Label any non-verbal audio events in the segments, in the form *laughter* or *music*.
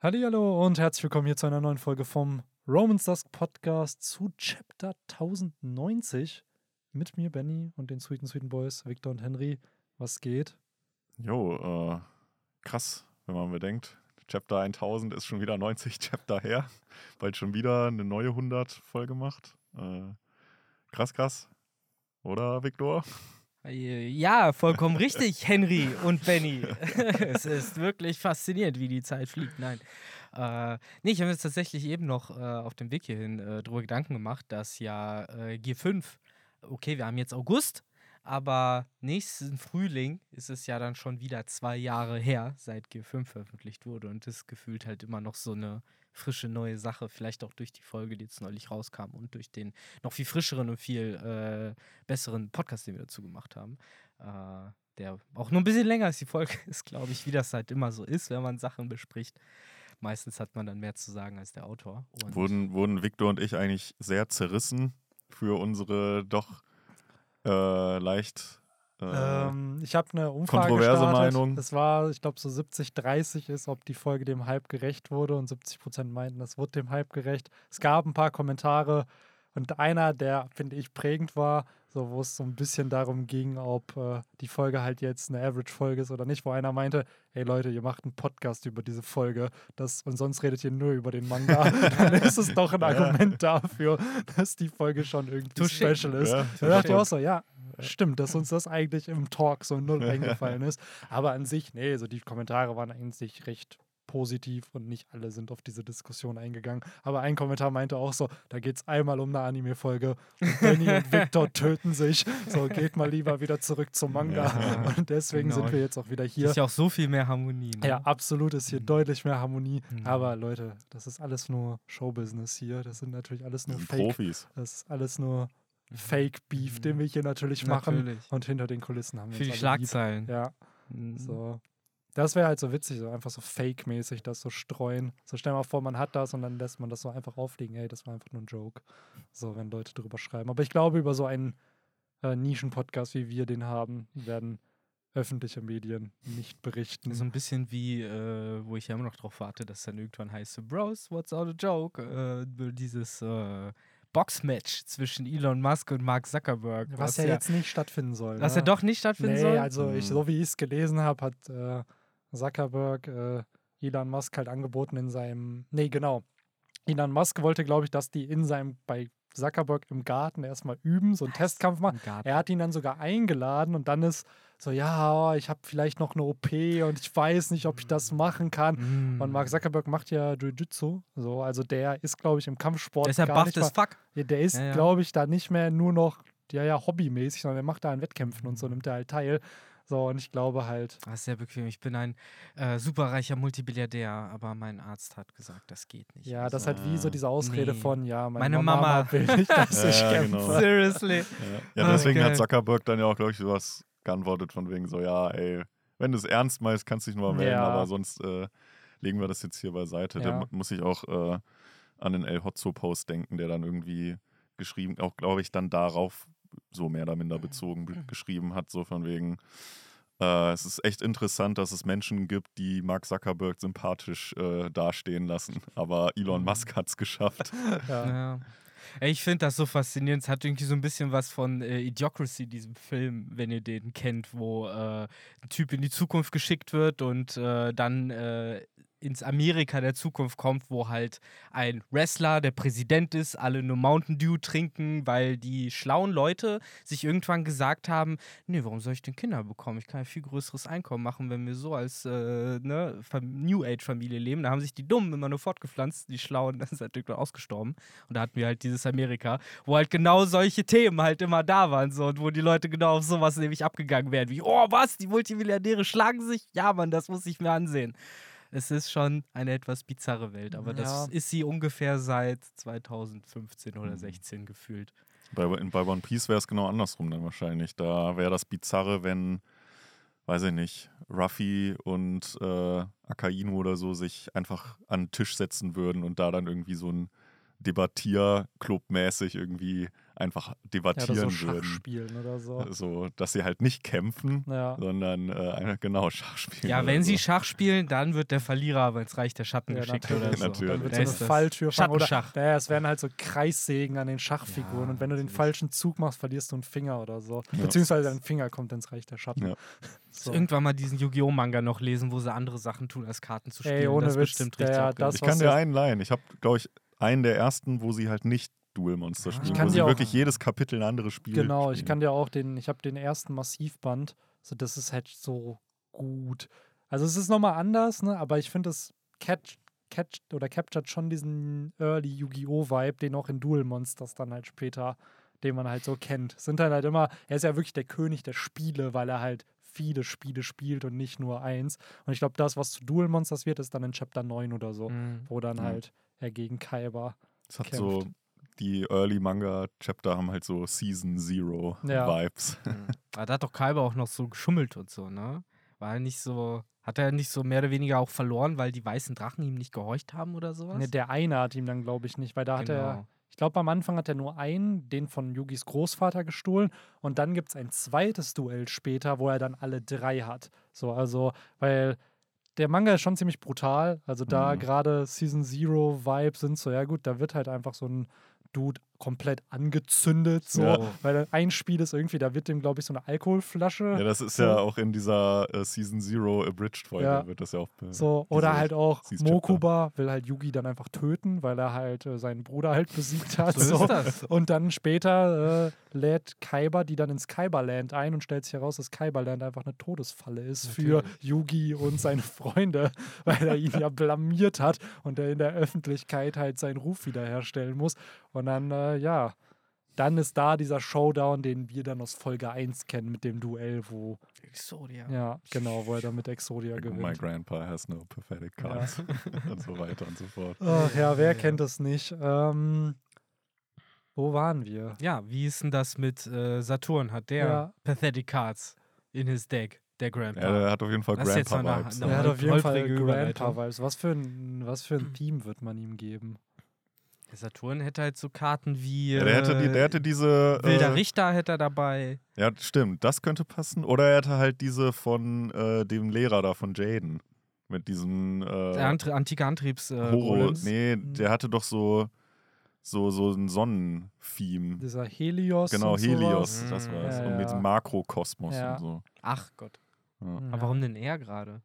Hallo und herzlich willkommen hier zu einer neuen Folge vom Romans Dusk Podcast zu Chapter 1090 mit mir, Benny, und den Sweeten Sweeten Boys, Victor und Henry. Was geht? Jo, äh, krass, wenn man bedenkt. Chapter 1000 ist schon wieder 90 *laughs* Chapter her. Bald schon wieder eine neue 100 Folge macht. Äh, krass, krass. Oder, Victor? Ja, vollkommen richtig, *laughs* Henry und Benny. *laughs* es ist wirklich faszinierend, wie die Zeit fliegt. Nein. Äh, nee, ich habe mir jetzt tatsächlich eben noch äh, auf dem Weg hierhin äh, darüber Gedanken gemacht, dass ja äh, G5, okay, wir haben jetzt August, aber nächsten Frühling ist es ja dann schon wieder zwei Jahre her, seit G5 veröffentlicht wurde und das gefühlt halt immer noch so eine frische neue Sache, vielleicht auch durch die Folge, die jetzt neulich rauskam und durch den noch viel frischeren und viel äh, besseren Podcast, den wir dazu gemacht haben. Äh, der auch nur ein bisschen länger als die Folge *laughs* ist, glaube ich, wie das halt immer so ist, wenn man Sachen bespricht. Meistens hat man dann mehr zu sagen als der Autor. Und wurden, wurden Victor und ich eigentlich sehr zerrissen für unsere doch äh, leicht ähm, ich habe eine Umfrage Kontroverse gestartet. Meinung. Das war, ich glaube, so 70-30 ist, ob die Folge dem Hype gerecht wurde und 70 Prozent meinten, es wurde dem Hype gerecht. Es gab ein paar Kommentare und einer, der, finde ich, prägend war, so wo es so ein bisschen darum ging, ob äh, die Folge halt jetzt eine Average-Folge ist oder nicht, wo einer meinte, hey Leute, ihr macht einen Podcast über diese Folge das, und sonst redet ihr nur über den Manga, *laughs* dann ist es doch ein Argument dafür, dass die Folge schon irgendwie Touché. special ist. Ja, da dachte ich auch so, ja, stimmt, dass uns das eigentlich im Talk so null *laughs* eingefallen ist. Aber an sich, nee, so die Kommentare waren eigentlich recht positiv und nicht alle sind auf diese Diskussion eingegangen. Aber ein Kommentar meinte auch so, da geht es einmal um eine Anime-Folge und Benny und *laughs* Victor töten sich. So, geht mal lieber wieder zurück zum Manga. Ja, und deswegen genau. sind wir jetzt auch wieder hier. Ist ja auch so viel mehr Harmonie. Ne? Ja, absolut ist hier mhm. deutlich mehr Harmonie. Mhm. Aber Leute, das ist alles nur Showbusiness hier. Das sind natürlich alles nur Fake. Profis. Das ist alles nur Fake-Beef, den wir hier natürlich, natürlich, machen. Und hinter den Kulissen haben wir Für die Schlagzeilen. Lieb. Ja. Mhm. So. Das wäre halt so witzig, so einfach so fake-mäßig das so streuen. So stell mal vor, man hat das und dann lässt man das so einfach aufliegen. Ey, das war einfach nur ein Joke. So, wenn Leute drüber schreiben. Aber ich glaube, über so einen äh, Nischen-Podcast, wie wir den haben, werden öffentliche Medien nicht berichten. So ein bisschen wie, äh, wo ich ja immer noch drauf warte, dass dann irgendwann heißt, so, Bros, what's all the joke? Äh, dieses äh, Boxmatch zwischen Elon Musk und Mark Zuckerberg. Was, was ja, jetzt nicht stattfinden soll. Was ne? ja doch nicht stattfinden nee, soll? also ich, hm. so wie ich es gelesen habe, hat äh, Zuckerberg äh, Elon Musk halt angeboten in seinem, nee genau, Elon Musk wollte glaube ich, dass die in seinem, bei Zuckerberg im Garten erstmal üben, so einen Was? Testkampf machen. Er hat ihn dann sogar eingeladen und dann ist so, ja, ich habe vielleicht noch eine OP und ich weiß nicht, ob ich das machen kann. Mm. Und Mark Zuckerberg macht ja Jiu-Jitsu, so, also der ist, glaube ich, im Kampfsport. Der ist ja nicht mal, fuck. Der ist, ja, ja. glaube ich, da nicht mehr nur noch, ja, ja, hobbymäßig, sondern er macht da an Wettkämpfen und so, nimmt er halt teil. So, und ich glaube halt. Das ist sehr bequem. Ich bin ein äh, superreicher Multibilliardär, aber mein Arzt hat gesagt, das geht nicht. Ja, also, das ist halt wie so diese Ausrede nee. von, ja, meine, meine Mama, Mama, will nicht, dass *laughs* ja, ich ja, kämpfe. Genau. Seriously. Ja, ja deswegen okay. hat Zuckerberg dann ja auch, glaube ich, sowas geantwortet von wegen so, ja, ey, wenn du es ernst meinst, kannst du dich nur mal melden, aber sonst äh, legen wir das jetzt hier beiseite. Da muss ich auch äh, an den El Hotzo-Post denken, der dann irgendwie geschrieben, auch glaube ich, dann darauf so mehr oder minder bezogen mhm. geschrieben hat, so von wegen, äh, es ist echt interessant, dass es Menschen gibt, die Mark Zuckerberg sympathisch äh, dastehen lassen, aber Elon mhm. Musk hat es geschafft. *laughs* ja. ja. Ich finde das so faszinierend. Es hat irgendwie so ein bisschen was von äh, Idiocracy, diesem Film, wenn ihr den kennt, wo äh, ein Typ in die Zukunft geschickt wird und äh, dann äh, ins Amerika der Zukunft kommt, wo halt ein Wrestler der Präsident ist, alle nur Mountain Dew trinken, weil die schlauen Leute sich irgendwann gesagt haben, nee, warum soll ich denn Kinder bekommen? Ich kann ein viel größeres Einkommen machen, wenn wir so als äh, ne, New Age Familie leben. Da haben sich die Dummen immer nur fortgepflanzt, die Schlauen sind halt irgendwann ausgestorben. Und da hatten wir halt dieses Amerika, wo halt genau solche Themen halt immer da waren so, und wo die Leute genau auf sowas nämlich abgegangen werden, wie, oh was, die Multimilliardäre schlagen sich? Ja, Mann, das muss ich mir ansehen es ist schon eine etwas bizarre Welt, aber ja. das ist sie ungefähr seit 2015 oder 16 mhm. gefühlt. Bei, bei One Piece wäre es genau andersrum dann wahrscheinlich. Da wäre das Bizarre, wenn, weiß ich nicht, Ruffy und äh, Akainu oder so sich einfach an den Tisch setzen würden und da dann irgendwie so ein Debattierclub mäßig irgendwie einfach debattieren ja, so würden. Spielen oder so. So, dass sie halt nicht kämpfen, ja. sondern äh, genau Schach spielen. Ja, wenn so. sie Schach spielen, dann wird der Verlierer aber ins Reich der Schatten ja, geschickt oder so. Natürlich. Dann wird so eine Falltür fangen oder naja, es werden halt so Kreissägen an den Schachfiguren und wenn du den falschen Zug machst, verlierst du einen Finger oder so. Beziehungsweise dein Finger kommt ins Reich der Schatten. *laughs* So. Irgendwann mal diesen Yu-Gi-Oh! Manga noch lesen, wo sie andere Sachen tun, als Karten zu spielen. Ey, ohne das Witz, bestimmt richtig. Der, das, ich kann dir einen leihen. Ich habe, glaube ich, einen der ersten, wo sie halt nicht Duel Monster spielen, wo sie wirklich jedes Kapitel ein anderes Spiel Genau, spielen. ich kann dir auch den, ich habe den ersten Massivband, so das ist halt so gut. Also es ist nochmal anders, ne? aber ich finde es catch, catch oder captured schon diesen Early Yu-Gi-Oh! Vibe, den auch in Duel Monsters dann halt später, den man halt so kennt. Sind halt, halt immer, er ist ja wirklich der König der Spiele, weil er halt viele Spiele spielt und nicht nur eins. Und ich glaube, das, was zu Duel Monsters wird, ist dann in Chapter 9 oder so, mhm. wo dann mhm. halt er gegen Kaiba. Es hat kämpft. so die Early Manga Chapter haben halt so Season Zero ja. Vibes. Mhm. *laughs* Aber da hat doch Kaiba auch noch so geschummelt und so, ne? War er nicht so, hat er nicht so mehr oder weniger auch verloren, weil die weißen Drachen ihm nicht gehorcht haben oder sowas? Ne, der eine hat ihm dann, glaube ich, nicht, weil da genau. hat er, ich glaube, am Anfang hat er nur einen, den von Yugis Großvater gestohlen und dann gibt es ein zweites Duell später, wo er dann alle drei hat. So, also, weil der Manga ist schon ziemlich brutal. Also da mhm. gerade Season Zero Vibes sind so, ja gut, da wird halt einfach so ein Dude komplett angezündet, so, ja. weil ein Spiel ist irgendwie, da wird dem, glaube ich, so eine Alkoholflasche. Ja, das ist so. ja auch in dieser äh, Season Zero Abridged-Folge, ja. wird das ja auch. Äh, so, oder halt auch Mokuba will halt Yugi dann einfach töten, weil er halt äh, seinen Bruder halt besiegt hat. so, so. Und dann später äh, lädt Kaiba die dann ins Kaiba-Land ein und stellt sich heraus, dass Kaiba-Land einfach eine Todesfalle ist Natürlich. für Yugi und seine Freunde, *laughs* weil er ihn ja blamiert hat und er in der Öffentlichkeit halt seinen Ruf wiederherstellen muss. Und dann äh, ja, dann ist da dieser Showdown, den wir dann aus Folge 1 kennen mit dem Duell, wo. Exodia. Ja, genau, wo er dann mit Exodia gewinnt. My grandpa has no pathetic cards. Ja. *laughs* und so weiter und so fort. Ach ja, wer ja. kennt das nicht? Ähm, wo waren wir? Ja, wie ist denn das mit äh, Saturn? Hat der ja. pathetic cards in his deck? Der Grandpa. Ja, der hat auf jeden Fall Grandpa-Vibes. Er hat auf jeden Fall Grandpa-Vibes. Was für ein, was für ein Team wird man ihm geben? Der Saturn hätte halt so Karten wie. Ja, der, hätte die, der hätte diese. Wilder äh, Richter hätte er dabei. Ja, stimmt. Das könnte passen. Oder er hätte halt diese von äh, dem Lehrer da von Jaden. Mit diesem. Äh, der Ant antike Antriebs. Äh, Horo. Nee, mhm. der hatte doch so. So, so ein Sonnentheme. Dieser Helios. Genau, Helios, sowas. das war's. Ja, und mit dem Makrokosmos ja. und so. Ach Gott. Aber warum denn er gerade?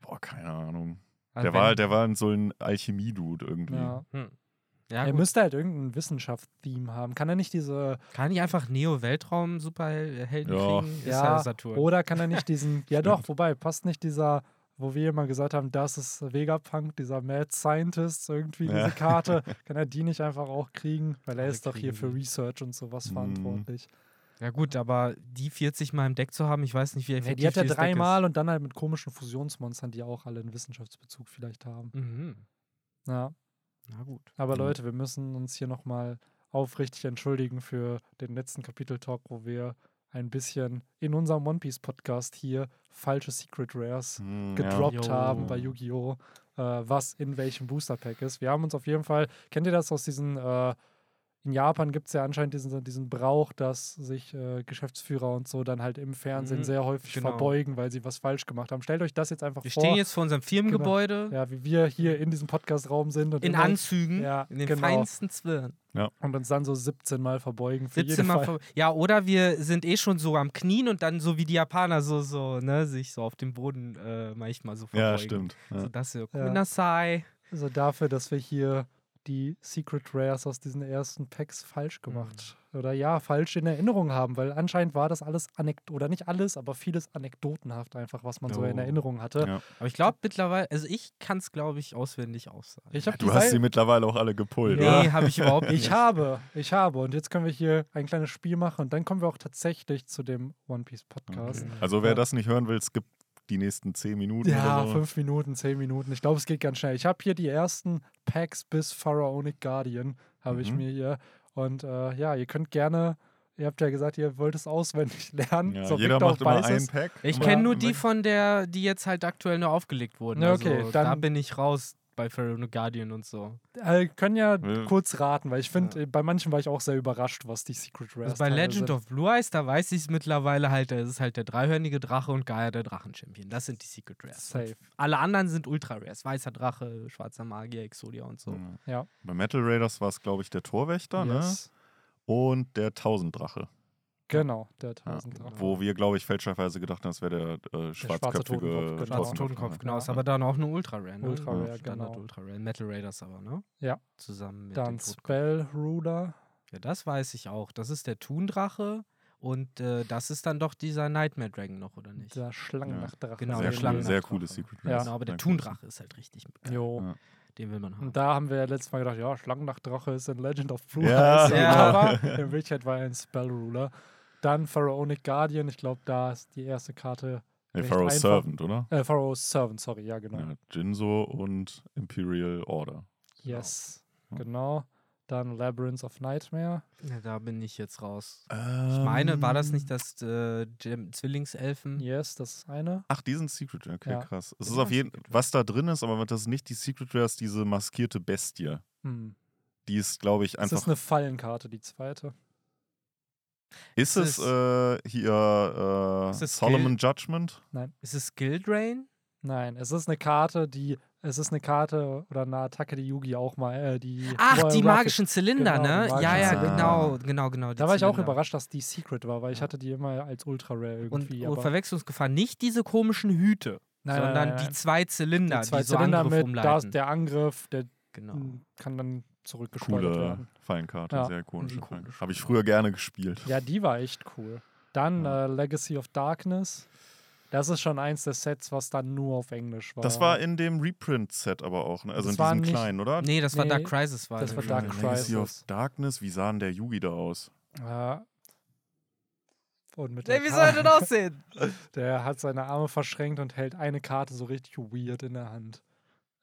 Boah, keine Ahnung. Also der, war, der war so ein Alchemie-Dude irgendwie. Ja. Hm. Ja, er gut. müsste halt irgendein Wissenschaftstheme haben. Kann er nicht diese. Kann er nicht einfach Neo-Weltraum-Superhelden ja. kriegen? Ist ja, Saturn. Oder kann er nicht diesen. ja, doch, wobei, passt nicht dieser, wo wir immer gesagt haben, das ist Vegapunk, dieser Mad Scientist, irgendwie ja. diese Karte. *laughs* kann er die nicht einfach auch kriegen? Weil er ist doch hier für Research und sowas mhm. verantwortlich. Ja, gut, aber die 40 Mal im Deck zu haben, ich weiß nicht, wie effektiv ja, Die hat er dreimal und dann halt mit komischen Fusionsmonstern, die auch alle einen Wissenschaftsbezug vielleicht haben. Mhm. Ja. Na gut. Aber Leute, wir müssen uns hier nochmal aufrichtig entschuldigen für den letzten Kapitel-Talk, wo wir ein bisschen in unserem One Piece Podcast hier falsche Secret Rares mm, gedroppt ja. haben bei Yu-Gi-Oh! Äh, was in welchem Booster Pack ist. Wir haben uns auf jeden Fall, kennt ihr das aus diesen äh, in Japan gibt es ja anscheinend diesen, diesen Brauch, dass sich äh, Geschäftsführer und so dann halt im Fernsehen mhm, sehr häufig genau. verbeugen, weil sie was falsch gemacht haben. Stellt euch das jetzt einfach wir vor. Wir stehen jetzt vor unserem Firmengebäude. Genau. Ja, wie wir hier in diesem Podcastraum sind. in Anzügen, ja, in den genau. feinsten Zwirn. Ja. Und uns dann so 17 Mal verbeugen für 17 Mal Ver Ja, oder wir sind eh schon so am Knien und dann so wie die Japaner so, so ne, sich so auf dem Boden äh, manchmal so verbeugen. Ja, stimmt. Ja. So das so, Kunasai. Also dafür, dass wir hier die Secret Rares aus diesen ersten Packs falsch gemacht. Mhm. Oder ja, falsch in Erinnerung haben, weil anscheinend war das alles Anekdoten, oder nicht alles, aber vieles anekdotenhaft einfach, was man oh. so in oh. Erinnerung hatte. Ja. Aber ich glaube mittlerweile, also ich kann es, glaube ich, auswendig aussagen. Ich ja, du hast sie mittlerweile auch alle gepult, nee, oder? Nee, habe ich überhaupt nicht. *laughs* Ich habe, ich habe. Und jetzt können wir hier ein kleines Spiel machen und dann kommen wir auch tatsächlich zu dem One Piece Podcast. Okay. Also wer das nicht hören will, es gibt die nächsten zehn Minuten. Ja, oder so. fünf Minuten, zehn Minuten. Ich glaube, es geht ganz schnell. Ich habe hier die ersten Packs bis Pharaonic Guardian, habe mhm. ich mir hier. Und äh, ja, ihr könnt gerne. Ihr habt ja gesagt, ihr wollt es auswendig *laughs* lernen. Ja, so jeder macht immer einen Pack. Ich kenne nur die von der, die jetzt halt aktuell nur aufgelegt wurden. Ja, okay, also, dann, da bin ich raus. Bei Pharaoh Guardian und so. Äh, können ja, ja, kurz raten, weil ich finde, ja. bei manchen war ich auch sehr überrascht, was die Secret Rares also Bei Legend sind. of Blue Eyes, da weiß ich es mittlerweile halt, das ist halt der dreihörnige Drache und Gaia der Drachenchampion. Das sind die Secret Rares. Safe. Alle anderen sind Ultra Rares. Weißer Drache, schwarzer Magier, Exodia und so. Ja. Bei Metal Raiders war es, glaube ich, der Torwächter, ne? yes. ne? Und der Tausenddrache. Genau, der Tausenddrache. Ja, wo wir, glaube ich, fälschlicherweise gedacht haben, das wäre der äh, schwarzköpfige Totenkopf, genau. Schwarze Totenkopf. Genau, ist aber dann auch eine Ultra Rare. Ne? Ultra Rare, genau. Ultra Rare. Metal Raiders aber, ne? Ja. Zusammen mit Dann Spell Ruler. Ja, das weiß ich auch. Das ist der Thundrache. Und äh, das ist dann doch dieser Nightmare Dragon noch, oder nicht? Der Schlangennachtdrache. Ja. Genau, sehr, der cool, sehr cooles Secret. Ja. Genau, aber der Thundrache ist halt richtig. Jo. Ja. Den will man haben. Und da haben wir ja letztes Mal gedacht, ja, Schlangennachtdrache ist in Legend of Blue ja. *laughs* ja. aber in Wirklichkeit war er ein Spell Ruler. Dann Pharaonic Guardian, ich glaube, da ist die erste Karte. Nee, Pharaoh's Servant, oder? Äh, Pharaoh's Servant, sorry, ja, genau. Ja, Jinzo und Imperial Order. Yes, genau. genau. Dann Labyrinth of Nightmare. Ja, da bin ich jetzt raus. Ähm, ich meine, war das nicht das äh, Zwillingselfen? Yes, das ist eine. Ach, die sind Secret, okay, ja. krass. Es ist auf jeden was da drin ist, aber das ist nicht die Secret Rare, ist diese maskierte Bestie. Hm. Die ist, glaube ich, einfach. Das ist eine Fallenkarte, die zweite. Ist, ist es äh, hier äh, Solomon Judgment? Nein. Ist es Skill Drain? Nein, es ist eine Karte, die es ist eine Karte oder eine Attacke, die Yugi auch mal, äh, die. Ach, Royal die magischen Zylinder, genau, ne? Ja, ja, genau, genau, genau. Da war ich auch überrascht, dass die Secret war, weil ich hatte die immer als Ultra Rare irgendwie. Und oh, Verwechslungsgefahr, nicht diese komischen Hüte, nein, sondern nein, nein, die zwei Zylinder, die, zwei die so Zylinder Angriff mit, umleiten. Da der Angriff, der genau. kann dann zurückgeschleudert Coole werden. Fallenkarte, ja. sehr ikonische Fallenkarte. Habe ich früher gerne gespielt. Ja, die war echt cool. Dann ja. äh, Legacy of Darkness. Das ist schon eins der Sets, was dann nur auf Englisch war. Das war in dem Reprint-Set aber auch, ne? also das in diesem nicht, kleinen, oder? Nee, das war nee, Dark Crisis. War das war Dark Crisis. Legacy of Darkness, wie sah denn der Yugi da aus? Ja. Und mit nee, wie soll er denn aussehen? *laughs* Der hat seine Arme verschränkt und hält eine Karte so richtig weird in der Hand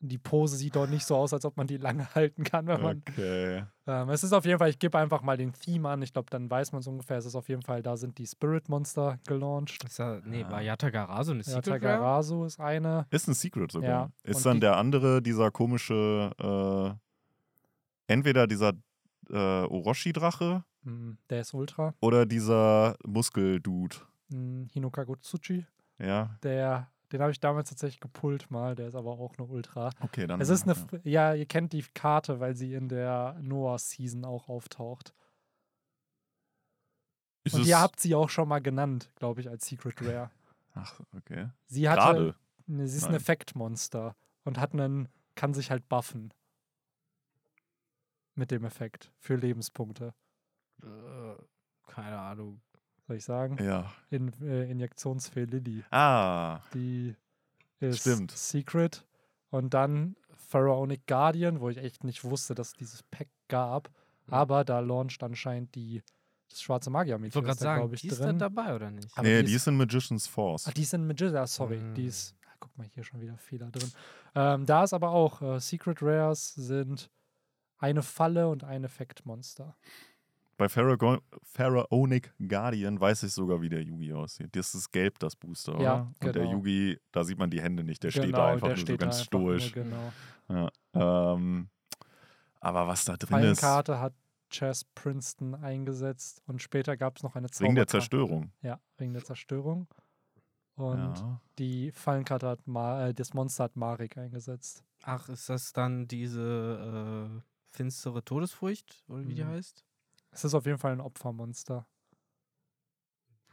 die Pose sieht dort nicht so aus, als ob man die lange *laughs* halten kann, wenn man. Okay. Ähm, es ist auf jeden Fall, ich gebe einfach mal den Theme an. Ich glaube, dann weiß man es ungefähr. Es ist auf jeden Fall, da sind die Spirit Monster gelauncht. Ist ja, nee, war Yatagarasu eine Secret? Yatagarasu ist eine. Ist ein Secret sogar. Ja. Ist dann der andere, dieser komische, äh, entweder dieser äh, Orochi-Drache. Mm, der ist Ultra. Oder dieser Muskel-Dude. Mm, Hinokagotsuchi. Ja. Der den habe ich damals tatsächlich gepult mal, der ist aber auch eine Ultra. Okay, dann. Es ist eine, ja, ihr kennt die Karte, weil sie in der Noah-Season auch auftaucht. Ist Und ihr habt sie auch schon mal genannt, glaube ich, als Secret Rare. Ach, okay. Sie hatte, Gerade? Ne, sie ist Nein. ein Effektmonster und hat einen, kann sich halt buffen. Mit dem Effekt für Lebenspunkte. Äh, keine Ahnung. Soll ich sagen? Ja. In, äh, Injektionsfee Lilly. Ah. Die ist Stimmt. Secret. Und dann Pharaonic Guardian, wo ich echt nicht wusste, dass es dieses Pack gab. Mhm. Aber da launcht anscheinend die das schwarze Magier-Mädchen. Ich wollte gerade sagen, ich, die ist drin. da dabei oder nicht? Aber nee, die, ist in Magician's Force. Ah, die ist in Magician's, ah, sorry. Mhm. Die ist, ah, guck mal, hier schon wieder Fehler drin. Ähm, da ist aber auch, äh, Secret Rares sind eine Falle und ein Effektmonster. Bei Pharaonic Guardian weiß ich sogar, wie der Yugi aussieht. Das ist gelb, das Booster, oder? Ja, Und genau. der Yugi, da sieht man die Hände nicht, der genau, steht da einfach nur so ganz stoisch. Nur, genau. Ja, ähm, aber was da drin ist. Karte hat Chess Princeton eingesetzt und später gab es noch eine Zauberkarte. Ring der Zerstörung. Ja, Ring der Zerstörung. Und ja. die Fallenkarte hat Ma äh, das Monster hat Marik eingesetzt. Ach, ist das dann diese äh, finstere Todesfurcht, oder wie mhm. die heißt? Es ist auf jeden Fall ein Opfermonster.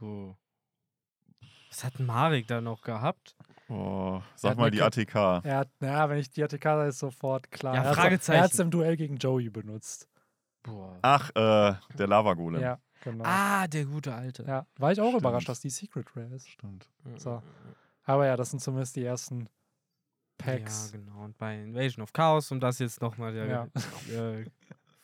Oh. Was hat Marek da noch gehabt? Oh, sag mal die ATK. Er hat, naja, wenn ich die ATK sage, ist sofort klar. Ja, er Fragezeichen. Er hat es im Duell gegen Joey benutzt. Boah. Ach, äh, der Lava-Golem. Ja, genau. Ah, der gute Alte. Ja, war ich auch Stimmt. überrascht, dass die Secret Rare ist. Stimmt. So. Aber ja, das sind zumindest die ersten Packs. Ja, genau. Und bei Invasion of Chaos, um das jetzt nochmal ja. äh,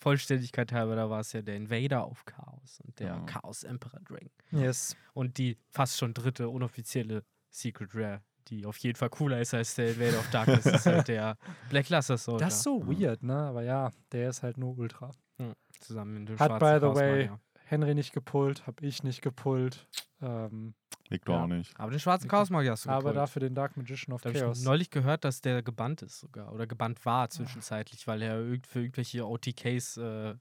Vollständigkeit halber, da war es ja der Invader auf Chaos und der oh. Chaos Emperor Dragon. Yes. Und die fast schon dritte unoffizielle Secret Rare, die auf jeden Fall cooler ist als der Invader of Darkness, ist halt der *laughs* Black Luster Soldier. Das ist so weird, ne? Aber ja, der ist halt nur Ultra. Hm. Zusammen mit dem Hat, by the way, Henry nicht gepult, habe ich nicht gepult. Ähm, Victor ja. auch nicht. Aber den schwarzen Chaos Magier hast du Aber gepult. dafür den Dark Magician of da Chaos. Ich neulich gehört, dass der gebannt ist sogar. Oder gebannt war zwischenzeitlich, weil er für irgendwelche OTKs äh,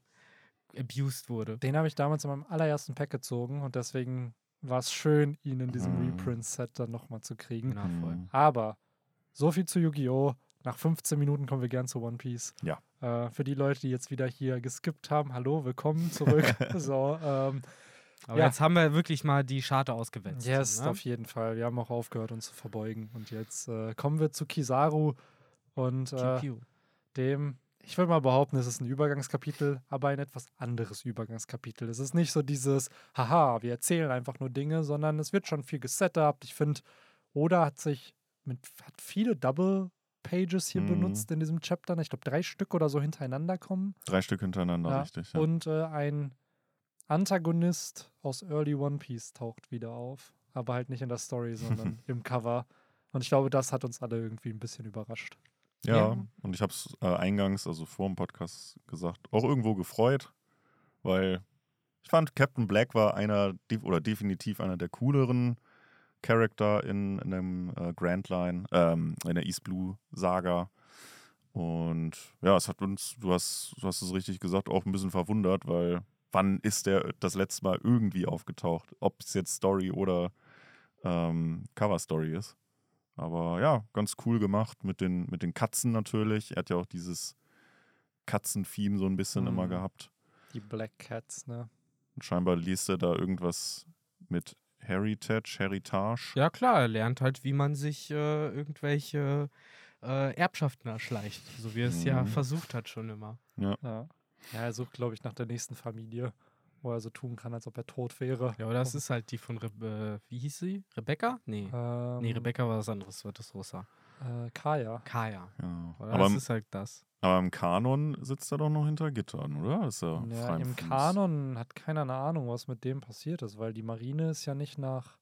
abused wurde. Den habe ich damals in meinem allerersten Pack gezogen und deswegen war es schön, ihn in diesem mhm. Reprint-Set dann nochmal zu kriegen. Genau, voll. Aber so viel zu Yu-Gi-Oh! Nach 15 Minuten kommen wir gern zu One Piece. Ja. Äh, für die Leute, die jetzt wieder hier geskippt haben, hallo, willkommen zurück. *laughs* so, ähm, aber ja. jetzt haben wir wirklich mal die Scharte ausgewetzt. Yes, ne? auf jeden Fall. Wir haben auch aufgehört, uns zu verbeugen. Und jetzt äh, kommen wir zu Kizaru und äh, dem, ich würde mal behaupten, es ist ein Übergangskapitel, aber ein etwas anderes Übergangskapitel. Es ist nicht so dieses, haha, wir erzählen einfach nur Dinge, sondern es wird schon viel gesetupt. Ich finde, Oda hat sich mit, hat viele Double Pages hier mhm. benutzt in diesem Chapter. Ich glaube, drei Stück oder so hintereinander kommen. Drei Stück hintereinander, ja. richtig. Ja. Und äh, ein Antagonist aus Early One Piece taucht wieder auf. Aber halt nicht in der Story, *laughs* sondern im Cover. Und ich glaube, das hat uns alle irgendwie ein bisschen überrascht. Ja, ja. und ich habe es äh, eingangs, also vor dem Podcast gesagt, auch irgendwo gefreut, weil ich fand, Captain Black war einer oder definitiv einer der cooleren Charakter in, in dem äh, Grand Line, ähm, in der East Blue Saga. Und ja, es hat uns, du hast, du hast es richtig gesagt, auch ein bisschen verwundert, weil wann ist der das letzte Mal irgendwie aufgetaucht? Ob es jetzt Story oder ähm, Cover Story ist. Aber ja, ganz cool gemacht mit den, mit den Katzen natürlich. Er hat ja auch dieses Katzen-Theme so ein bisschen mhm. immer gehabt. Die Black Cats, ne? Und scheinbar liest er da irgendwas mit Heritage, Heritage. Ja, klar, er lernt halt, wie man sich äh, irgendwelche äh, Erbschaften erschleicht, so wie er es mhm. ja versucht hat schon immer. Ja. Ja, ja er sucht, glaube ich, nach der nächsten Familie, wo er so tun kann, als ob er tot wäre. Ja, aber das ist halt die von, Re äh, wie hieß sie? Rebecca? Nee. Ähm, nee, Rebecca war was anderes, war das Rosa. Äh, Kaya. Kaya. Ja. Oder aber das ist halt das. Aber im Kanon sitzt er doch noch hinter Gittern, oder? Ist er ja, Im Fuß. Kanon hat keiner eine Ahnung, was mit dem passiert ist, weil die Marine ist ja nicht nach,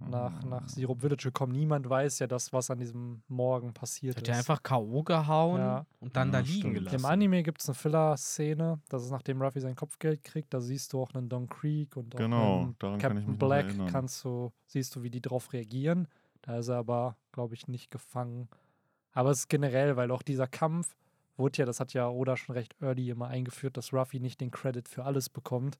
nach, nach ah. Syrup Village gekommen. Niemand weiß ja das, was an diesem Morgen passiert hat ist. Hat er einfach K.O. gehauen ja. und dann ja, da liegen stimmt. gelassen. Im Anime gibt es eine Filler-Szene, das ist nachdem Ruffy sein Kopfgeld kriegt. Da siehst du auch einen Don Creek und auch genau, einen Captain Black. Kannst du, siehst du, wie die drauf reagieren. Da ist er aber, glaube ich, nicht gefangen. Aber es ist generell, weil auch dieser Kampf wurde ja, das hat ja Oda schon recht early immer eingeführt, dass Ruffy nicht den Credit für alles bekommt,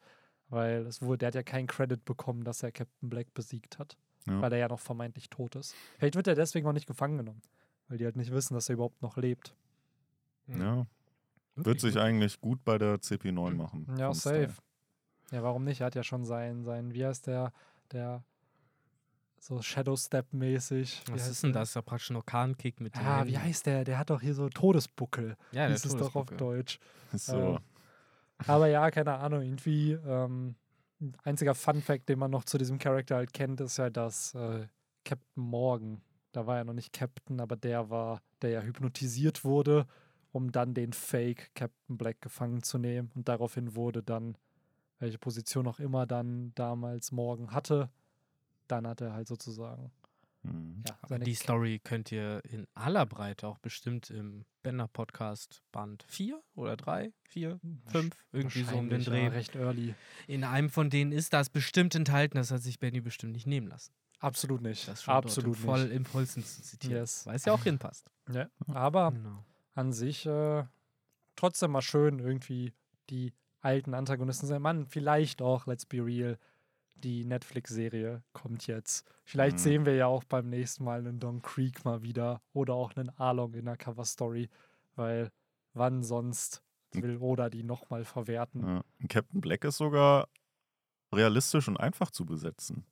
weil es wurde, der hat ja keinen Credit bekommen, dass er Captain Black besiegt hat, ja. weil er ja noch vermeintlich tot ist. Vielleicht wird er deswegen auch nicht gefangen genommen, weil die halt nicht wissen, dass er überhaupt noch lebt. Ja. Wird sich eigentlich gut bei der CP9 machen. Ja, safe. Style. Ja, warum nicht? Er hat ja schon sein, sein wie heißt der, der so Shadow Step-mäßig. Was ist denn das? Ist ja praktisch ein Orkankick mit dem. Ja, wie heißt der? Der hat doch hier so Todesbuckel. Ja, der ist es doch auf Deutsch. So. Ähm, aber ja, keine Ahnung, irgendwie. Ähm, einziger Fun-Fact, den man noch zu diesem Charakter halt kennt, ist ja, dass äh, Captain Morgan, da war ja noch nicht Captain, aber der war, der ja hypnotisiert wurde, um dann den Fake Captain Black gefangen zu nehmen. Und daraufhin wurde dann, welche Position auch immer dann damals Morgan hatte, dann hat er halt sozusagen. Mhm. Ja, die Story könnt ihr in aller Breite auch bestimmt im Bender Podcast Band 4 oder 3, 4, 5, irgendwie so um den Dreh. Ja, recht early. In einem von denen ist das bestimmt enthalten, das hat sich Benny bestimmt nicht nehmen lassen. Absolut nicht. Das schon Absolut voll nicht. im Vollsten zu zitieren. Yes. Weil es ja auch hinpasst. Ja, aber genau. an sich äh, trotzdem mal schön irgendwie die alten Antagonisten sein. Mann, vielleicht auch, let's be real, die Netflix-Serie kommt jetzt. Vielleicht mhm. sehen wir ja auch beim nächsten Mal einen Don Creek mal wieder oder auch einen Arlong in der Cover-Story, weil wann sonst will Oda die nochmal verwerten. Ja. Captain Black ist sogar realistisch und einfach zu besetzen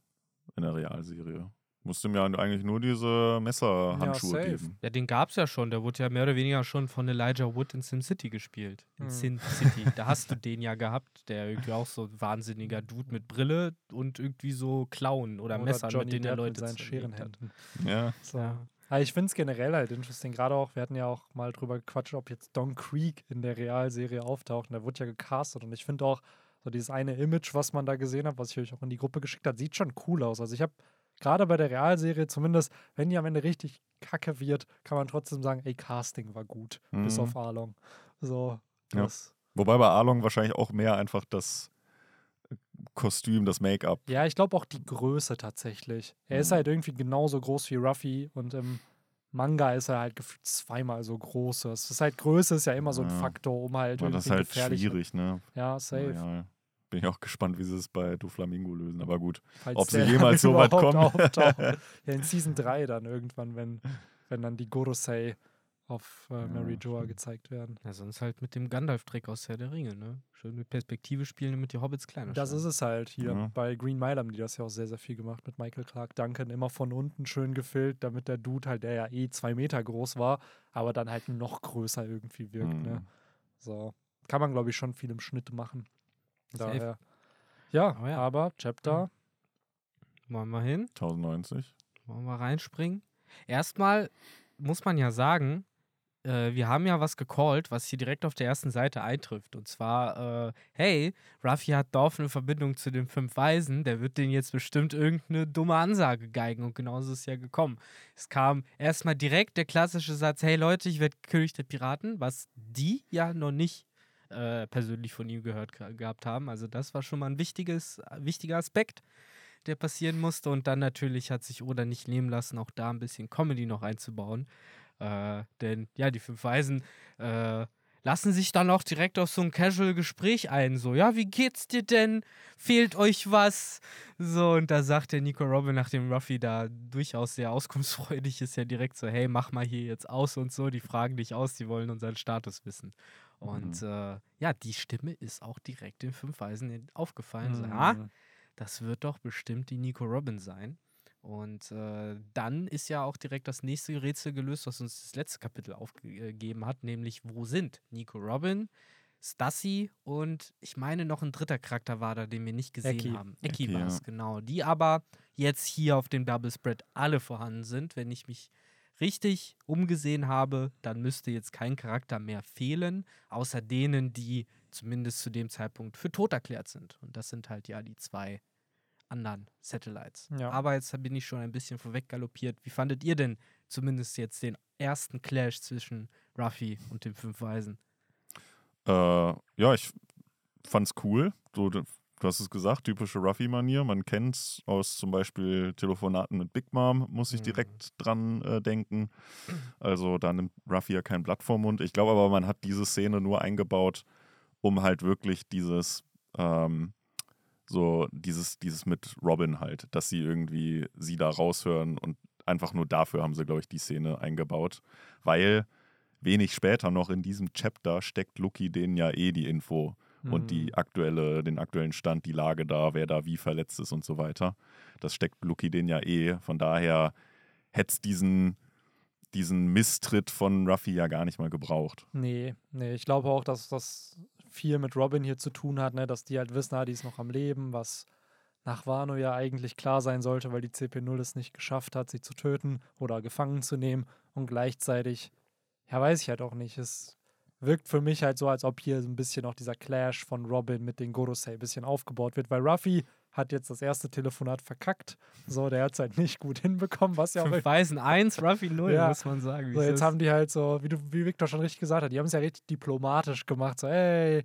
in der Realserie. Musste mir eigentlich nur diese Messerhandschuhe ja, geben. Ja, den gab es ja schon. Der wurde ja mehr oder weniger schon von Elijah Wood in SimCity gespielt. In hm. Sin City. da hast du den ja gehabt, der irgendwie auch so ein wahnsinniger Dude mit Brille und irgendwie so Klauen oder, oder Messern, mit denen er Leute mit seinen Scherenhänden. Ja. So. ja. Aber ich finde es generell halt interessant. Gerade auch, wir hatten ja auch mal drüber gequatscht, ob jetzt Don Creek in der Realserie auftaucht. Und der wurde ja gecastet. Und ich finde auch, so dieses eine Image, was man da gesehen hat, was ich euch auch in die Gruppe geschickt habe, sieht schon cool aus. Also ich habe gerade bei der Realserie, zumindest wenn die am Ende richtig kacke wird, kann man trotzdem sagen, ey, Casting war gut, mhm. bis auf Arlong. So, ja. Wobei bei Arlong wahrscheinlich auch mehr einfach das Kostüm, das Make-up. Ja, ich glaube auch die Größe tatsächlich. Er mhm. ist halt irgendwie genauso groß wie Ruffy und im Manga ist er halt zweimal so groß. Das ist halt Größe ist ja immer so ein ja. Faktor, um halt irgendwie. Das ist halt schwierig, ne? Ja, safe. Ja, bin ich auch gespannt, wie sie es bei Du Flamingo lösen. Aber gut, Falls ob sie jemals *laughs* so weit kommen. *laughs* ja, in Season 3 dann irgendwann, wenn, wenn dann die Gorosei auf äh, Mary Joa gezeigt werden. Ja, sonst halt mit dem Gandalf-Trick aus Herr der Ringe, ne? Schön mit Perspektive spielen, damit die Hobbits kleiner Das ist es halt hier. Ja. Bei Green Mile haben die das ja auch sehr, sehr viel gemacht mit Michael Clark Duncan. Immer von unten schön gefüllt, damit der Dude halt, der ja eh zwei Meter groß war, aber dann halt noch größer irgendwie wirkt, ne? mhm. ne? So. Kann man, glaube ich, schon viel im Schnitt machen. Daher. Ja, oh ja, aber Chapter. Wollen wir hin? 1090. Wollen wir reinspringen? Erstmal muss man ja sagen, äh, wir haben ja was gecallt, was hier direkt auf der ersten Seite eintrifft. Und zwar, äh, hey, Ruffy hat Dorf eine Verbindung zu den fünf Weisen, der wird denen jetzt bestimmt irgendeine dumme Ansage geigen. Und genauso ist es ja gekommen. Es kam erstmal direkt der klassische Satz, hey Leute, ich werde König der Piraten, was die ja noch nicht äh, persönlich von ihm gehört gehabt haben. Also das war schon mal ein wichtiges, wichtiger Aspekt, der passieren musste. Und dann natürlich hat sich Oda nicht nehmen lassen, auch da ein bisschen Comedy noch einzubauen. Äh, denn ja, die fünf Weisen äh, lassen sich dann auch direkt auf so ein Casual-Gespräch ein. So, ja, wie geht's dir denn? Fehlt euch was? So, und da sagt der Nico Robin, nachdem Ruffy da durchaus sehr auskunftsfreudig ist, ja direkt so, hey, mach mal hier jetzt aus und so. Die fragen dich aus, die wollen unseren Status wissen. Und mhm. äh, ja, die Stimme ist auch direkt den fünf Weisen aufgefallen. Mhm. So, ah, das wird doch bestimmt die Nico Robin sein. Und äh, dann ist ja auch direkt das nächste Rätsel gelöst, was uns das letzte Kapitel aufgegeben hat, nämlich wo sind Nico Robin, Stassi und ich meine noch ein dritter Charakter war da, den wir nicht gesehen Eki. haben. Eki, Eki war es, ja. genau. Die aber jetzt hier auf dem Double Spread alle vorhanden sind. Wenn ich mich richtig umgesehen habe, dann müsste jetzt kein Charakter mehr fehlen, außer denen, die zumindest zu dem Zeitpunkt für tot erklärt sind. Und das sind halt ja die zwei anderen Satellites. Ja. Aber jetzt bin ich schon ein bisschen vorweg galoppiert. Wie fandet ihr denn zumindest jetzt den ersten Clash zwischen Ruffy und den Fünf Weisen? Äh, ja, ich fand's cool. So, du hast es gesagt, typische Ruffy-Manier. Man kennt es aus zum Beispiel Telefonaten mit Big Mom, muss ich mhm. direkt dran äh, denken. *clears throat* Also da nimmt Ruffy ja kein Blatt vom Mund. Ich glaube aber, man hat diese Szene nur eingebaut, um halt wirklich dieses ähm, so dieses, dieses mit Robin halt, dass sie irgendwie sie da raushören und einfach nur dafür haben sie, glaube ich, die Szene eingebaut. Weil wenig später noch in diesem Chapter steckt Lucky denen ja eh die Info mhm. und die mhm. aktuelle, den aktuellen Stand, die Lage da, wer da wie verletzt ist und so weiter. Das steckt Lucky denen ja eh. Von daher hätte es diesen, diesen Misstritt von Ruffy ja gar nicht mal gebraucht. Nee, nee, ich glaube auch, dass das viel mit Robin hier zu tun hat, ne? dass die halt wissen, ah, die ist noch am Leben, was nach Wano ja eigentlich klar sein sollte, weil die CP0 es nicht geschafft hat, sie zu töten oder gefangen zu nehmen. Und gleichzeitig, ja, weiß ich halt auch nicht. Es wirkt für mich halt so, als ob hier so ein bisschen auch dieser Clash von Robin mit den Gorosei ein bisschen aufgebaut wird, weil Ruffy hat jetzt das erste Telefonat verkackt. So, der hat es halt nicht gut *laughs* hinbekommen, was ja auch. Fünf Weißen 1, Ruffy 0, *laughs* ja. muss man sagen. So, jetzt haben die halt so, wie, du, wie Victor schon richtig gesagt hat, die haben es ja richtig diplomatisch gemacht. So, ey,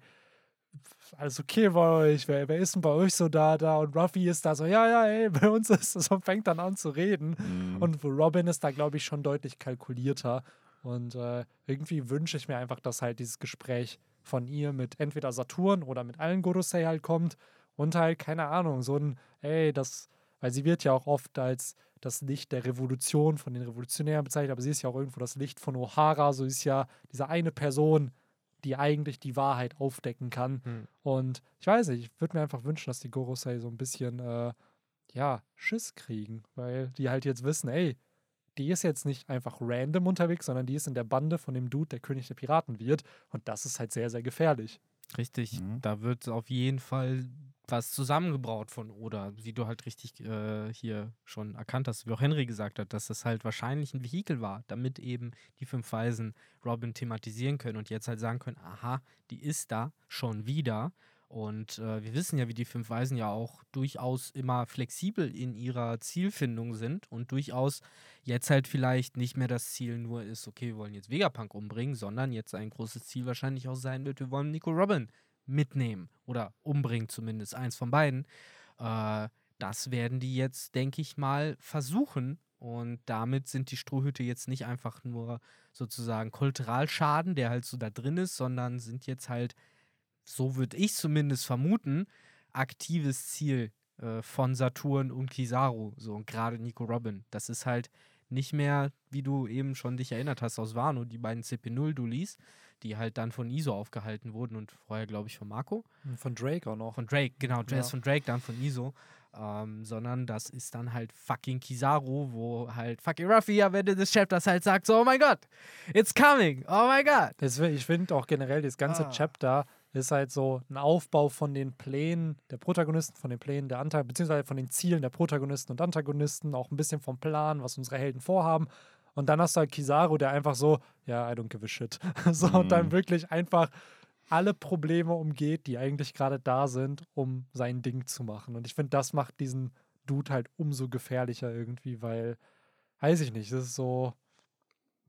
alles okay bei euch, wer, wer ist denn bei euch so da, da? Und Ruffy ist da so, ja, ja, ey, *laughs* bei uns ist es und fängt dann an zu reden. Mhm. Und Robin ist da, glaube ich, schon deutlich kalkulierter. Und äh, irgendwie wünsche ich mir einfach, dass halt dieses Gespräch von ihr mit entweder Saturn oder mit allen Gorosei halt kommt und halt, keine Ahnung, so ein, ey, das, weil sie wird ja auch oft als das Licht der Revolution von den Revolutionären bezeichnet, aber sie ist ja auch irgendwo das Licht von O'Hara, so ist ja diese eine Person, die eigentlich die Wahrheit aufdecken kann. Hm. Und ich weiß nicht, ich würde mir einfach wünschen, dass die Gorosei so ein bisschen, äh, ja, Schiss kriegen, weil die halt jetzt wissen, ey, die ist jetzt nicht einfach random unterwegs, sondern die ist in der Bande von dem Dude, der König der Piraten wird. Und das ist halt sehr, sehr gefährlich. Richtig, mhm. da wird auf jeden Fall was zusammengebraut von Oda, wie du halt richtig äh, hier schon erkannt hast, wie auch Henry gesagt hat, dass das halt wahrscheinlich ein Vehikel war, damit eben die fünf Weisen Robin thematisieren können und jetzt halt sagen können, aha, die ist da schon wieder. Und äh, wir wissen ja, wie die fünf Weisen ja auch durchaus immer flexibel in ihrer Zielfindung sind und durchaus jetzt halt vielleicht nicht mehr das Ziel nur ist, okay, wir wollen jetzt Vegapunk umbringen, sondern jetzt ein großes Ziel wahrscheinlich auch sein wird, wir wollen Nico Robin mitnehmen oder umbringen, zumindest eins von beiden. Äh, das werden die jetzt, denke ich mal, versuchen. Und damit sind die Strohhüte jetzt nicht einfach nur sozusagen Kulturalschaden, der halt so da drin ist, sondern sind jetzt halt, so würde ich zumindest vermuten, aktives Ziel äh, von Saturn und Kizaru. So, und gerade Nico Robin. Das ist halt nicht mehr, wie du eben schon dich erinnert hast aus Wano, die beiden CP0-Dulis, die halt dann von ISO aufgehalten wurden und vorher, glaube ich, von Marco. Von Drake auch noch. Von Drake, genau. Ja. von Drake, dann von ISO. Ähm, sondern das ist dann halt fucking Kizaru, wo halt fucking Ruffy am Ende des Chapters halt sagt: so, Oh mein Gott, it's coming, oh mein Gott. ich finde auch generell das ganze ah. Chapter ist halt so ein Aufbau von den Plänen der Protagonisten, von den Plänen der Antagonisten, beziehungsweise von den Zielen der Protagonisten und Antagonisten, auch ein bisschen vom Plan, was unsere Helden vorhaben. Und dann hast du halt Kizaru, der einfach so, ja, I don't give a shit. *laughs* so, mhm. und dann mhm. wirklich einfach alle Probleme umgeht, die eigentlich gerade da sind, um sein Ding zu machen. Und ich finde, das macht diesen Dude halt umso gefährlicher irgendwie, weil, weiß ich nicht, das ist so,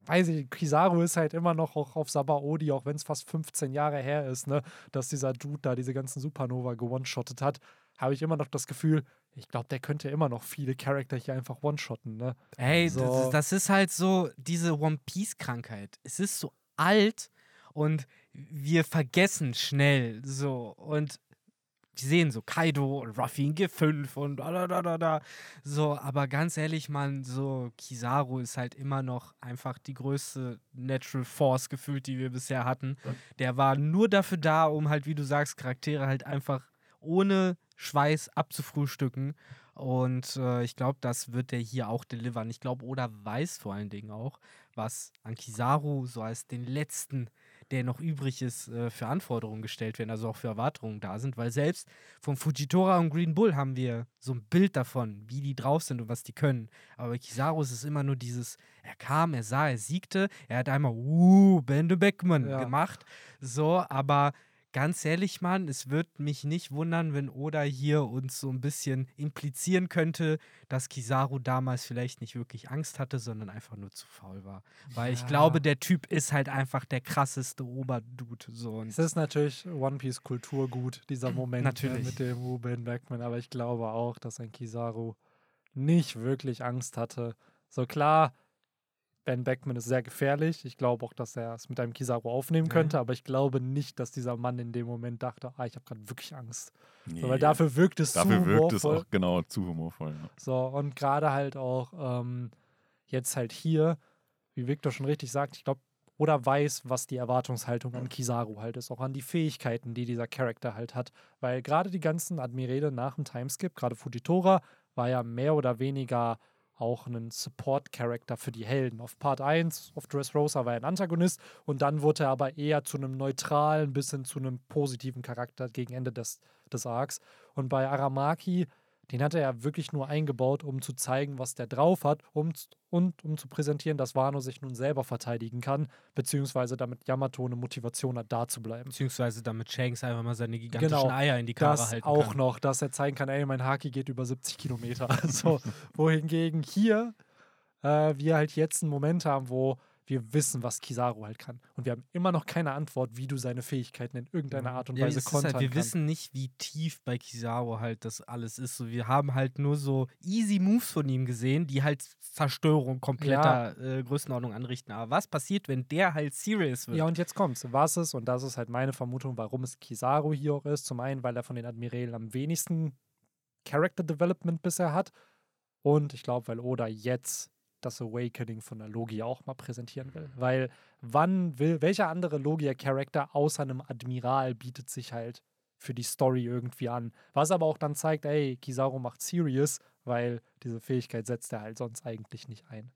weiß ich, Kizaru ist halt immer noch auch auf Sabaody, auch wenn es fast 15 Jahre her ist, ne, dass dieser Dude da diese ganzen Supernova gewone-shottet hat, habe ich immer noch das Gefühl, ich glaube, der könnte immer noch viele Charakter hier einfach one-shotten, ne? Ey, so. das, das ist halt so diese One Piece-Krankheit. Es ist so alt und wir vergessen schnell so. Und wir sehen so Kaido und Ruffy in G5 und da, da, da, da. So, aber ganz ehrlich, man, so Kizaru ist halt immer noch einfach die größte Natural Force gefühlt, die wir bisher hatten. Der war nur dafür da, um halt, wie du sagst, Charaktere halt einfach ohne Schweiß abzufrühstücken. Und äh, ich glaube, das wird der hier auch delivern. Ich glaube, Oda weiß vor allen Dingen auch, was an Kizaru so als den letzten der noch übrig ist, äh, für Anforderungen gestellt werden, also auch für Erwartungen da sind, weil selbst von Fujitora und Green Bull haben wir so ein Bild davon, wie die drauf sind und was die können. Aber bei Kizaru ist es immer nur dieses, er kam, er sah, er siegte, er hat einmal, uh, Bende Beckman ja. gemacht, so, aber ganz ehrlich, Mann, es würde mich nicht wundern, wenn Oda hier uns so ein bisschen implizieren könnte, dass Kizaru damals vielleicht nicht wirklich Angst hatte, sondern einfach nur zu faul war. Weil ja. ich glaube, der Typ ist halt einfach der krasseste Oberdude. So. es ist natürlich One Piece Kulturgut, dieser Moment ne, natürlich. mit dem Ruben Backman, aber ich glaube auch, dass ein Kizaru nicht wirklich Angst hatte. So klar, Ben Beckman ist sehr gefährlich. Ich glaube auch, dass er es mit einem Kizaru aufnehmen könnte, ja. aber ich glaube nicht, dass dieser Mann in dem Moment dachte, ah, ich habe gerade wirklich Angst. Nee. So, weil dafür wirkt es dafür zu humorvoll. Dafür wirkt es auch genau zu humorvoll. Ja. So, und gerade halt auch ähm, jetzt halt hier, wie Victor schon richtig sagt, ich glaube, oder weiß, was die Erwartungshaltung an Kizaru halt ist, auch an die Fähigkeiten, die dieser Charakter halt hat. Weil gerade die ganzen Admirale nach dem Timeskip, gerade Fujitora, war ja mehr oder weniger auch einen Support-Charakter für die Helden. Auf Part 1, auf Dressrosa war er ein Antagonist und dann wurde er aber eher zu einem neutralen bis hin zu einem positiven Charakter gegen Ende des, des Arcs. Und bei Aramaki den hat er ja wirklich nur eingebaut, um zu zeigen, was der drauf hat um, und um zu präsentieren, dass Wano sich nun selber verteidigen kann, beziehungsweise damit Yamato eine Motivation hat, da zu bleiben. Beziehungsweise damit Shanks einfach mal seine gigantischen genau, Eier in die Karre das halten kann. auch noch, dass er zeigen kann, ey, mein Haki geht über 70 Kilometer. *laughs* Also, wohingegen hier äh, wir halt jetzt einen Moment haben, wo wir wissen, was Kizaru halt kann. Und wir haben immer noch keine Antwort, wie du seine Fähigkeiten in irgendeiner Art und ja, Weise kontern halt, Wir kann. wissen nicht, wie tief bei Kizaru halt das alles ist. So, wir haben halt nur so easy Moves von ihm gesehen, die halt Zerstörung kompletter ja. äh, Größenordnung anrichten. Aber was passiert, wenn der halt serious wird? Ja, und jetzt kommt's. Was ist, und das ist halt meine Vermutung, warum es Kizaru hier auch ist. Zum einen, weil er von den Admirälen am wenigsten Character Development bisher hat. Und ich glaube, weil Oda jetzt das Awakening von der Logia auch mal präsentieren will. Weil wann will, welcher andere Logia-Charakter außer einem Admiral bietet sich halt für die Story irgendwie an? Was aber auch dann zeigt, ey, Kizaru macht Serious, weil diese Fähigkeit setzt er halt sonst eigentlich nicht ein.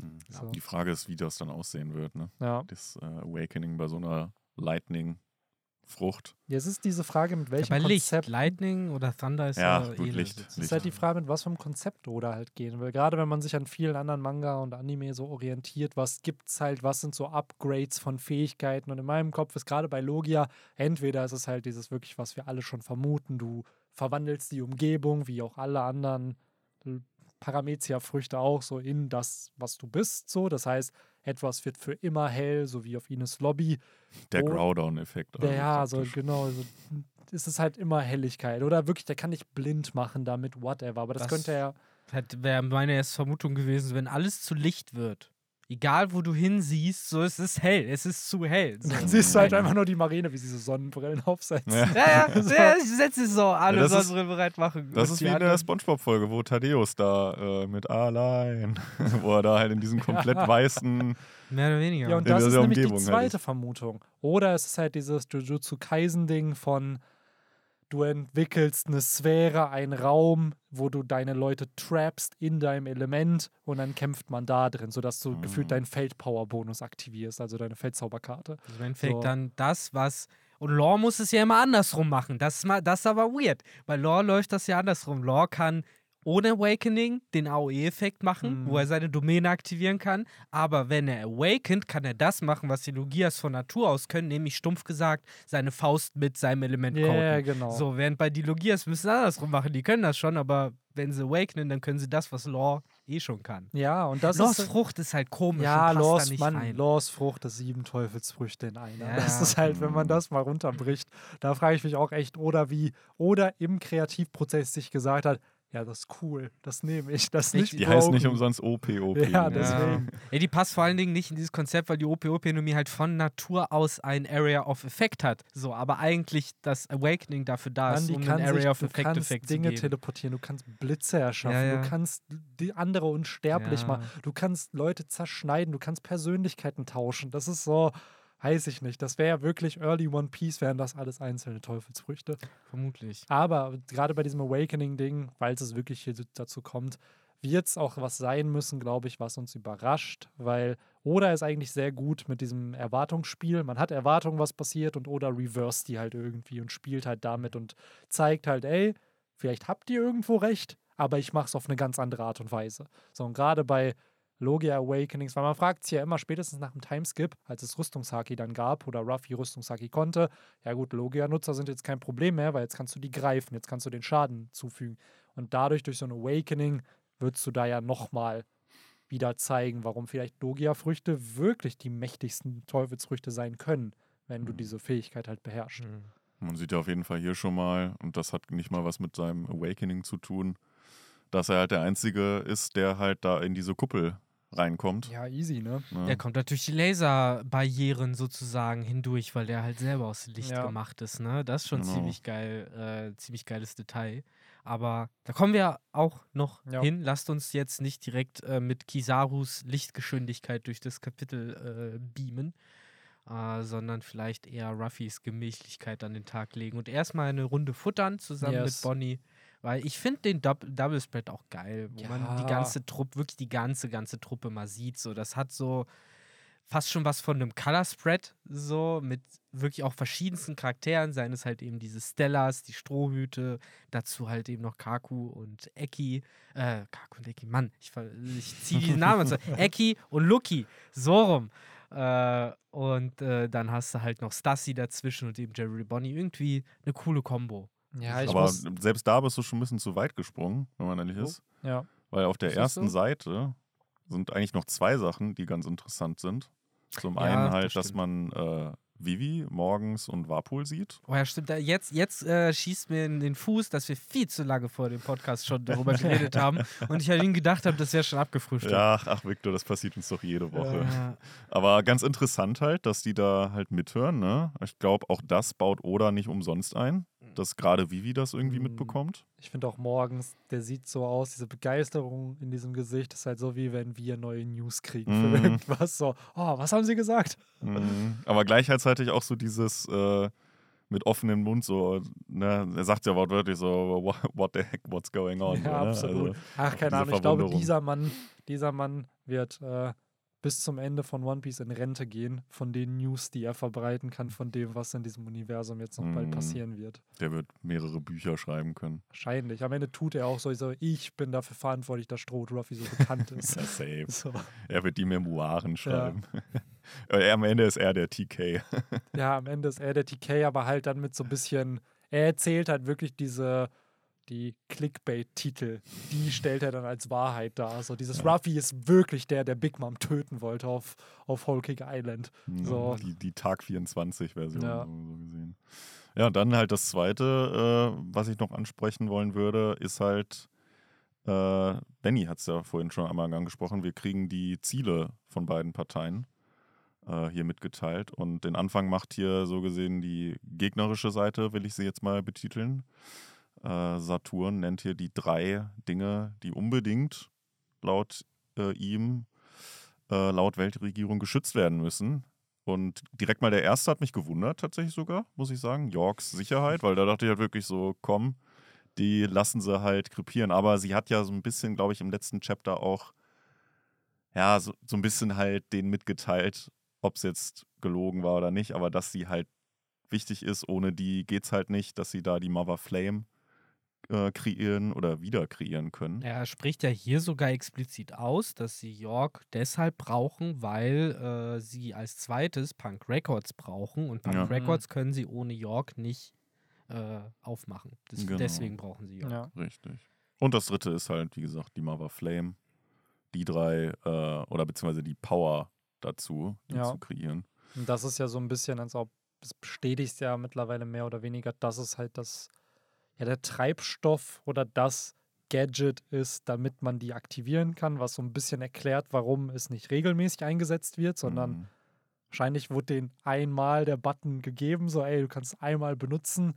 Mhm. Ja, so. Die Frage ist, wie das dann aussehen wird, ne? Ja. Das äh, Awakening bei so einer Lightning Frucht. Jetzt ist diese Frage, mit welchem ja, bei Konzept. Licht, Lightning oder Thunder ist ja, ja gut, Licht. Es ist halt die Frage, mit was für einem Konzept oder halt gehen will. Gerade wenn man sich an vielen anderen Manga und Anime so orientiert, was gibt's halt, was sind so Upgrades von Fähigkeiten. Und in meinem Kopf ist gerade bei Logia, entweder ist es halt dieses wirklich, was wir alle schon vermuten, du verwandelst die Umgebung, wie auch alle anderen Paramezia-Früchte auch, so in das, was du bist. So. Das heißt, etwas wird für immer hell, so wie auf Ines Lobby. Der Growdown-Effekt. Ja, so genau. So, ist es halt immer Helligkeit. Oder wirklich, der kann dich blind machen damit, whatever. Aber das, das könnte er. Wäre meine erste Vermutung gewesen, wenn alles zu Licht wird egal wo du hinsiehst, so es ist hell, es ist zu hell. So. Dann siehst du halt einfach nur die Marine, wie sie so Sonnenbrillen *laughs* aufsetzt. Ja, ja, ja, *laughs* so. ja ich setze so alle ja, Sonnenbrillen bereit machen. Das ist wie in der Spongebob-Folge, wo Thaddeus da äh, mit allein, *laughs* wo er da halt in diesem komplett weißen Mehr oder weniger. Ja, und das ist nämlich die zweite halt Vermutung. Oder es ist halt dieses Jujutsu Kaisen-Ding von du entwickelst eine Sphäre, einen Raum, wo du deine Leute trappst in deinem Element und dann kämpft man da drin, sodass du mhm. gefühlt deinen Feldpower-Bonus aktivierst, also deine Feldzauberkarte. Also im Endeffekt so. dann das, was. Und Lore muss es ja immer andersrum machen. Das ist, mal, das ist aber weird, weil Lore läuft das ja andersrum. Lore kann ohne Awakening den AOE-Effekt machen, mhm. wo er seine Domäne aktivieren kann. Aber wenn er awakened, kann er das machen, was die Logias von Natur aus können, nämlich stumpf gesagt, seine Faust mit seinem Element coden. Ja, genau. So, während bei die Logias müssen sie andersrum machen. Die können das schon, aber wenn sie awakenen, dann können sie das, was Law eh schon kann. Ja, und das Laws ist. Frucht ist halt komisch. Ja, Laws, Mann, Laws Frucht ist sieben Teufelsfrüchte in einer. Ja. Das ist halt, wenn man das mal runterbricht, da frage ich mich auch echt, oder wie, oder im Kreativprozess sich gesagt hat, ja, das ist cool, das nehme ich. Das nicht die heißt nicht umsonst OP, OP. Ja, deswegen. Ja. ja. die passt vor allen Dingen nicht in dieses Konzept, weil die OP-OP-Nomie halt von Natur aus ein Area of Effect hat. So, aber eigentlich das Awakening dafür da ist, um ein Area of Effect Effekt zu geben. Du kannst Dinge teleportieren, du kannst Blitze erschaffen, ja, ja. du kannst die andere unsterblich machen, du kannst Leute zerschneiden, du kannst Persönlichkeiten tauschen. Das ist so Weiß ich nicht. Das wäre ja wirklich Early One Piece, wären das alles einzelne Teufelsfrüchte. Vermutlich. Aber gerade bei diesem Awakening-Ding, weil es wirklich hier dazu kommt, wird es auch was sein müssen, glaube ich, was uns überrascht, weil Oda ist eigentlich sehr gut mit diesem Erwartungsspiel. Man hat Erwartungen, was passiert und Oda reverse die halt irgendwie und spielt halt damit und zeigt halt, ey, vielleicht habt ihr irgendwo recht, aber ich mache es auf eine ganz andere Art und Weise. So, und gerade bei Logia Awakenings, weil man fragt sich ja immer spätestens nach dem Timeskip, als es Rüstungshaki dann gab oder Ruffy Rüstungshaki konnte, ja gut, Logia-Nutzer sind jetzt kein Problem mehr, weil jetzt kannst du die greifen, jetzt kannst du den Schaden zufügen. Und dadurch, durch so ein Awakening, würdest du da ja nochmal wieder zeigen, warum vielleicht Logia-Früchte wirklich die mächtigsten Teufelsfrüchte sein können, wenn du mhm. diese Fähigkeit halt beherrschst. Mhm. Man sieht ja auf jeden Fall hier schon mal, und das hat nicht mal was mit seinem Awakening zu tun, dass er halt der Einzige ist, der halt da in diese Kuppel reinkommt. Ja, easy, ne? Ja. Der kommt natürlich die Laserbarrieren sozusagen hindurch, weil der halt selber aus Licht ja. gemacht ist, ne? Das ist schon genau. ziemlich geil, äh, ziemlich geiles Detail. Aber da kommen wir auch noch ja. hin. Lasst uns jetzt nicht direkt äh, mit Kisarus Lichtgeschwindigkeit durch das Kapitel äh, beamen, äh, sondern vielleicht eher Ruffys Gemächlichkeit an den Tag legen und erstmal eine Runde futtern zusammen yes. mit Bonnie weil ich finde den Dub Double Spread auch geil, wo ja. man die ganze Truppe, wirklich die ganze, ganze Truppe mal sieht. So, das hat so fast schon was von einem Color Spread, so mit wirklich auch verschiedensten Charakteren, seien es halt eben diese Stellas, die Strohhüte, dazu halt eben noch Kaku und Eki, äh, Kaku und Eki, Mann, ich, ich ziehe die Namen zu. *laughs* Eki und Lucky, so rum. Äh, und äh, dann hast du halt noch Stassi dazwischen und eben Jerry Bonnie. Irgendwie eine coole Kombo. Ja, ich Aber selbst da bist du schon ein bisschen zu weit gesprungen, wenn man ehrlich ist. Ja. Weil auf der ersten so? Seite sind eigentlich noch zwei Sachen, die ganz interessant sind. Zum ja, einen halt, das dass man äh, Vivi morgens und Warpool sieht. Oh ja, stimmt. Jetzt, jetzt äh, schießt mir in den Fuß, dass wir viel zu lange vor dem Podcast schon darüber geredet haben *laughs* und ich halt ihnen gedacht habe, das wäre schon abgefrühstückt. Ja, ach Victor, das passiert uns doch jede Woche. Ja. Aber ganz interessant halt, dass die da halt mithören. Ne? Ich glaube, auch das baut Oda nicht umsonst ein dass gerade Vivi das irgendwie mhm. mitbekommt. Ich finde auch morgens, der sieht so aus, diese Begeisterung in diesem Gesicht ist halt so, wie wenn wir neue News kriegen mhm. für irgendwas. So, oh, was haben sie gesagt? Mhm. Aber gleichzeitig auch so dieses äh, mit offenem Mund, so, ne, er sagt ja wortwörtlich so, what the heck, what's going on? Ja, so, ne? absolut. Also, Ach, keine Ahnung, ich glaube, dieser Mann, dieser Mann wird äh, bis zum Ende von One Piece in Rente gehen, von den News, die er verbreiten kann, von dem, was in diesem Universum jetzt noch mm. bald passieren wird. Der wird mehrere Bücher schreiben können. Wahrscheinlich. Am Ende tut er auch so, ich bin dafür verantwortlich, dass Stroh Ruffy so bekannt *laughs* ist. ja, safe. So. Er wird die Memoiren schreiben. *laughs* Ja. am Ende ist er der TK. ja, am Ende ist er der TK, aber halt dann mit so ein bisschen, er erzählt halt wirklich diese die Clickbait-Titel, die *laughs* stellt er dann als Wahrheit dar. So dieses ja. Ruffy ist wirklich der, der Big Mom töten wollte auf, auf Whole Cake Island. So. Die, die Tag 24-Version ja. so gesehen. Ja, und dann halt das zweite, äh, was ich noch ansprechen wollen würde, ist halt, äh, Benny hat es ja vorhin schon einmal angesprochen, wir kriegen die Ziele von beiden Parteien äh, hier mitgeteilt. Und den Anfang macht hier so gesehen die gegnerische Seite, will ich sie jetzt mal betiteln. Äh, Saturn nennt hier die drei Dinge, die unbedingt laut äh, ihm, äh, laut Weltregierung geschützt werden müssen. Und direkt mal der erste hat mich gewundert, tatsächlich sogar, muss ich sagen. Yorks Sicherheit, weil da dachte ich halt wirklich so, komm, die lassen sie halt krepieren. Aber sie hat ja so ein bisschen, glaube ich, im letzten Chapter auch, ja, so, so ein bisschen halt denen mitgeteilt, ob es jetzt gelogen war oder nicht, aber dass sie halt wichtig ist, ohne die geht es halt nicht, dass sie da die Mother Flame äh, kreieren oder wieder kreieren können. Er spricht ja hier sogar explizit aus, dass sie York deshalb brauchen, weil äh, sie als zweites Punk Records brauchen und Punk ja. Records mhm. können sie ohne York nicht äh, aufmachen. Das, genau. Deswegen brauchen sie York. Ja. Richtig. Und das dritte ist halt, wie gesagt, die Mother Flame. Die drei, äh, oder beziehungsweise die Power dazu, die ja. zu kreieren. Und das ist ja so ein bisschen, als ob es bestätigt ja mittlerweile mehr oder weniger, dass es halt das ja, der Treibstoff oder das Gadget ist, damit man die aktivieren kann, was so ein bisschen erklärt, warum es nicht regelmäßig eingesetzt wird, sondern mhm. wahrscheinlich wurde den einmal der Button gegeben, so ey, du kannst einmal benutzen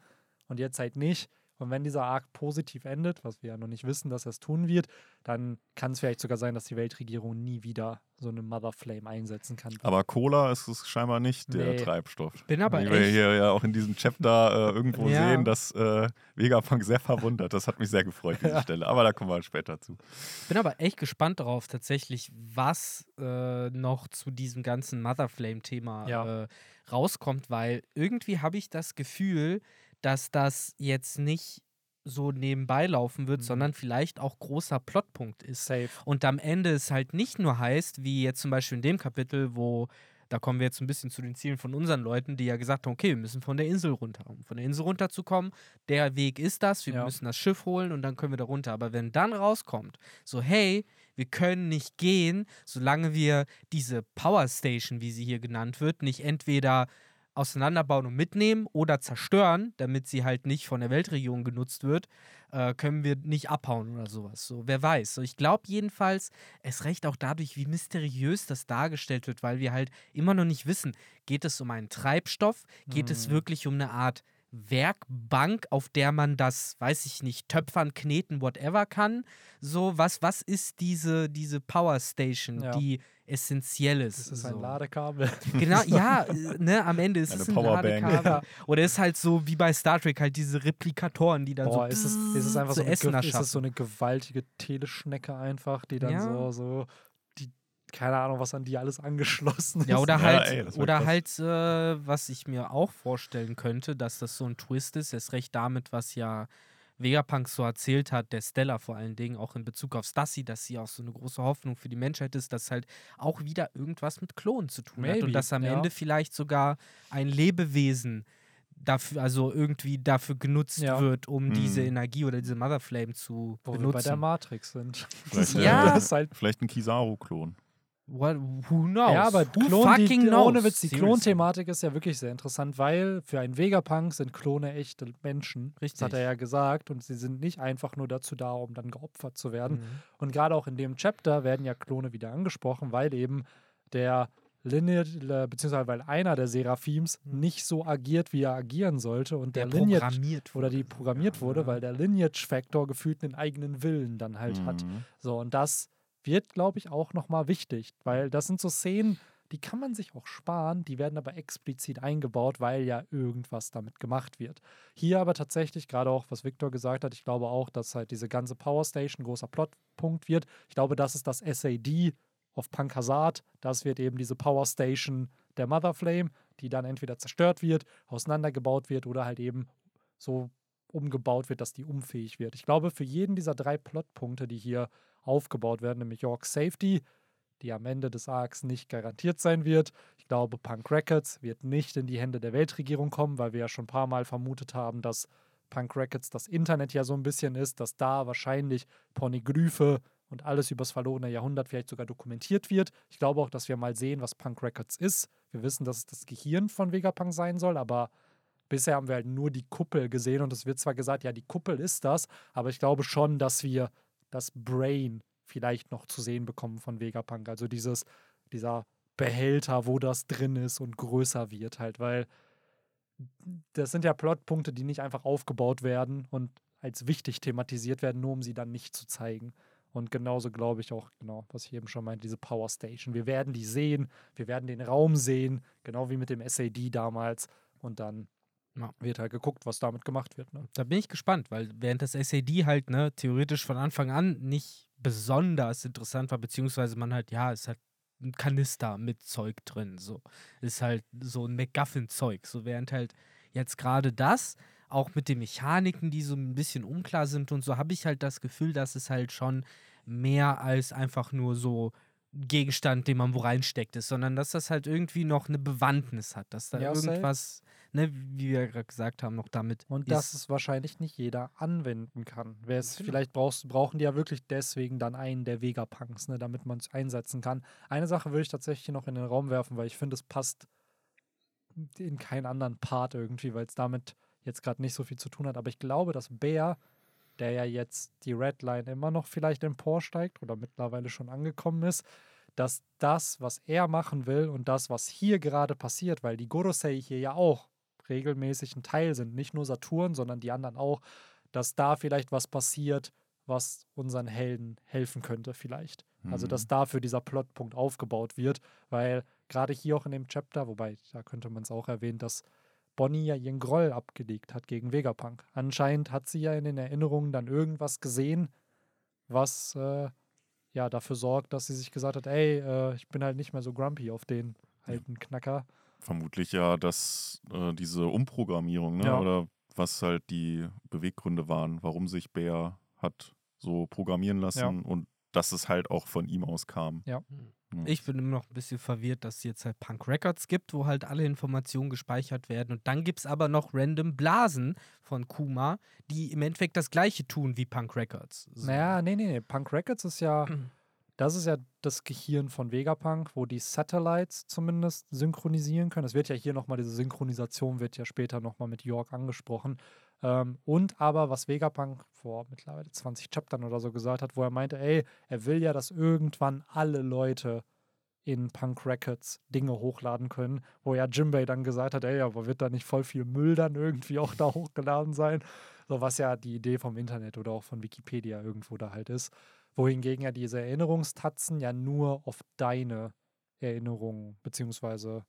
und jetzt halt nicht. Und wenn dieser Arc positiv endet, was wir ja noch nicht wissen, dass er es tun wird, dann kann es vielleicht sogar sein, dass die Weltregierung nie wieder so eine Mother Flame einsetzen kann. Aber Cola ist es scheinbar nicht der nee. Treibstoff. Ich bin aber Wie echt wir hier ja auch in diesem Chapter äh, irgendwo ja. sehen, dass äh, Vegapunk sehr verwundert. Das hat mich sehr gefreut, diese ja. Stelle. Aber da kommen wir später zu. Ich bin aber echt gespannt darauf, tatsächlich, was äh, noch zu diesem ganzen Mother Flame-Thema ja. Äh, rauskommt, weil irgendwie habe ich das Gefühl, dass das jetzt nicht so nebenbei laufen wird, mhm. sondern vielleicht auch großer Plotpunkt ist. Safe. Und am Ende es halt nicht nur heißt, wie jetzt zum Beispiel in dem Kapitel, wo da kommen wir jetzt ein bisschen zu den Zielen von unseren Leuten, die ja gesagt haben, okay, wir müssen von der Insel runter. Um von der Insel runterzukommen, der Weg ist das, wir ja. müssen das Schiff holen und dann können wir da runter. Aber wenn dann rauskommt, so hey, wir können nicht gehen, solange wir diese Power Station, wie sie hier genannt wird, nicht entweder auseinanderbauen und mitnehmen oder zerstören, damit sie halt nicht von der Weltregierung genutzt wird, äh, können wir nicht abhauen oder sowas. So, wer weiß. So, ich glaube jedenfalls, es reicht auch dadurch, wie mysteriös das dargestellt wird, weil wir halt immer noch nicht wissen, geht es um einen Treibstoff, geht mhm. es wirklich um eine Art Werkbank, auf der man das, weiß ich nicht, töpfern, kneten, whatever kann. So, was, was ist diese, diese Power Station, ja. die essentiell ist? Das ist ein Ladekabel. *laughs* Genau, ja, ne, am Ende ist Eine es ein Powerbank. Ladekabel. Ja. Oder ist halt so wie bei Star Trek halt diese Replikatoren, die dann Boah, so ist es, ist es einfach so, Essen eine, ist es so eine gewaltige Teleschnecke einfach, die dann ja. so, so keine Ahnung, was an die alles angeschlossen ist. Ja, oder halt, ja, ey, oder halt äh, was ich mir auch vorstellen könnte, dass das so ein Twist ist, erst recht damit, was ja Vegapunk so erzählt hat, der Stella vor allen Dingen, auch in Bezug auf Stassi, dass sie auch so eine große Hoffnung für die Menschheit ist, dass halt auch wieder irgendwas mit Klonen zu tun Maybe, hat und dass am ja. Ende vielleicht sogar ein Lebewesen dafür, also irgendwie dafür genutzt ja. wird, um hm. diese Energie oder diese Mother Flame zu Wo benutzen. Wir bei der Matrix sind. Vielleicht, ja. Halt vielleicht ein Kizaru-Klon. What, who knows? Ja, aber who Klon, die, knows? ohne Witz, die Klonthematik ist ja wirklich sehr interessant, weil für einen Vegapunk sind Klone echte Menschen. Richtig. Das hat er ja gesagt. Und sie sind nicht einfach nur dazu da, um dann geopfert zu werden. Mhm. Und gerade auch in dem Chapter werden ja Klone wieder angesprochen, weil eben der Lineage, äh, beziehungsweise weil einer der Seraphims mhm. nicht so agiert, wie er agieren sollte und der, der Lineage oder die programmiert wurde, ja. weil der Lineage-Faktor gefühlt einen eigenen Willen dann halt mhm. hat. So, und das wird, glaube ich, auch nochmal wichtig, weil das sind so Szenen, die kann man sich auch sparen, die werden aber explizit eingebaut, weil ja irgendwas damit gemacht wird. Hier aber tatsächlich, gerade auch, was Victor gesagt hat, ich glaube auch, dass halt diese ganze Power Station großer Plotpunkt wird. Ich glaube, das ist das SAD auf Punk Hazard. Das wird eben diese Power Station der Mother Flame, die dann entweder zerstört wird, auseinandergebaut wird oder halt eben so umgebaut wird, dass die unfähig wird. Ich glaube, für jeden dieser drei Plotpunkte, die hier aufgebaut werden, nämlich York Safety, die am Ende des Arcs nicht garantiert sein wird. Ich glaube, Punk Records wird nicht in die Hände der Weltregierung kommen, weil wir ja schon ein paar Mal vermutet haben, dass Punk Records das Internet ja so ein bisschen ist, dass da wahrscheinlich Pornoglyphe und alles übers verlorene Jahrhundert vielleicht sogar dokumentiert wird. Ich glaube auch, dass wir mal sehen, was Punk Records ist. Wir wissen, dass es das Gehirn von Vegapunk sein soll, aber bisher haben wir halt nur die Kuppel gesehen und es wird zwar gesagt, ja, die Kuppel ist das, aber ich glaube schon, dass wir das Brain vielleicht noch zu sehen bekommen von Vegapunk. Also dieses, dieser Behälter, wo das drin ist und größer wird halt, weil das sind ja Plotpunkte, die nicht einfach aufgebaut werden und als wichtig thematisiert werden, nur um sie dann nicht zu zeigen. Und genauso glaube ich auch, genau, was ich eben schon meinte, diese Power Station. Wir werden die sehen, wir werden den Raum sehen, genau wie mit dem SAD damals. Und dann ja. wird halt geguckt, was damit gemacht wird. Ne? Da bin ich gespannt, weil während das SAD halt ne, theoretisch von Anfang an nicht besonders interessant war, beziehungsweise man halt, ja, ist halt ein Kanister mit Zeug drin. So. Ist halt so ein McGuffin-Zeug. So während halt jetzt gerade das, auch mit den Mechaniken, die so ein bisschen unklar sind und so, habe ich halt das Gefühl, dass es halt schon mehr als einfach nur so Gegenstand, den man wo reinsteckt ist, sondern dass das halt irgendwie noch eine Bewandtnis hat, dass da ja, irgendwas, ne, wie wir gerade gesagt haben, noch damit. Und dass es wahrscheinlich nicht jeder anwenden kann. Wer es genau. vielleicht brauchst, brauchen die ja wirklich deswegen dann einen der Vegapunks, ne, damit man es einsetzen kann. Eine Sache würde ich tatsächlich noch in den Raum werfen, weil ich finde, es passt in keinen anderen Part irgendwie, weil es damit jetzt gerade nicht so viel zu tun hat. Aber ich glaube, dass Bär der ja jetzt die Redline immer noch vielleicht emporsteigt oder mittlerweile schon angekommen ist, dass das, was er machen will und das, was hier gerade passiert, weil die Gorosei hier ja auch regelmäßig ein Teil sind, nicht nur Saturn, sondern die anderen auch, dass da vielleicht was passiert, was unseren Helden helfen könnte, vielleicht. Mhm. Also, dass mhm. dafür dieser Plotpunkt aufgebaut wird, weil gerade hier auch in dem Chapter, wobei da könnte man es auch erwähnen, dass Bonnie ja ihren Groll abgelegt hat gegen Vegapunk. Anscheinend hat sie ja in den Erinnerungen dann irgendwas gesehen, was äh, ja dafür sorgt, dass sie sich gesagt hat, ey, äh, ich bin halt nicht mehr so grumpy auf den alten Knacker. Vermutlich ja, dass äh, diese Umprogrammierung, ne? Ja. oder was halt die Beweggründe waren, warum sich Bär hat so programmieren lassen ja. und dass es halt auch von ihm aus kam. Ja. Hm. Ich bin immer noch ein bisschen verwirrt, dass es jetzt halt Punk Records gibt, wo halt alle Informationen gespeichert werden. Und dann gibt es aber noch random Blasen von Kuma, die im Endeffekt das gleiche tun wie Punk Records. So. Naja, nee, nee, nee. Punk Records ist ja, *clears throat* das ist ja das Gehirn von Vegapunk, wo die Satellites zumindest synchronisieren können. Es wird ja hier nochmal, diese Synchronisation wird ja später nochmal mit York angesprochen. Ähm, und aber, was Vegapunk vor mittlerweile 20 Chaptern oder so gesagt hat, wo er meinte, ey, er will ja, dass irgendwann alle Leute in Punk Records Dinge hochladen können, wo ja Jimbei dann gesagt hat, ey, aber wird da nicht voll viel Müll dann irgendwie auch da hochgeladen sein? So was ja die Idee vom Internet oder auch von Wikipedia irgendwo da halt ist. Wohingegen ja diese Erinnerungstatzen ja nur auf deine Erinnerungen beziehungsweise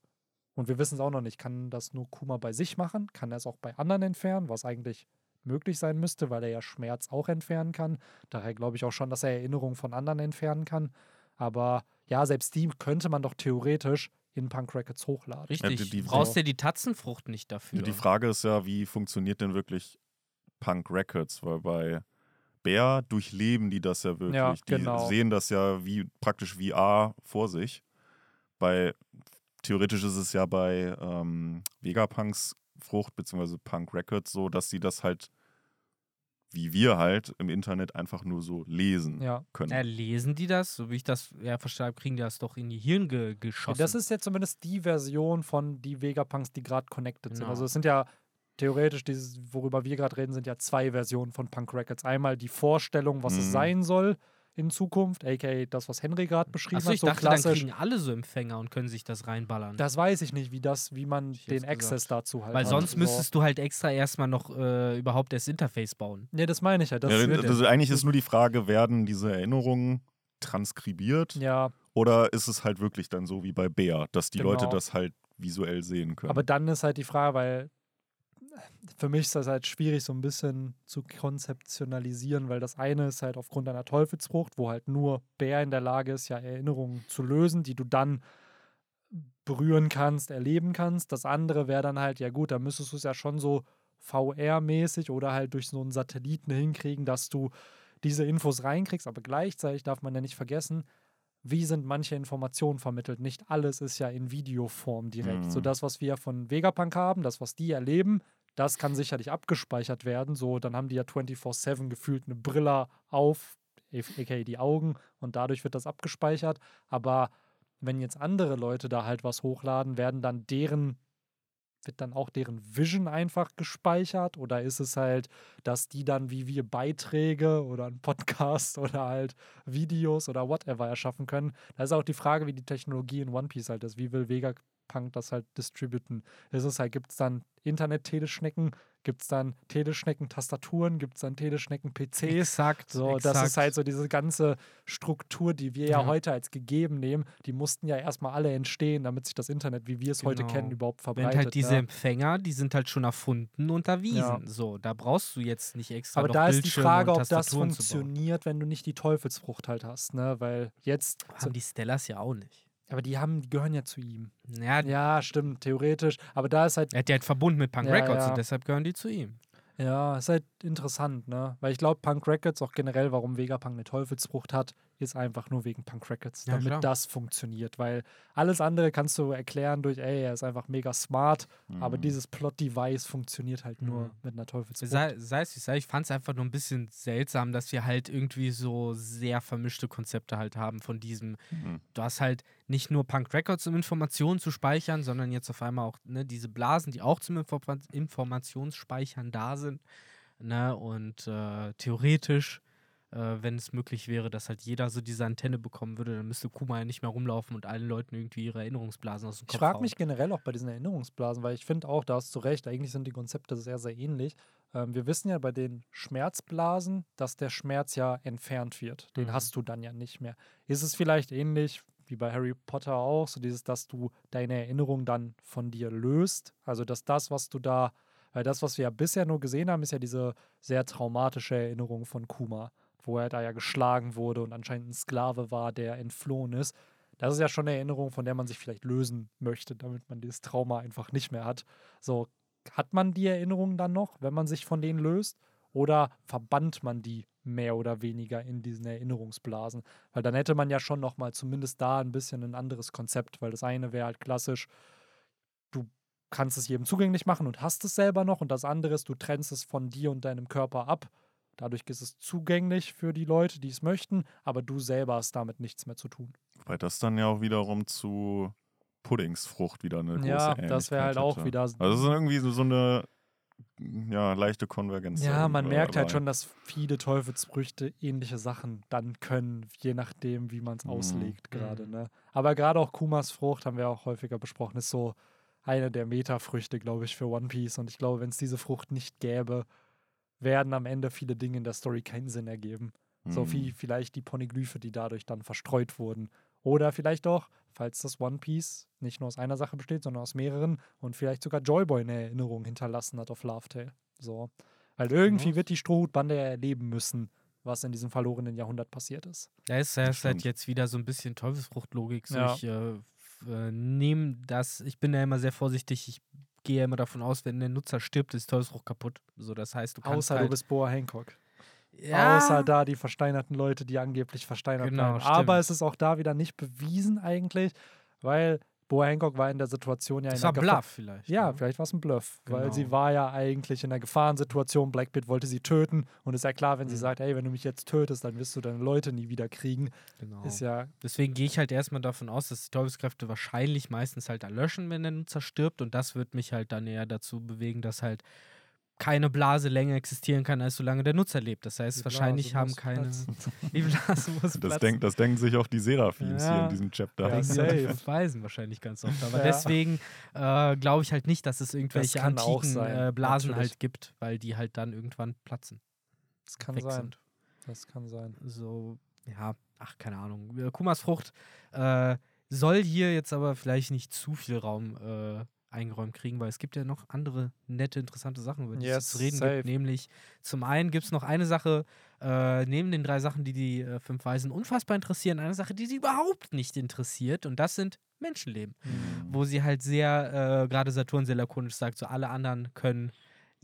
und wir wissen es auch noch nicht, kann das nur Kuma bei sich machen? Kann er es auch bei anderen entfernen, was eigentlich möglich sein müsste, weil er ja Schmerz auch entfernen kann. Daher glaube ich auch schon, dass er Erinnerungen von anderen entfernen kann. Aber ja, selbst die könnte man doch theoretisch in Punk Records hochladen. Richtig, ja, die, die, brauchst ja die Tatzenfrucht nicht dafür. Die Frage ist ja, wie funktioniert denn wirklich Punk Records? Weil bei Bär durchleben die das ja wirklich. Ja, genau. Die sehen das ja wie praktisch VR vor sich. Bei theoretisch ist es ja bei ähm, Vegapunks Frucht bzw. Punk Records so, dass sie das halt wie wir halt im Internet einfach nur so lesen ja. können. Ja, lesen die das? So wie ich das ja verstehe, kriegen die das doch in die Hirn ge geschossen. Das ist ja zumindest die Version von die Vegapunks, die gerade connected sind. Genau. Also es sind ja theoretisch, dieses, worüber wir gerade reden, sind ja zwei Versionen von Punk Records. Einmal die Vorstellung, was mhm. es sein soll in Zukunft, aka das, was Henry gerade beschrieben Achso, hat. So dachte, klassisch. dann kriegen alle so Empfänger und können sich das reinballern. Das weiß ich nicht, wie das, wie man den Access gesagt. dazu halt Weil sonst hat. müsstest du halt extra erstmal noch äh, überhaupt das Interface bauen. Nee, das meine ich halt. Ja, also eigentlich ist nur die Frage, werden diese Erinnerungen transkribiert? Ja. Oder ist es halt wirklich dann so wie bei Bär, dass die genau. Leute das halt visuell sehen können? Aber dann ist halt die Frage, weil für mich ist das halt schwierig, so ein bisschen zu konzeptionalisieren, weil das eine ist halt aufgrund einer Teufelsfrucht, wo halt nur Bär in der Lage ist, ja Erinnerungen zu lösen, die du dann berühren kannst, erleben kannst. Das andere wäre dann halt, ja gut, da müsstest du es ja schon so VR-mäßig oder halt durch so einen Satelliten hinkriegen, dass du diese Infos reinkriegst. Aber gleichzeitig darf man ja nicht vergessen, wie sind manche Informationen vermittelt. Nicht alles ist ja in Videoform direkt. Mhm. So das, was wir von Vegapunk haben, das, was die erleben, das kann sicherlich abgespeichert werden. So, dann haben die ja 24-7 gefühlt eine Brille auf, aka die Augen, und dadurch wird das abgespeichert. Aber wenn jetzt andere Leute da halt was hochladen, werden dann deren wird dann auch deren Vision einfach gespeichert oder ist es halt, dass die dann wie wir Beiträge oder einen Podcast *laughs* oder halt Videos oder whatever erschaffen können? Da ist auch die Frage, wie die Technologie in One Piece halt ist. Wie will Vegapunk das halt distributen? Ist es halt, gibt es dann Internet-Teleschnecken? Gibt es dann Teleschnecken-Tastaturen? Gibt es dann Teleschnecken-PCs? Exakt. So, exakt. das ist halt so diese ganze Struktur, die wir ja, ja heute als gegeben nehmen. Die mussten ja erstmal alle entstehen, damit sich das Internet, wie wir es genau. heute kennen, überhaupt verbreitet. Wenn halt diese ja. Empfänger, die sind halt schon erfunden und erwiesen. Ja. So, da brauchst du jetzt nicht extra. Aber da ist die Frage, ob das funktioniert, wenn du nicht die Teufelsfrucht halt hast, ne? Weil jetzt. Haben die Stellas ja auch nicht. Aber die haben, die gehören ja zu ihm. Ja, ja, stimmt, theoretisch. Aber da ist halt. Er hat ja halt verbunden mit Punk ja, Records ja. und deshalb gehören die zu ihm. Ja, ist halt interessant, ne? Weil ich glaube, Punk Records, auch generell, warum Vegapunk eine Teufelsfrucht hat, ist einfach nur wegen Punk Records, damit ja, das funktioniert. Weil alles andere kannst du erklären durch, ey, er ist einfach mega smart, mhm. aber dieses Plot-Device funktioniert halt nur mhm. mit einer Teufelsfrucht. Sei, sei es wie sei, ich fand es einfach nur ein bisschen seltsam, dass wir halt irgendwie so sehr vermischte Konzepte halt haben von diesem. Mhm. Du hast halt nicht nur Punk Records, um Informationen zu speichern, sondern jetzt auf einmal auch ne, diese Blasen, die auch zum Inform Informationsspeichern da sind. Ne? Und äh, theoretisch, äh, wenn es möglich wäre, dass halt jeder so diese Antenne bekommen würde, dann müsste Kuma ja nicht mehr rumlaufen und allen Leuten irgendwie ihre Erinnerungsblasen aus dem Kopf Ich frage mich generell auch bei diesen Erinnerungsblasen, weil ich finde auch, da hast du recht, eigentlich sind die Konzepte sehr, sehr ähnlich. Ähm, wir wissen ja bei den Schmerzblasen, dass der Schmerz ja entfernt wird. Den mhm. hast du dann ja nicht mehr. Ist es vielleicht ähnlich, wie bei Harry Potter auch, so dieses, dass du deine Erinnerung dann von dir löst. Also, dass das, was du da weil das, was wir ja bisher nur gesehen haben, ist ja diese sehr traumatische Erinnerung von Kuma, wo er da ja geschlagen wurde und anscheinend ein Sklave war, der entflohen ist. Das ist ja schon eine Erinnerung, von der man sich vielleicht lösen möchte, damit man dieses Trauma einfach nicht mehr hat. So, hat man die Erinnerungen dann noch, wenn man sich von denen löst? Oder verbannt man die mehr oder weniger in diesen Erinnerungsblasen? Weil dann hätte man ja schon noch mal zumindest da ein bisschen ein anderes Konzept, weil das eine wäre halt klassisch, du kannst es jedem zugänglich machen und hast es selber noch. Und das andere ist, du trennst es von dir und deinem Körper ab. Dadurch ist es zugänglich für die Leute, die es möchten, aber du selber hast damit nichts mehr zu tun. Weil das dann ja auch wiederum zu Puddingsfrucht wieder eine große Ja, das wäre halt auch wieder. Also es ist irgendwie so, so eine ja, leichte Konvergenz. Ja, man merkt halt schon, dass viele Teufelsfrüchte ähnliche Sachen dann können, je nachdem, wie man es mhm. auslegt gerade. Mhm. Ne? Aber gerade auch Kumas Frucht, haben wir auch häufiger besprochen, ist so, eine der Metafrüchte, glaube ich, für One Piece. Und ich glaube, wenn es diese Frucht nicht gäbe, werden am Ende viele Dinge in der Story keinen Sinn ergeben. Mhm. So wie vielleicht die Poneglyphe, die dadurch dann verstreut wurden. Oder vielleicht auch, falls das One Piece nicht nur aus einer Sache besteht, sondern aus mehreren und vielleicht sogar Joyboy eine Erinnerung hinterlassen hat auf Love Tale. So. Weil irgendwie wird die Strohhutbande erleben müssen, was in diesem verlorenen Jahrhundert passiert ist. Ja, ist, ist halt jetzt wieder so ein bisschen Teufelsfruchtlogik. So ja. ich äh, äh, nehme das, ich bin da immer sehr vorsichtig, ich gehe ja immer davon aus, wenn der Nutzer stirbt, ist Teufelsfrucht kaputt. So, das heißt, du kannst Außer halt, du bist Boa Hancock. Ja. Außer da die versteinerten Leute, die angeblich versteinert genau, bleiben. Aber es ist auch da wieder nicht bewiesen eigentlich, weil Bo Hancock war in der Situation ja das in war Bluff vielleicht. Ja, ne? vielleicht war es ein Bluff, genau. weil sie war ja eigentlich in einer Gefahrensituation. Blackbeard wollte sie töten und ist ja klar, wenn mhm. sie sagt, hey, wenn du mich jetzt tötest, dann wirst du deine Leute nie wieder kriegen. Genau. Ist ja Deswegen gehe ich halt erstmal davon aus, dass die Teufelskräfte wahrscheinlich meistens halt erlöschen, wenn der Nutzer stirbt und das wird mich halt dann eher dazu bewegen, dass halt keine Blase länger existieren kann, als solange der Nutzer lebt. Das heißt, die wahrscheinlich Blase haben keine. *laughs* die Blase muss das, denk, das denken sich auch die Seraphims ja. hier in diesem Chapter. Ja, safe. Weisen wahrscheinlich ganz oft. Aber ja. deswegen äh, glaube ich halt nicht, dass es irgendwelche antiken äh, Blasen Natürlich. halt gibt, weil die halt dann irgendwann platzen. Das kann sein. Sind. Das kann sein. So, ja, ach, keine Ahnung. Äh, Kumas Frucht äh, soll hier jetzt aber vielleicht nicht zu viel Raum äh, eingeräumt kriegen, weil es gibt ja noch andere nette, interessante Sachen, über die yes, es zu reden safe. gibt. Nämlich zum einen gibt es noch eine Sache, äh, neben den drei Sachen, die die äh, fünf Weisen unfassbar interessieren, eine Sache, die sie überhaupt nicht interessiert und das sind Menschenleben. Mhm. Wo sie halt sehr, äh, gerade Saturn sehr lakonisch sagt, so alle anderen können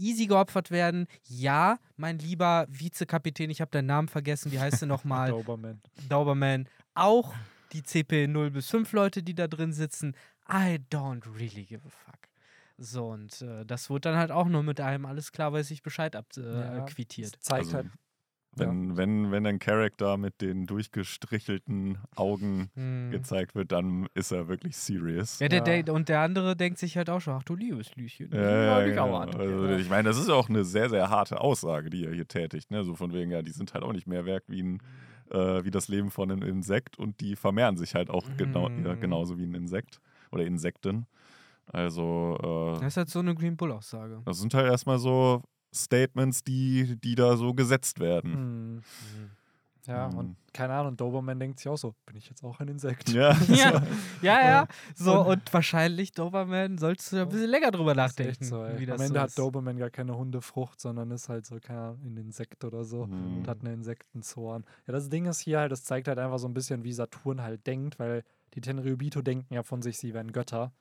easy geopfert werden. Ja, mein lieber Vizekapitän, ich habe deinen Namen vergessen, wie heißt du nochmal? *laughs* Dauberman. Dauberman. Auch die CP 0 bis 5 Leute, die da drin sitzen, I don't really give a fuck. So, und äh, das wurde dann halt auch nur mit einem alles klar, weiß ich Bescheid abquittiert. Äh, ja, zeigt also, halt wenn, ja. wenn, wenn ein Charakter mit den durchgestrichelten Augen hm. gezeigt wird, dann ist er wirklich serious. Ja, der, ja. Der, und der andere denkt sich halt auch schon, ach du liebes Lüchen. Ja, ja, genau. also, ich meine, das ist auch eine sehr, sehr harte Aussage, die er hier tätigt. Ne? So von wegen, ja, die sind halt auch nicht mehr wert wie, ein, äh, wie das Leben von einem Insekt und die vermehren sich halt auch genau, ja, hm. genauso wie ein Insekt oder Insekten. Also. Äh, das ist halt so eine Green Bull-Aussage. Das sind halt erstmal so Statements, die, die da so gesetzt werden. Mhm. Ja, mhm. und keine Ahnung, Doberman denkt sich auch so, bin ich jetzt auch ein Insekt? Ja, *laughs* ja, ja, ja. So, und, wahrscheinlich Doberman sollst du ein bisschen länger drüber nachdenken. So, Am Ende so hat Doberman gar keine Hundefrucht, sondern ist halt so, keine Ahnung, ein Insekt oder so mhm. und hat eine Insektenzorn. Ja, das Ding ist hier halt, das zeigt halt einfach so ein bisschen, wie Saturn halt denkt, weil die Tenryubito denken ja von sich, sie wären Götter.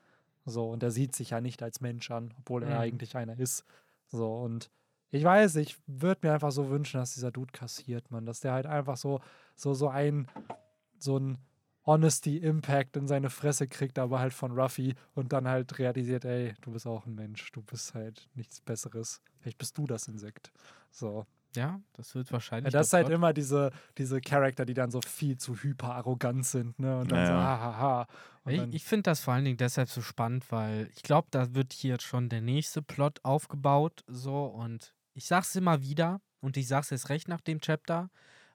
So, und er sieht sich ja nicht als Mensch an, obwohl er mhm. eigentlich einer ist. So, und ich weiß, ich würde mir einfach so wünschen, dass dieser Dude kassiert, man. Dass der halt einfach so, so, so ein, so ein Honesty-Impact in seine Fresse kriegt, aber halt von Ruffy und dann halt realisiert, ey, du bist auch ein Mensch, du bist halt nichts Besseres. Vielleicht bist du das Insekt. So. Ja, das wird wahrscheinlich. Ja, das ist halt immer diese, diese Charakter, die dann so viel zu hyper arrogant sind, ne? Und dann ja. so, hahaha. Ich, ich finde das vor allen Dingen deshalb so spannend, weil ich glaube, da wird hier jetzt schon der nächste Plot aufgebaut, so und ich sag's immer wieder und ich sag's jetzt recht nach dem Chapter.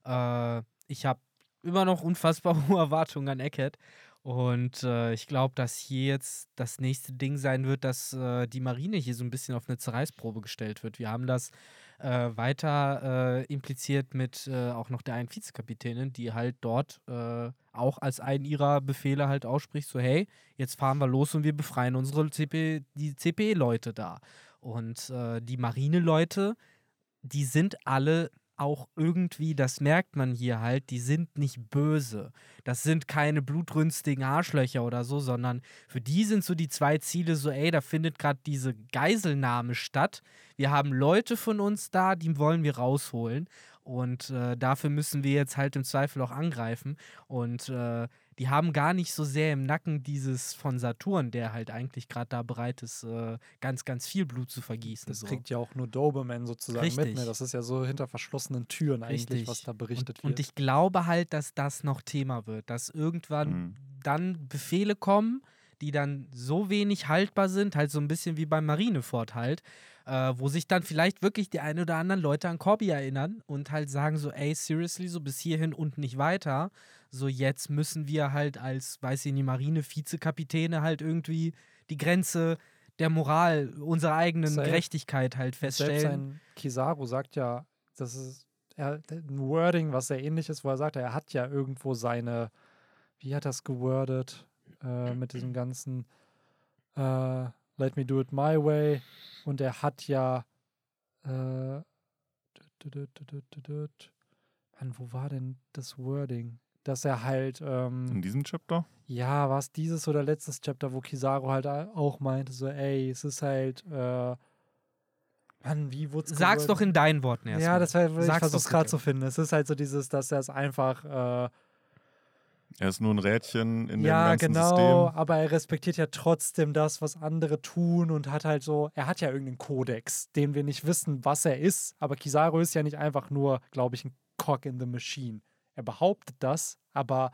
Äh, ich habe immer noch unfassbar *laughs* hohe Erwartungen an Eckhead. Und äh, ich glaube, dass hier jetzt das nächste Ding sein wird, dass äh, die Marine hier so ein bisschen auf eine Zerreißprobe gestellt wird. Wir haben das äh, weiter äh, impliziert mit äh, auch noch der einen Vizekapitänin, die halt dort äh, auch als einen ihrer Befehle halt ausspricht, so hey, jetzt fahren wir los und wir befreien unsere CP, die CP-Leute da. Und äh, die Marineleute, die sind alle auch irgendwie, das merkt man hier halt, die sind nicht böse. Das sind keine blutrünstigen Arschlöcher oder so, sondern für die sind so die zwei Ziele so, ey, da findet gerade diese Geiselnahme statt. Wir haben Leute von uns da, die wollen wir rausholen. Und äh, dafür müssen wir jetzt halt im Zweifel auch angreifen. Und äh, die haben gar nicht so sehr im Nacken dieses von Saturn, der halt eigentlich gerade da bereit ist, äh, ganz, ganz viel Blut zu vergießen. Das so. kriegt ja auch nur Doberman sozusagen Richtig. mit. Ne? Das ist ja so hinter verschlossenen Türen eigentlich, Richtig. was da berichtet und, wird. Und ich glaube halt, dass das noch Thema wird, dass irgendwann mhm. dann Befehle kommen, die dann so wenig haltbar sind, halt so ein bisschen wie beim Marinefort halt, äh, wo sich dann vielleicht wirklich die ein oder anderen Leute an Corby erinnern und halt sagen so, ey, seriously, so bis hierhin und nicht weiter. So jetzt müssen wir halt als, weiß ich nicht, Marine-Vizekapitäne halt irgendwie die Grenze der Moral, unserer eigenen Selbst, Gerechtigkeit halt feststellen. Selbst ein Kizaru sagt ja, das ist er, ein Wording, was sehr ähnlich ist, wo er sagt, er hat ja irgendwo seine, wie hat es gewordet, äh, mit diesem ganzen äh, Let me do it my way. Und er hat ja. Äh, Mann, wo war denn das Wording? Dass er halt. Ähm, In diesem Chapter? Ja, war es dieses oder letztes Chapter, wo Kizaru halt auch meinte, so, ey, es ist halt. Äh, Mann, wie wurde es Sag's doch in deinen Worten erst. Ja, das war, ich versuche es gerade zu finden. Es ist halt so dieses, dass er es einfach. Äh, er ist nur ein Rädchen in ja, dem ganzen genau, System. Ja, genau, aber er respektiert ja trotzdem das, was andere tun und hat halt so, er hat ja irgendeinen Kodex, den wir nicht wissen, was er ist, aber Kizaru ist ja nicht einfach nur, glaube ich, ein Cock in the Machine. Er behauptet das, aber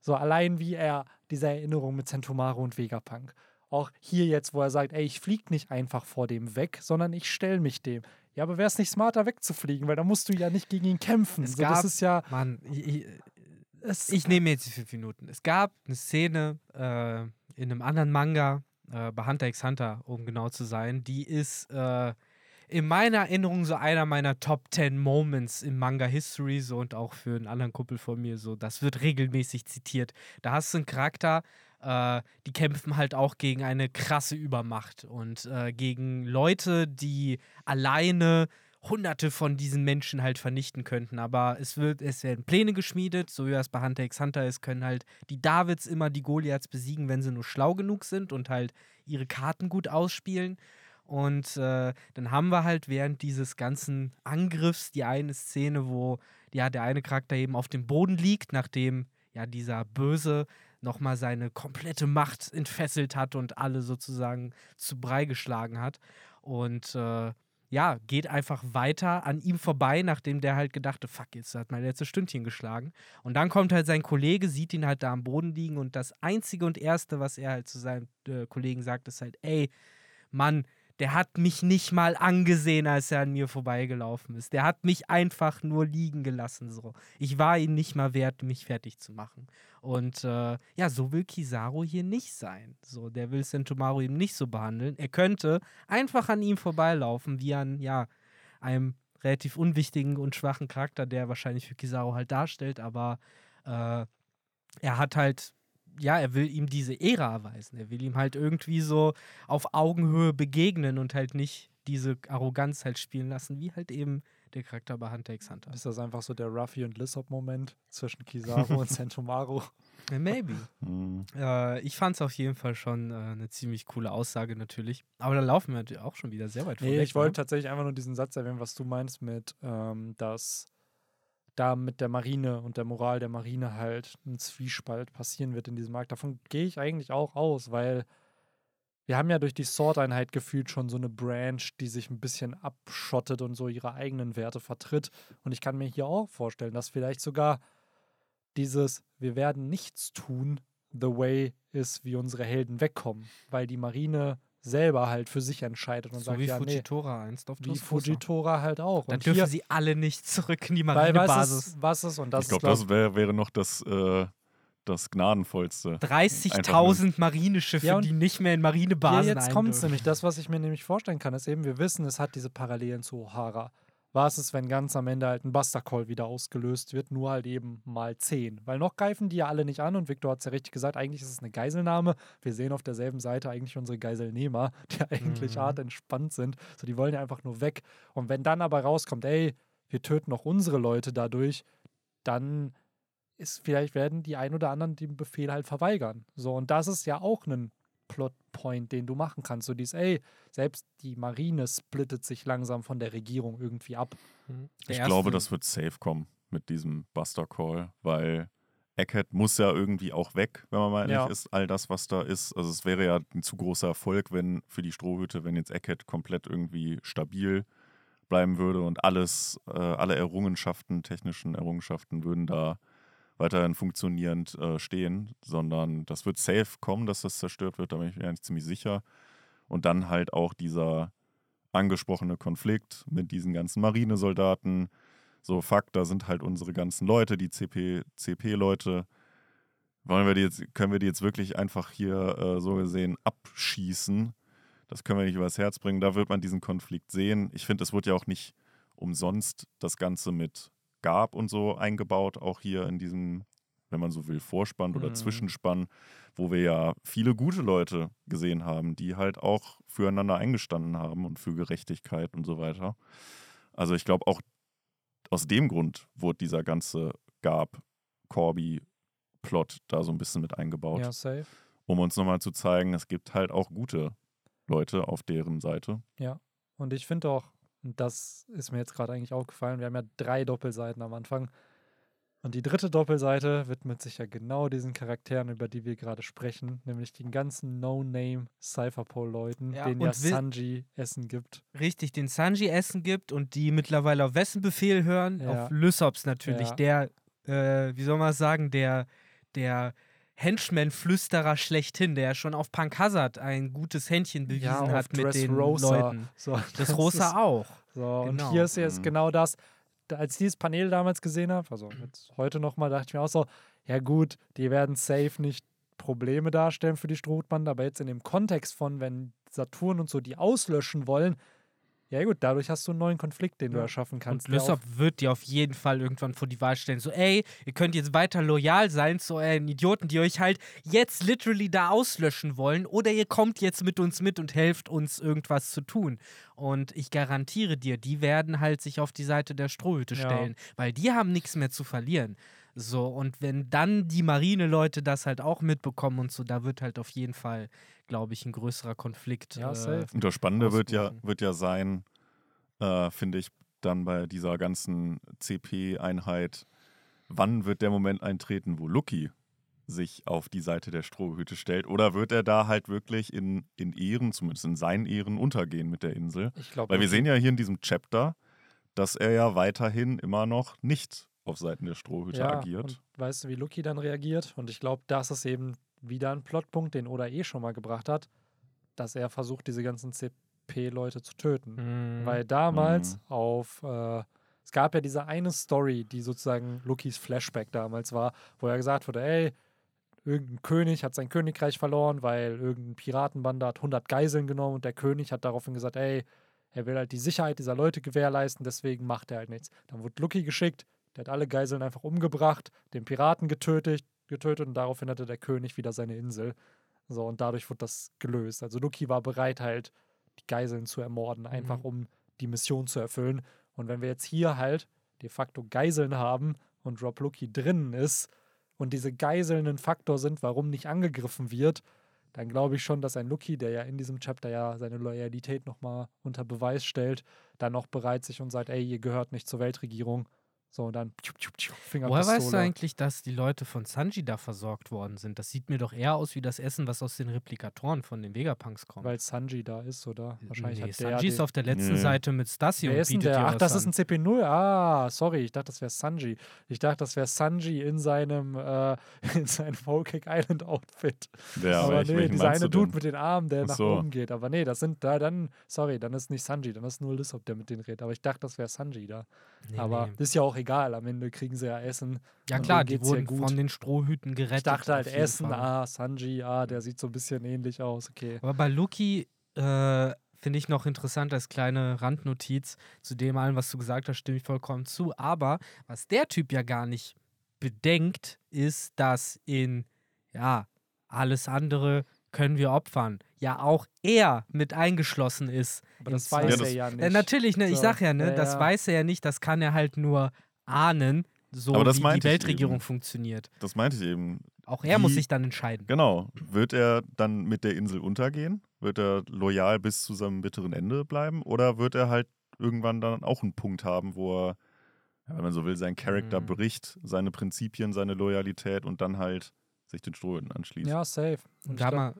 so allein wie er diese Erinnerung mit Centomaru und Vegapunk. Auch hier jetzt, wo er sagt, ey, ich fliege nicht einfach vor dem weg, sondern ich stelle mich dem. Ja, aber wäre es nicht smarter wegzufliegen, weil da musst du ja nicht gegen ihn kämpfen. Es so, gab, das ist ja. Mann, ich, es, ich nehme jetzt die fünf Minuten. Es gab eine Szene äh, in einem anderen Manga, äh, bei Hunter x Hunter, um genau zu sein, die ist äh, in meiner Erinnerung so einer meiner Top 10 Moments im Manga History so und auch für einen anderen Kumpel von mir so. Das wird regelmäßig zitiert. Da hast du einen Charakter, äh, die kämpfen halt auch gegen eine krasse Übermacht und äh, gegen Leute, die alleine hunderte von diesen Menschen halt vernichten könnten. Aber es wird, es werden Pläne geschmiedet, so wie das bei Hunter x Hunter ist, können halt die Davids immer die Goliaths besiegen, wenn sie nur schlau genug sind und halt ihre Karten gut ausspielen. Und äh, dann haben wir halt während dieses ganzen Angriffs die eine Szene, wo ja der eine Charakter eben auf dem Boden liegt, nachdem ja dieser böse nochmal seine komplette Macht entfesselt hat und alle sozusagen zu Brei geschlagen hat. Und äh, ja, geht einfach weiter an ihm vorbei, nachdem der halt gedachte, fuck, jetzt hat mein letztes Stündchen geschlagen. Und dann kommt halt sein Kollege, sieht ihn halt da am Boden liegen und das Einzige und Erste, was er halt zu seinem äh, Kollegen sagt, ist halt, ey, Mann, der hat mich nicht mal angesehen, als er an mir vorbeigelaufen ist. Der hat mich einfach nur liegen gelassen. So. Ich war ihm nicht mal wert, mich fertig zu machen. Und äh, ja, so will Kizaru hier nicht sein. So, der will Sentomaru eben nicht so behandeln. Er könnte einfach an ihm vorbeilaufen, wie an ja, einem relativ unwichtigen und schwachen Charakter, der wahrscheinlich für Kizaru halt darstellt, aber äh, er hat halt ja, er will ihm diese Ära erweisen. Er will ihm halt irgendwie so auf Augenhöhe begegnen und halt nicht diese Arroganz halt spielen lassen, wie halt eben der Charakter bei Hunter x Hunter. Ist das einfach so der Ruffy und Lissop-Moment zwischen Kizaru und *laughs* Sentomaru? Maybe. Mhm. Äh, ich fand es auf jeden Fall schon äh, eine ziemlich coole Aussage natürlich. Aber da laufen wir natürlich auch schon wieder sehr weit nee, vorweg. Ich wollte ne? tatsächlich einfach nur diesen Satz erwähnen, was du meinst mit, ähm, dass da mit der Marine und der Moral der Marine halt ein Zwiespalt passieren wird in diesem Markt. Davon gehe ich eigentlich auch aus, weil wir haben ja durch die Sword-Einheit gefühlt schon so eine Branch, die sich ein bisschen abschottet und so ihre eigenen Werte vertritt. Und ich kann mir hier auch vorstellen, dass vielleicht sogar dieses Wir werden nichts tun, the way ist, wie unsere Helden wegkommen, weil die Marine selber halt für sich entscheidet und so sagt, wie ja, Fujitora nee, einst auf Wie Fujitora halt auch. Dann und dürfen hier, sie alle nicht zurück in die Marinebasis. Was, was ist und das Ich glaube, das wär, wäre noch das, äh, das Gnadenvollste. 30.000 Marineschiffe, ja, die nicht mehr in Marinebasen Ja, jetzt kommt es nämlich. Das, was ich mir nämlich vorstellen kann, ist eben, wir wissen, es hat diese Parallelen zu O'Hara was ist, wenn ganz am Ende halt ein Buster Call wieder ausgelöst wird, nur halt eben mal 10. Weil noch greifen die ja alle nicht an und Victor hat es ja richtig gesagt, eigentlich ist es eine Geiselnahme. Wir sehen auf derselben Seite eigentlich unsere Geiselnehmer, *laughs* die eigentlich mhm. hart entspannt sind. So, die wollen ja einfach nur weg. Und wenn dann aber rauskommt, ey, wir töten auch unsere Leute dadurch, dann ist vielleicht werden die ein oder anderen den Befehl halt verweigern. So, und das ist ja auch ein Plotpoint, den du machen kannst. So dieses, ey, selbst die Marine splittet sich langsam von der Regierung irgendwie ab. Mhm. Ich glaube, das wird safe kommen mit diesem Buster Call, weil Eckhead muss ja irgendwie auch weg, wenn man mal ehrlich ja. ist, all das, was da ist. Also es wäre ja ein zu großer Erfolg, wenn für die Strohhütte, wenn jetzt Eckhead komplett irgendwie stabil bleiben würde und alles, äh, alle Errungenschaften, technischen Errungenschaften würden da weiterhin funktionierend äh, stehen, sondern das wird safe kommen, dass das zerstört wird, da bin ich mir eigentlich ziemlich sicher. Und dann halt auch dieser angesprochene Konflikt mit diesen ganzen Marinesoldaten. So, fuck, da sind halt unsere ganzen Leute, die CP, CP-Leute. Wollen wir die jetzt, können wir die jetzt wirklich einfach hier äh, so gesehen abschießen? Das können wir nicht übers Herz bringen. Da wird man diesen Konflikt sehen. Ich finde, es wurde ja auch nicht umsonst das Ganze mit gab und so eingebaut, auch hier in diesem, wenn man so will, Vorspann oder mhm. Zwischenspann, wo wir ja viele gute Leute gesehen haben, die halt auch füreinander eingestanden haben und für Gerechtigkeit und so weiter. Also ich glaube auch aus dem Grund wurde dieser ganze Gab Corby Plot da so ein bisschen mit eingebaut. Ja, safe. Um uns nochmal zu zeigen, es gibt halt auch gute Leute auf deren Seite. Ja. Und ich finde auch, und das ist mir jetzt gerade eigentlich aufgefallen. Wir haben ja drei Doppelseiten am Anfang. Und die dritte Doppelseite widmet sich ja genau diesen Charakteren, über die wir gerade sprechen, nämlich den ganzen No-Name Cypherpole-Leuten, ja, denen ja Sanji Essen gibt. Richtig, den Sanji Essen gibt und die mittlerweile auf wessen Befehl hören? Ja. Auf Lysops natürlich, ja. der, äh, wie soll man sagen, der, der Henchman-Flüsterer schlechthin, der schon auf Punk Hazard ein gutes Händchen bewiesen ja, hat mit den Rosa. Leuten. So, das, das Rosa ist, auch. So, genau. Und hier ist jetzt mhm. genau das. Als ich dieses Panel damals gesehen habe, also jetzt heute nochmal, dachte ich mir auch so, ja gut, die werden safe nicht Probleme darstellen für die Strohbande, aber jetzt in dem Kontext von, wenn Saturn und so die auslöschen wollen, ja gut, dadurch hast du einen neuen Konflikt, den ja. du erschaffen kannst. Und Lysop wird dir auf jeden Fall irgendwann vor die Wahl stellen, so ey, ihr könnt jetzt weiter loyal sein zu euren Idioten, die euch halt jetzt literally da auslöschen wollen, oder ihr kommt jetzt mit uns mit und helft uns irgendwas zu tun. Und ich garantiere dir, die werden halt sich auf die Seite der Strohhüte stellen, ja. weil die haben nichts mehr zu verlieren. So, und wenn dann die Marineleute das halt auch mitbekommen und so, da wird halt auf jeden Fall, glaube ich, ein größerer Konflikt. Ja. Äh, und das Spannende wird ja, wird ja sein, äh, finde ich, dann bei dieser ganzen CP-Einheit, wann wird der Moment eintreten, wo Lucky sich auf die Seite der Strohhüte stellt? Oder wird er da halt wirklich in, in Ehren, zumindest in seinen Ehren, untergehen mit der Insel? Ich glaub, Weil wir sehen ja hier in diesem Chapter, dass er ja weiterhin immer noch nicht auf Seiten der Strohhüte ja, agiert. Und weißt du, wie Lucky dann reagiert? Und ich glaube, das ist eben wieder ein Plotpunkt, den Oda eh schon mal gebracht hat, dass er versucht, diese ganzen CP-Leute zu töten. Mhm. Weil damals mhm. auf äh, es gab ja diese eine Story, die sozusagen Lukis Flashback damals war, wo er gesagt wurde, ey, irgendein König hat sein Königreich verloren, weil irgendein Piratenbande hat 100 Geiseln genommen und der König hat daraufhin gesagt, ey, er will halt die Sicherheit dieser Leute gewährleisten, deswegen macht er halt nichts. Dann wurde Lucky geschickt, der hat alle Geiseln einfach umgebracht, den Piraten getötet, getötet und daraufhin hatte der König wieder seine Insel. So, und dadurch wurde das gelöst. Also Lucky war bereit, halt die Geiseln zu ermorden, einfach mhm. um die Mission zu erfüllen. Und wenn wir jetzt hier halt de facto Geiseln haben und Rob Lucky drinnen ist und diese Geiseln ein Faktor sind, warum nicht angegriffen wird, dann glaube ich schon, dass ein Lucky, der ja in diesem Chapter ja seine Loyalität nochmal unter Beweis stellt, dann noch bereit sich und sagt, ey, ihr gehört nicht zur Weltregierung, so, und dann Woher weißt du eigentlich, dass die Leute von Sanji da versorgt worden sind? Das sieht mir doch eher aus wie das Essen, was aus den Replikatoren von den Vegapunks kommt. Weil Sanji da ist, oder? Wahrscheinlich nee, hat der Sanji ist auf der letzten nee. Seite mit Stassi und bietet der? Ach, das an. ist ein CP0. Ah, sorry, ich dachte, das wäre Sanji. Ich dachte, das wäre Sanji in seinem, äh, *laughs* in seinem Whole Cake Island Outfit. Ja, aber nee, dieser eine Dude mit den Armen, der nach oben geht. Aber nee, das sind da dann, sorry, dann ist nicht Sanji, dann ist nur Lissop, der mit denen redet. Aber ich dachte, das wäre Sanji da. Nee, aber nee. ist ja auch egal. Am Ende kriegen sie ja Essen. Ja klar, die wurden ja von den Strohhüten gerettet. Ich dachte halt Essen, Fall. ah, Sanji, ah, der sieht so ein bisschen ähnlich aus, okay. Aber bei Luki äh, finde ich noch interessant als kleine Randnotiz zu dem allen, was du gesagt hast, stimme ich vollkommen zu. Aber was der Typ ja gar nicht bedenkt, ist, dass in, ja, alles andere können wir opfern. Ja, auch er mit eingeschlossen ist. Aber das weiß ja, er ja nicht. Äh, natürlich, ne, so. ich sag ja, ne, ja, das weiß er ja nicht, das kann er halt nur ahnen, so wie die Weltregierung funktioniert. Das meinte ich eben. Auch er wie, muss sich dann entscheiden. Genau. Wird er dann mit der Insel untergehen? Wird er loyal bis zu seinem bitteren Ende bleiben? Oder wird er halt irgendwann dann auch einen Punkt haben, wo er, wenn man so will, seinen Charakter mhm. bricht, seine Prinzipien, seine Loyalität und dann halt sich den Strohhüten anschließt. Ja, safe. Und da mal,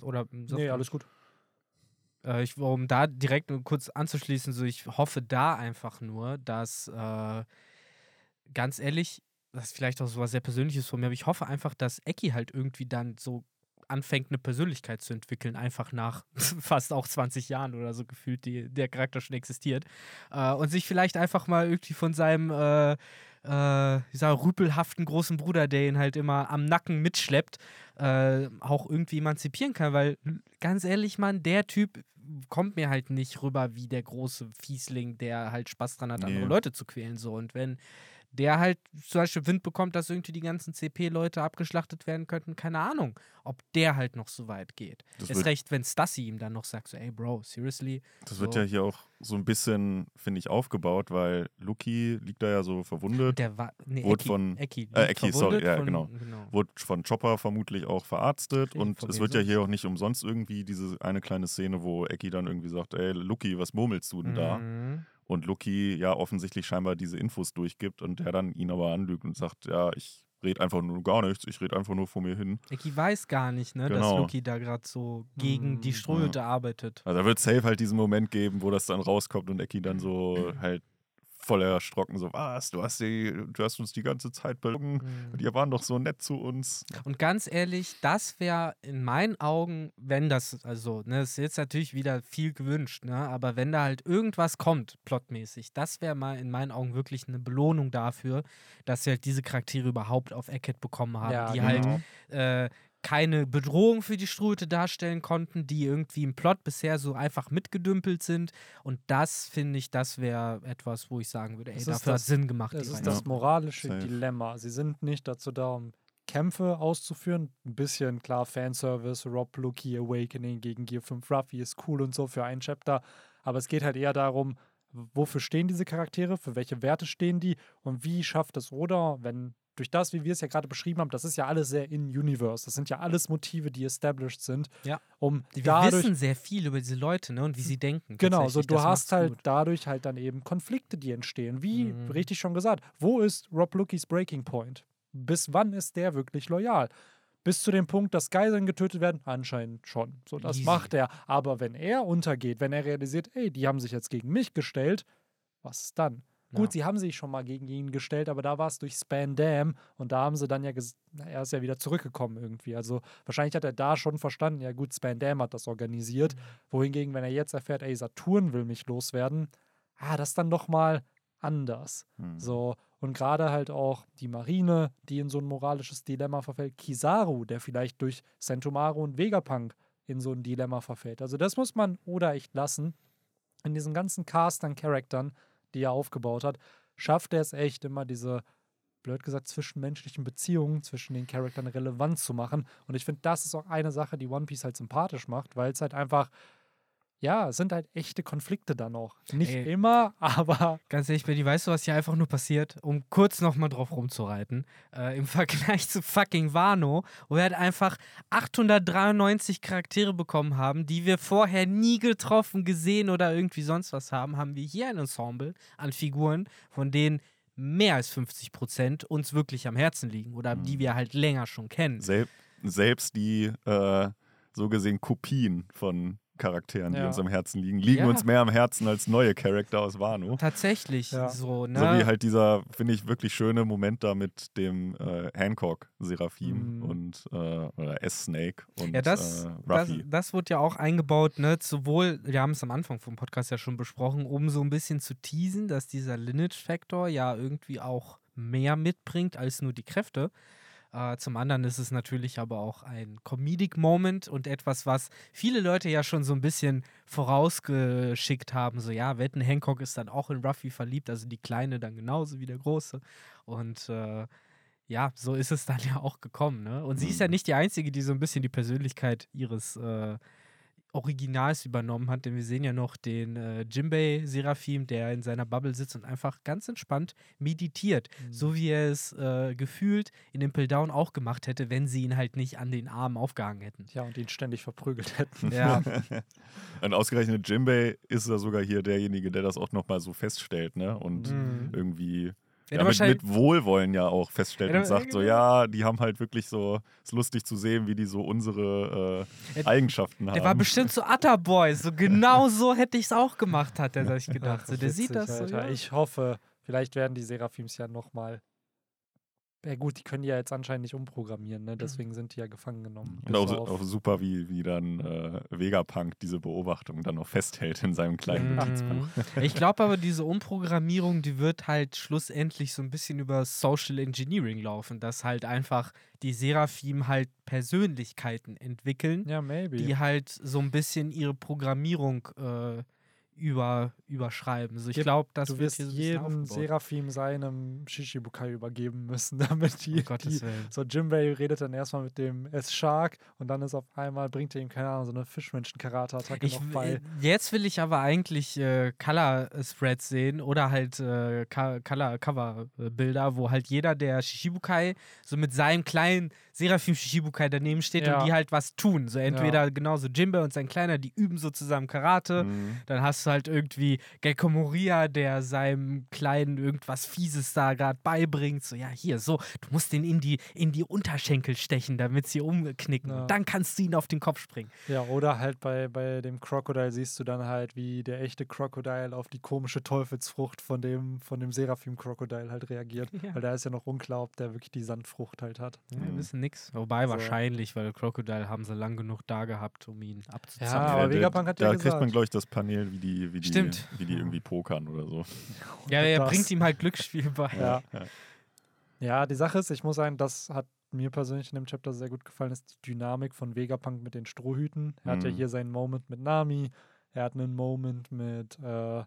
oder nee, alles gut. Äh, ich, um da direkt kurz anzuschließen, so ich hoffe da einfach nur, dass äh, ganz ehrlich, das ist vielleicht auch so was sehr Persönliches von mir, aber ich hoffe einfach, dass Eki halt irgendwie dann so anfängt, eine Persönlichkeit zu entwickeln, einfach nach *laughs* fast auch 20 Jahren oder so gefühlt, die der Charakter schon existiert. Äh, und sich vielleicht einfach mal irgendwie von seinem äh, äh, dieser rüpelhaften großen Bruder, der ihn halt immer am Nacken mitschleppt, äh, auch irgendwie emanzipieren kann. Weil, ganz ehrlich, Mann, der Typ kommt mir halt nicht rüber wie der große Fiesling, der halt Spaß dran hat, nee. andere Leute zu quälen. So. Und wenn der halt zum Beispiel Wind bekommt, dass irgendwie die ganzen CP-Leute abgeschlachtet werden könnten. Keine Ahnung, ob der halt noch so weit geht. Das Ist recht, wenn Stassi ihm dann noch sagt, so, ey Bro, seriously. Das so. wird ja hier auch so ein bisschen, finde ich, aufgebaut, weil Luki liegt da ja so verwundet. Der war, nee, wurde Eki, von, Eki, äh, Eki sorry, ja, von, genau. genau. Wurde von Chopper vermutlich auch verarztet Richtig, und es wird ja hier auch nicht umsonst irgendwie diese eine kleine Szene, wo Eki dann irgendwie sagt, ey Luki, was murmelst du denn da? Und Lucky ja offensichtlich scheinbar diese Infos durchgibt und der dann ihn aber anlügt und sagt, ja, ich rede einfach nur gar nichts, ich rede einfach nur vor mir hin. Eki weiß gar nicht, ne, genau. dass Lucky da gerade so gegen mhm. die Strohhüte ja. arbeitet. Also da wird safe halt diesen Moment geben, wo das dann rauskommt und Eki dann so *clears throat* halt voll erschrocken, so, was, du hast, die, du hast uns die ganze Zeit belogen mhm. und ihr waren doch so nett zu uns. Und ganz ehrlich, das wäre in meinen Augen, wenn das, also, ne, ist jetzt natürlich wieder viel gewünscht, ne, aber wenn da halt irgendwas kommt, plotmäßig, das wäre mal in meinen Augen wirklich eine Belohnung dafür, dass wir halt diese Charaktere überhaupt auf Eckhead bekommen haben, ja, die halt, genau. halt äh, keine Bedrohung für die Strute darstellen konnten, die irgendwie im Plot bisher so einfach mitgedümpelt sind. Und das finde ich, das wäre etwas, wo ich sagen würde, ey, das dafür das, hat Sinn gemacht. Das ist das moralische ja. Dilemma. Sie sind nicht dazu da, um Kämpfe auszuführen. Ein bisschen, klar, Fanservice, Rob Lucky Awakening gegen Gear 5 Ruffy ist cool und so für ein Chapter. Aber es geht halt eher darum, wofür stehen diese Charaktere, für welche Werte stehen die und wie schafft es Oda, wenn durch das, wie wir es ja gerade beschrieben haben, das ist ja alles sehr in-Universe. Das sind ja alles Motive, die established sind. Ja. Um wir dadurch, wissen sehr viel über diese Leute ne, und wie sie denken. Genau, so du hast halt gut. dadurch halt dann eben Konflikte, die entstehen. Wie mhm. richtig schon gesagt, wo ist Rob Lukis Breaking Point? bis wann ist der wirklich loyal? Bis zu dem Punkt, dass Geiseln getötet werden? Anscheinend schon. So, das Easy. macht er. Aber wenn er untergeht, wenn er realisiert, ey, die haben sich jetzt gegen mich gestellt, was ist dann? Ja. Gut, sie haben sich schon mal gegen ihn gestellt, aber da war es durch Span Dam und da haben sie dann ja, er ist ja wieder zurückgekommen irgendwie. Also wahrscheinlich hat er da schon verstanden, ja gut, Span Dam hat das organisiert. Mhm. Wohingegen, wenn er jetzt erfährt, ey, Saturn will mich loswerden, ah, das dann doch mal anders. Mhm. So, und gerade halt auch die Marine, die in so ein moralisches Dilemma verfällt. Kizaru, der vielleicht durch Sentomaru und Vegapunk in so ein Dilemma verfällt. Also das muss man oder echt lassen. In diesen ganzen Cast an Charaktern, die er aufgebaut hat, schafft er es echt immer diese, blöd gesagt, zwischenmenschlichen Beziehungen zwischen den Charaktern relevant zu machen. Und ich finde, das ist auch eine Sache, die One Piece halt sympathisch macht, weil es halt einfach ja, es sind halt echte Konflikte da noch. Nicht Ey, immer, *laughs* aber. Ganz ehrlich, Benny, weißt du, was hier einfach nur passiert? Um kurz nochmal drauf rumzureiten. Äh, Im *laughs* Vergleich zu fucking Wano, wo wir halt einfach 893 Charaktere bekommen haben, die wir vorher nie getroffen, gesehen oder irgendwie sonst was haben, haben wir hier ein Ensemble an Figuren, von denen mehr als 50 Prozent uns wirklich am Herzen liegen oder mhm. die wir halt länger schon kennen. Sel selbst die äh, so gesehen Kopien von Charakteren, ja. die uns am Herzen liegen, liegen ja. uns mehr am Herzen als neue Charakter aus Wano. Tatsächlich, ja. so, ne? So wie halt dieser, finde ich, wirklich schöne Moment da mit dem äh, Hancock-Seraphim mhm. und äh, oder S-Snake und ja, das, äh, Ruffy. Das, das wurde ja auch eingebaut, ne? Sowohl, wir haben es am Anfang vom Podcast ja schon besprochen, um so ein bisschen zu teasen, dass dieser Lineage-Factor ja irgendwie auch mehr mitbringt als nur die Kräfte. Äh, zum anderen ist es natürlich aber auch ein Comedic Moment und etwas, was viele Leute ja schon so ein bisschen vorausgeschickt haben. So, ja, Wetten Hancock ist dann auch in Ruffy verliebt, also die Kleine dann genauso wie der Große. Und äh, ja, so ist es dann *laughs* ja auch gekommen. Ne? Und sie ist ja mhm. nicht die Einzige, die so ein bisschen die Persönlichkeit ihres äh, Originals übernommen hat, denn wir sehen ja noch den äh, Jimbei Seraphim, der in seiner Bubble sitzt und einfach ganz entspannt meditiert, mhm. so wie er es äh, gefühlt in Impel Down auch gemacht hätte, wenn sie ihn halt nicht an den Armen aufgehangen hätten. Ja, und ihn ständig verprügelt hätten. Ja. *laughs* und ausgerechnet Jimbei ist ja sogar hier derjenige, der das auch nochmal so feststellt, ne? Und mhm. irgendwie ja, mit, mit, Wohlwollen ja auch feststellt ja, und sagt so, ja, die haben halt wirklich so, es ist lustig zu sehen, wie die so unsere äh, Eigenschaften der haben. Der war bestimmt so Utterboy, so genau so hätte ich es auch gemacht, hat er sich *laughs* gedacht. So, der Witzig, sieht das Alter. so. Ja. Ich hoffe, vielleicht werden die Seraphims ja nochmal ja gut, die können die ja jetzt anscheinend nicht umprogrammieren, ne? Mhm. deswegen sind die ja gefangen genommen. Und auch, auch, super, wie, wie dann äh, Vegapunk diese Beobachtung dann noch festhält in seinem kleinen Notizbuch. *laughs* Ich glaube aber, diese Umprogrammierung, die wird halt schlussendlich so ein bisschen über Social Engineering laufen, dass halt einfach die Seraphim halt Persönlichkeiten entwickeln, ja, die halt so ein bisschen ihre Programmierung äh, über, überschreiben. Also ich glaube, dass du wirst jedem Seraphim seinem Shishibukai übergeben müssen, *laughs* damit die, oh die so Jimbei redet dann erstmal mit dem S-Shark und dann ist auf einmal, bringt er ihm, keine Ahnung, so eine Fischmenschen-Karate-Attacke noch bei. Äh, jetzt will ich aber eigentlich äh, Color-Spreads sehen oder halt äh, Color-Cover-Bilder, wo halt jeder der Shishibukai so mit seinem kleinen Seraphim Shishibukai daneben steht ja. und die halt was tun. So entweder ja. genauso Jimbei und sein Kleiner, die üben so zusammen Karate. Mhm. Dann hast du halt irgendwie Gecko Moria, der seinem Kleinen irgendwas Fieses da gerade beibringt. So, ja, hier, so, du musst den in die, in die Unterschenkel stechen, damit sie umknicken. Ja. Und dann kannst du ihn auf den Kopf springen. Ja, oder halt bei, bei dem Crocodile siehst du dann halt, wie der echte Crocodile auf die komische Teufelsfrucht von dem, von dem Seraphim Crocodile halt reagiert. *laughs* Ja. Weil da ist ja noch unklar, ob der wirklich die Sandfrucht halt hat. Ja, wir wissen nichts. Wobei so. wahrscheinlich, weil Crocodile haben sie lang genug da gehabt, um ihn abzuzapfen. Ja, aber Vegapunk hat ja Da gesagt. kriegt man, glaube ich, das Panel, wie die wie die, Stimmt. wie die irgendwie pokern oder so. Ja, er bringt ihm halt Glücksspiel bei. Ja. ja. ja, die Sache ist, ich muss sagen, das hat mir persönlich in dem Chapter sehr gut gefallen, ist die Dynamik von Vegapunk mit den Strohhüten. Er mhm. hat ja mhm. hier seinen Moment mit Nami, er hat einen Moment mit, äh,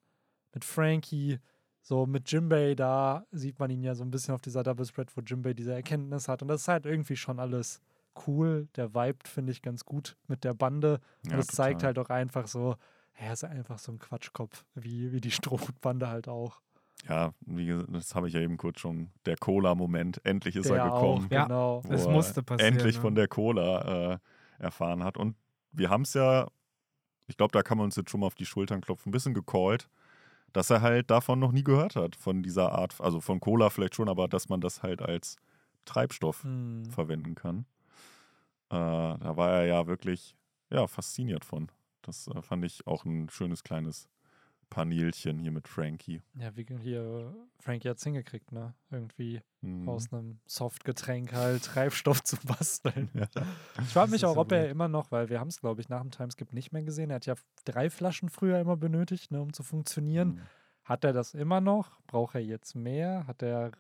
mit Frankie. So mit Jimbei, da sieht man ihn ja so ein bisschen auf dieser Double Spread, wo Jimbei diese Erkenntnis hat. Und das ist halt irgendwie schon alles cool. Der vibet, finde ich, ganz gut mit der Bande. Und ja, es zeigt halt auch einfach so, er ist einfach so ein Quatschkopf, wie, wie die *laughs* Strohhutbande halt auch. Ja, wie gesagt, das habe ich ja eben kurz schon. Der Cola-Moment, endlich ist der er gekommen. Auch, genau. Es musste passieren. Endlich ne? von der Cola äh, erfahren hat. Und wir haben es ja, ich glaube, da kann man uns jetzt schon mal auf die Schultern klopfen, ein bisschen gecallt, dass er halt davon noch nie gehört hat, von dieser Art, also von Cola vielleicht schon, aber dass man das halt als Treibstoff hm. verwenden kann. Äh, da war er ja wirklich ja, fasziniert von. Das äh, fand ich auch ein schönes kleines Panelchen hier mit Frankie. Ja, wie hier Frankie hat es hingekriegt, ne? Irgendwie mhm. aus einem Softgetränk halt Treibstoff zu basteln. *laughs* Ja. Ich frage mich auch, ob er immer noch, weil wir haben es, glaube ich, nach dem Timeskip nicht mehr gesehen. Er hat ja drei Flaschen früher immer benötigt, ne, um zu funktionieren. Mhm. Hat er das immer noch? Braucht er jetzt mehr? Hat er,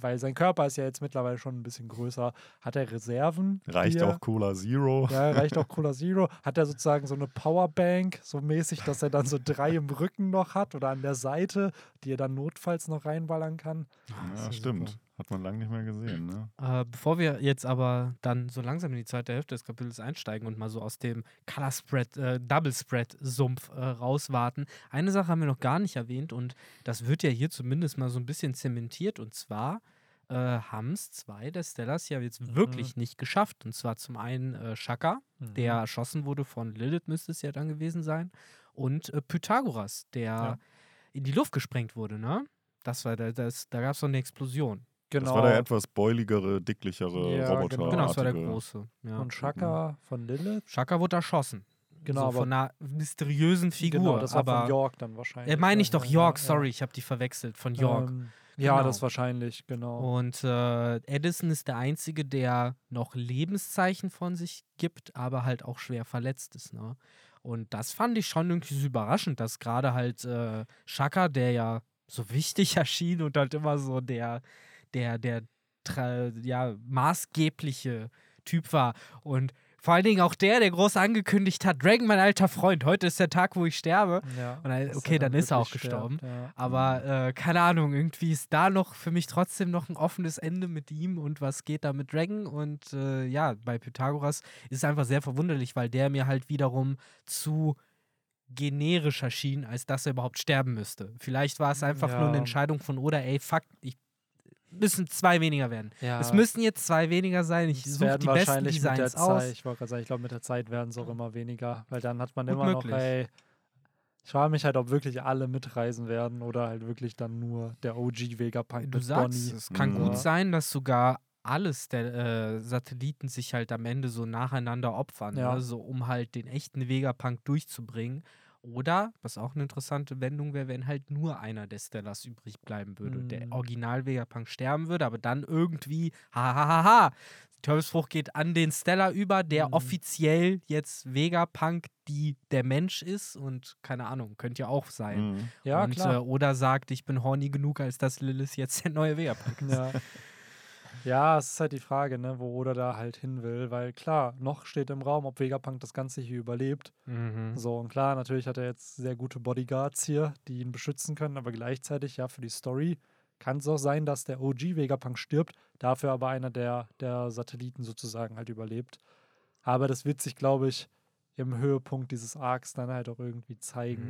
weil sein Körper ist ja jetzt mittlerweile schon ein bisschen größer, hat er Reserven? Reicht auch Cola Zero? Ja, *laughs* reicht auch Cola Zero. Hat er sozusagen so eine Powerbank, so mäßig, dass er dann so drei im Rücken noch hat oder an der Seite, die er dann notfalls noch reinballern kann? Ja, stimmt. Super. Hat man lange nicht mehr gesehen, ne? Äh, bevor wir jetzt aber dann so langsam in die zweite Hälfte des Kapitels einsteigen und mal so aus dem Color Spread, äh, Double Spread Sumpf äh, rauswarten, eine Sache haben wir noch gar nicht erwähnt und das wird ja hier zumindest mal so ein bisschen zementiert und zwar äh, haben es zwei der Stellars ja jetzt mhm. wirklich nicht geschafft. Und zwar zum einen äh, Shaka, mhm. der erschossen wurde von Lilith, müsste es ja dann gewesen sein, und äh, Pythagoras, der ja. in die Luft gesprengt wurde, ne? Das war, das, da gab es so eine Explosion. Genau. Das war der etwas beuligere, dicklichere ja, Roboter. Genau. genau, das war der große. Ja. Und Shaka mhm. von Lilith? Shaka wurde erschossen. Genau, so von einer mysteriösen Figur. Genau, das war aber, von York dann wahrscheinlich. Äh, meine ich doch York, sorry, ich habe die verwechselt. Von York. Ähm, ja, genau. das wahrscheinlich, genau. Und äh, Edison ist der Einzige, der noch Lebenszeichen von sich gibt, aber halt auch schwer verletzt ist. Ne? Und das fand ich schon irgendwie so überraschend, dass gerade halt äh, Shaka, der ja so wichtig *laughs* erschien und halt immer so der der, der ja, maßgebliche Typ war. Und vor allen Dingen auch der, der groß angekündigt hat, Dragon, mein alter Freund, heute ist der Tag, wo ich sterbe. Ja, und dann, okay, dann, dann ist er auch gestorben. ja. Aber äh, keine Ahnung, irgendwie ist da noch für mich trotzdem noch ein offenes Ende mit ihm und was geht da mit Dragon. Und äh, ja, bei Pythagoras ist es einfach sehr verwunderlich, weil der mir halt wiederum zu generisch erschien, als dass er überhaupt sterben müsste. Vielleicht war es einfach ja. nur eine Entscheidung von Oda, ey, fuck, ich müssen zwei weniger werden. Ja. Es müssen jetzt zwei weniger sein. Ich suche die besten Designs aus. Zeit, ich wollte gerade sagen, ich glaube, mit der Zeit werden es auch immer weniger, weil dann hat man Gut immer möglich. noch, ey, ich frage mich halt, ob wirklich alle mitreisen werden oder halt wirklich dann nur der OG Vegapunk du sagst, Bonnie. Es kann ja. gut sein, dass sogar alles der äh, Satelliten sich halt am Ende so nacheinander opfern, ja. ne? so um halt den echten Vegapunk durchzubringen. Oder, was auch eine interessante Wendung wäre, wenn halt nur einer der Stellas übrig bleiben würde. Mhm. Der Original Vegapunk sterben würde, aber dann irgendwie, hahaha, Teufelsfrucht geht an den Stella über, der mhm. offiziell jetzt Vegapunk die der Mensch ist und keine Ahnung, könnte ja auch sein. Mhm. Ja, und, klar. Äh, oder sagt, ich bin horny genug, als dass Lilith jetzt der neue Vegapunk ist. Ja. *laughs* Ja, es ist halt die Frage, ne, wo Oda da halt hin will, weil klar, noch steht im Raum, ob Vegapunk das Ganze hier überlebt. Mhm. So, und klar, natürlich hat er jetzt sehr gute Bodyguards hier, die ihn beschützen können, aber gleichzeitig, ja, für die Story kann es auch sein, dass der OG Vegapunk stirbt, dafür aber einer der, der Satelliten sozusagen halt überlebt. Aber das wird sich, glaube ich, im Höhepunkt dieses Arcs dann halt auch irgendwie zeigen.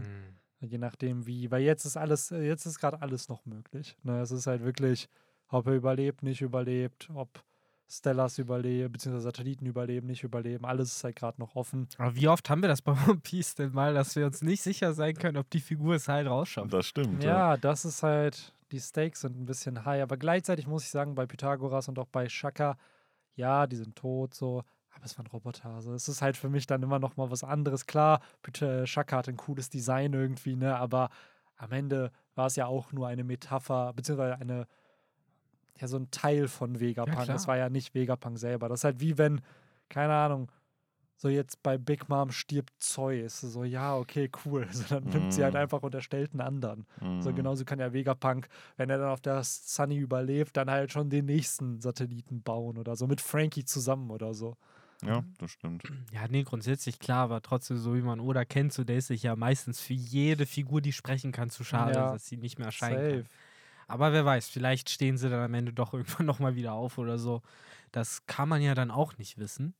Mhm. Je nachdem wie, weil jetzt ist alles, jetzt ist gerade alles noch möglich. Ne? Es ist halt wirklich, ob er überlebt, nicht überlebt, ob Stellas überleben, beziehungsweise Satelliten überleben, nicht überleben. Alles ist halt gerade noch offen. Aber wie oft haben wir das bei *laughs* One Piece denn mal, dass wir uns nicht sicher sein können, ob die Figur es halt rausschafft? Das stimmt. Ja, ja, das ist halt, die Stakes sind ein bisschen high. Aber gleichzeitig muss ich sagen, bei Pythagoras und auch bei Shaka, ja, die sind tot, so. Aber es waren Roboter. Also es ist halt für mich dann immer noch mal was anderes. Klar, Shaka hat ein cooles Design irgendwie, ne? Aber am Ende war es ja auch nur eine Metapher, beziehungsweise eine ja so ein Teil von Vegapunk. Ja, das war ja nicht Vegapunk selber. Das ist halt wie wenn, keine Ahnung, so jetzt bei Big Mom stirbt Zeus. So, ja, okay, cool. *laughs* So, dann nimmt sie halt mhm. einfach und erstellt einen anderen. Mm. So, mhm. genauso kann ja Vegapunk, wenn er dann auf der Sunny überlebt, dann halt schon den nächsten Satelliten bauen oder so. Mit Frankie zusammen oder so. Ja, das stimmt. Ja, nee, grundsätzlich klar, aber trotzdem, so wie man Oda kennt, so der ist sich ja meistens für jede Figur, die sprechen kann, zu schade, ja, dass sie nicht mehr erscheinen safe. kann. Aber wer weiß, vielleicht stehen sie dann am Ende doch *laughs* irgendwann nochmal wieder auf oder so. Das kann man ja dann auch nicht wissen.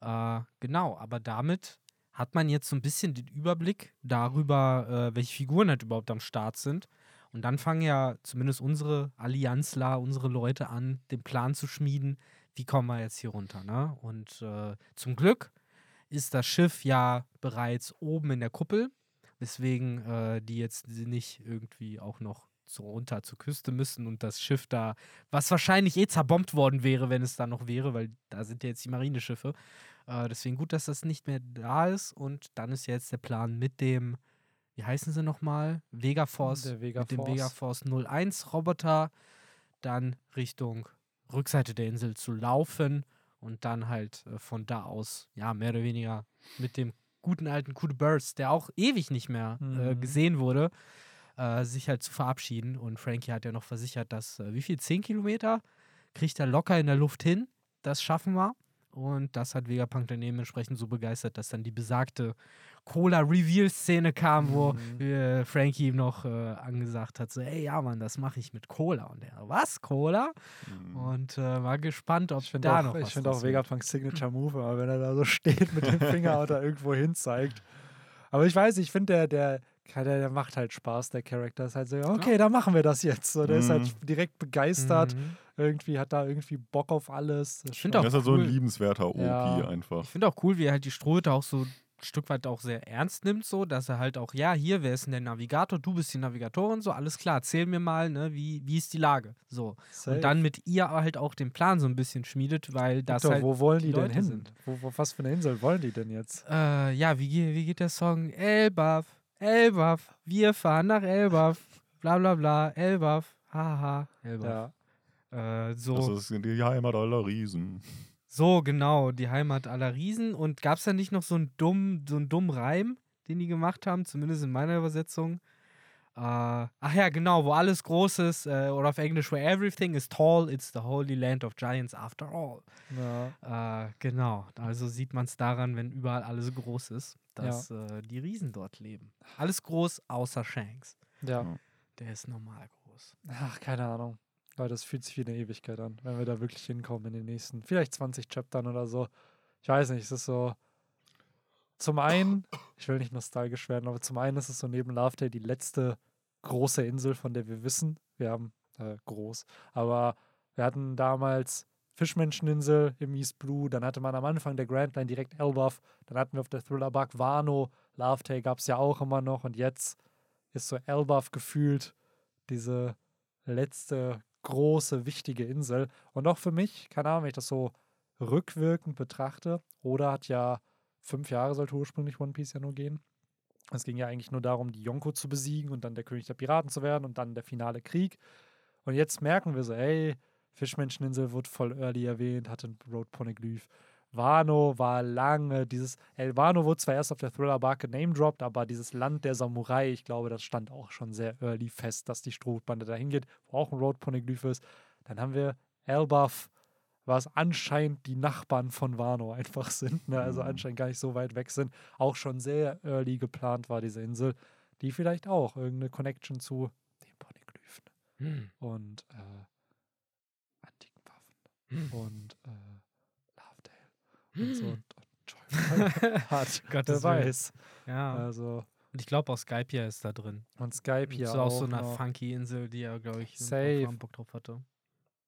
Äh, genau, aber damit hat man jetzt so ein bisschen den Überblick darüber, äh, welche Figuren halt überhaupt am Start sind. Und dann fangen ja zumindest unsere Allianzler, unsere Leute an, den Plan zu schmieden, wie kommen wir jetzt hier runter. Ne? Und äh, zum Glück ist das Schiff ja bereits oben in der Kuppel, weswegen äh, die jetzt nicht irgendwie auch noch so runter zur Küste müssen und das Schiff da, was wahrscheinlich eh zerbombt worden wäre, wenn es da noch wäre, weil da sind ja jetzt die Marineschiffe. Äh, deswegen gut, dass das nicht mehr da ist und dann ist jetzt der Plan mit dem, wie heißen sie nochmal? Vegaforce, Vega mit dem Vegaforce 01 Roboter dann Richtung Rückseite der Insel zu laufen und dann halt äh, von da aus, ja, mehr oder weniger mit dem guten alten Coup de Burst, der auch ewig nicht mehr äh, mhm. äh, gesehen wurde, äh, sich halt zu verabschieden. Und Frankie hat ja noch versichert, dass äh, wie viel? 10 Kilometer kriegt er locker in der Luft hin. Das schaffen wir. Und das hat Vegapunk dann dementsprechend so begeistert, dass dann die besagte Cola-Reveal-Szene kam, wo mhm. äh, Frankie ihm noch äh, angesagt hat: so, ey, ja, Mann, das mache ich mit Cola. Und er, was, Cola? Mhm. Und äh, war gespannt, ob da auch, noch Ich finde auch Vegapunks Signature Move, aber wenn er da so steht mit dem Finger oder irgendwo hin zeigt. Aber ich weiß, ich finde, der, der, der, der, macht halt Spaß, der Charakter. Ist halt so, okay, ja. da machen wir das jetzt. So, der mhm. ist halt mhm. direkt begeistert. Mhm. Irgendwie hat da irgendwie Bock auf alles. ich finde auch. Das ist halt cool. so ein liebenswerter OP ja. einfach. Ich finde auch cool, wie er halt die Strohhüte auch so Stück weit auch sehr ernst nimmt, so, dass er halt auch, ja, hier, wer ist denn der Navigator? Du bist die Navigatorin, so, alles klar, erzähl mir mal, ne, wie, wie ist die Lage? So. Safe. Und dann mit ihr halt auch den Plan so ein bisschen schmiedet, weil das Victor, halt. Wo wollen die, die denn hin? Sind. Wo, wo, was für eine Insel wollen die denn jetzt? Äh, ja, wie, wie geht der Song? Elbaf, Elbaf, wir fahren nach Elbaf, bla bla bla, Elbaf, haha, Elbaf. Ja. Äh, so. Das ist die Heimat aller Riesen. So, genau, die Heimat aller Riesen. Und gab es da nicht noch so einen dummen, so einen dummen Reim, den die gemacht haben, zumindest in meiner Übersetzung? Uh, ach ja, genau, wo alles groß ist, äh, oder auf Englisch, where everything is tall, it's the holy land of giants after all. Ja. Uh, genau, also sieht man es daran, wenn überall alles groß ist, dass ja. äh, die Riesen dort leben. Alles groß, außer Shanks. Ja. Der ist normal groß. Ach, keine Ahnung. Aber das fühlt sich wie eine Ewigkeit an, wenn wir da wirklich hinkommen in den nächsten, vielleicht 20 Chaptern oder so. Ich weiß nicht, es ist so. Zum einen, ich will nicht nostalgisch werden, aber zum einen ist es so neben Lovedale die letzte große Insel, von der wir wissen. Wir haben äh, groß, aber wir hatten damals Fischmenscheninsel im East Blue, dann hatte man am Anfang der Grand Line direkt Elbaf, dann hatten wir auf der Thriller Bug Wano, Lovedale gab es ja auch immer noch und jetzt ist so Elbaf gefühlt diese letzte große, wichtige Insel. Und auch für mich, keine Ahnung, wenn ich das so rückwirkend betrachte, Oda hat ja fünf Jahre sollte ursprünglich One Piece ja nur gehen. Es ging ja eigentlich nur darum, die Yonko zu besiegen und dann der König der Piraten zu werden und dann der finale Krieg. Und jetzt merken wir so, ey, Fischmenscheninsel wird voll early erwähnt, hatte ein Road Poneglyph. Wano war lange dieses, El Wano wurde zwar erst auf der Thriller-Bar genamedropped, aber dieses Land der Samurai, ich glaube, das stand auch schon sehr early fest, dass die Strohbande dahin geht, wo auch ein Road Poneglyph ist. Dann haben wir Elbaf, was anscheinend die Nachbarn von Wano einfach sind, ne? also mhm. anscheinend gar nicht so weit weg sind. Auch schon sehr early geplant war diese Insel, die vielleicht auch irgendeine Connection zu den Poneglyphen mhm. und äh, antiken Waffen mhm. und äh, und so. Und, *laughs* hat. Gott weiß. Ja. Also. Und ich glaube auch Skype hier ist da drin. Und Skype hier auch. Ist auch so eine funky Insel, die er, glaube ich, Safe. Bock drauf hatte.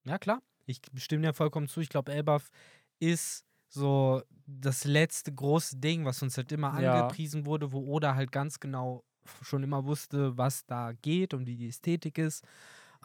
Ja, klar. Ich stimme dir vollkommen zu. Ich glaube, Elbaf ist so das letzte große Ding, was uns halt immer ja. angepriesen wurde, wo Oda halt ganz genau schon immer wusste, was da geht und wie die Ästhetik ist.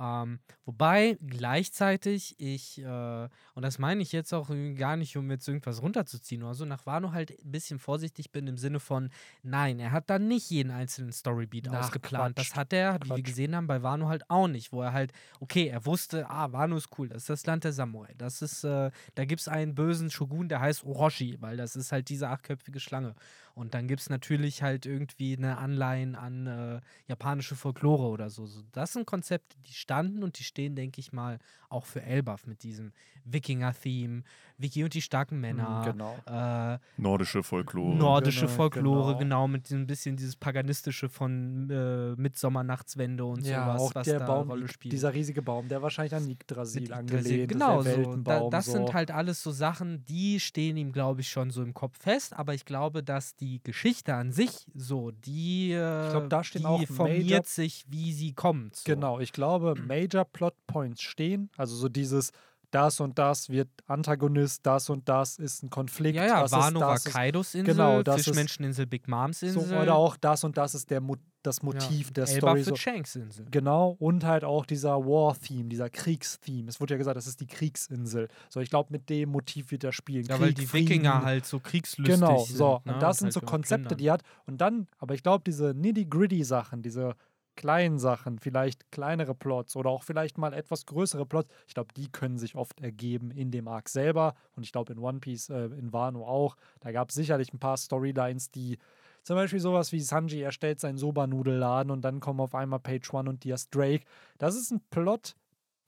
Ähm, wobei gleichzeitig ich, äh, und das meine ich jetzt auch gar nicht, um jetzt irgendwas runterzuziehen oder so, nach Wano halt ein bisschen vorsichtig bin im Sinne von, nein, er hat da nicht jeden einzelnen Storybeat ausgeplant. Das hat er, Quatsch. wie wir gesehen haben, bei Wano halt auch nicht, wo er halt, okay, er wusste, ah, Wano ist cool, das ist das Land der Samurai. Das ist, äh, da gibt es einen bösen Shogun, der heißt Orochi, weil das ist halt diese achtköpfige Schlange. Und dann gibt es natürlich halt irgendwie eine Anleihen an äh, japanische Folklore oder so. so. Das sind Konzepte, die standen und die stehen, denke ich mal, auch für Elbaf mit diesem Wikinger-Theme, Wiki und die starken Männer. Mhm, genau. Äh, nordische Folklore. Nordische genau, Folklore, genau. genau, mit diesem bisschen dieses paganistische von äh, Mitsommernachtswende und ja, sowas, auch was der da Baum, Rolle spielt. Dieser riesige Baum, der wahrscheinlich an Yggdrasil angelehnt genau, ist. Genau, so. Da, das so. sind halt alles so Sachen, die stehen ihm, glaube ich, schon so im Kopf fest, aber ich glaube, dass die Geschichte an sich so, die, äh, ich glaub, da stehen die auch formiert Major, sich, wie sie kommt. So. Genau, ich glaube, Major Plot Points stehen, also so dieses das und das wird Antagonist, das und das ist ein Konflikt. Ja, ja, das Wano war Kaidos Insel, genau, das Fischmenscheninsel, Big Moms Insel. So, oder auch das und das ist der, das Motiv ja, der Story. So. Shanks-Insel. Genau, und halt auch dieser War-Theme, dieser Kriegstheme. Es wurde ja gesagt, das ist die Kriegsinsel. So, ich glaube, mit dem Motiv wird er spielen. Ja, Krieg, weil die Frieden. Wikinger halt so kriegslüstig genau, sind. Genau, so. Ne? Und das und sind halt so Konzepte, die hat. Und dann, aber ich glaube, diese nitty-gritty-Sachen, diese kleinen Sachen, vielleicht kleinere Plots oder auch vielleicht mal etwas größere Plots, ich glaube, die können sich oft ergeben in dem Arc selber. Und ich glaube, in One Piece, äh, in Wano auch. Da gab es sicherlich ein paar Storylines, die zum Beispiel sowas wie Sanji erstellt seinen Soba-Nudelladen und dann kommen auf einmal Page One und Diaz Drake. Das ist ein Plot.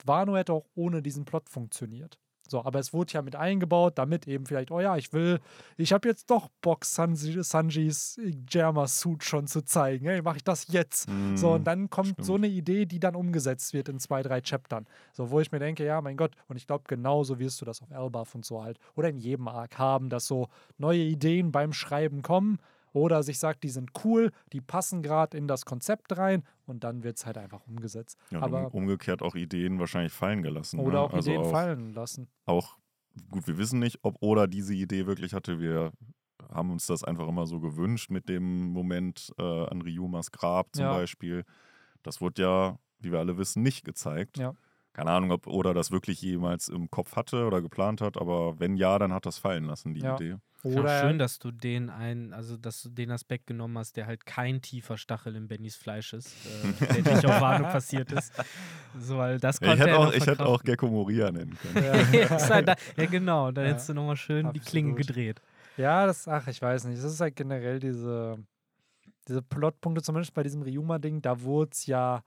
Wano hätte auch ohne diesen Plot funktioniert. So, aber es wurde ja mit eingebaut, damit eben vielleicht, oh ja, ich will, ich habe jetzt doch Bock, Sanji, Sanjis Germa-Suit schon zu zeigen. Hey, mache ich das jetzt? Mm, so, und dann kommt stimmt. so eine Idee, die dann umgesetzt wird in zwei, drei Chaptern. So, wo ich mir denke, ja, mein Gott, und ich glaube, genauso wirst du das auf Elbaf und so halt oder in jedem Arc haben, dass so neue Ideen beim Schreiben kommen oder sich sagt, die sind cool, die passen gerade in das Konzept rein und dann wird es halt einfach umgesetzt. Ja, Aber umgekehrt auch Ideen wahrscheinlich fallen gelassen. Oder ne? auch also Ideen auch, fallen lassen. Auch, gut, wir wissen nicht, ob Oda diese Idee wirklich hatte. Wir haben uns das einfach immer so gewünscht mit dem Moment äh, an Ryumas Grab zum ja. Beispiel. Das wurde ja, wie wir alle wissen, nicht gezeigt. Ja. Keine Ahnung, ob Oda das wirklich jemals im Kopf hatte oder geplant hat, aber wenn ja, dann hat das fallen lassen, die ja. Idee. Oder schön, dass du den ein, also dass du den Aspekt genommen hast, der halt kein tiefer Stachel in Bennys Fleisch ist, äh, der nicht auf Wano passiert ist. So, weil das ja, ich hätte auch, ich hätte auch Gecko Moria nennen können. Ja, *laughs* halt da, ja genau, da ja, hättest du nochmal schön absolut. die Klingen gedreht. Ja, das, ach, ich weiß nicht. Das ist halt generell diese, diese Plotpunkte, zumindest bei diesem Ryuma-Ding, da wurde es ja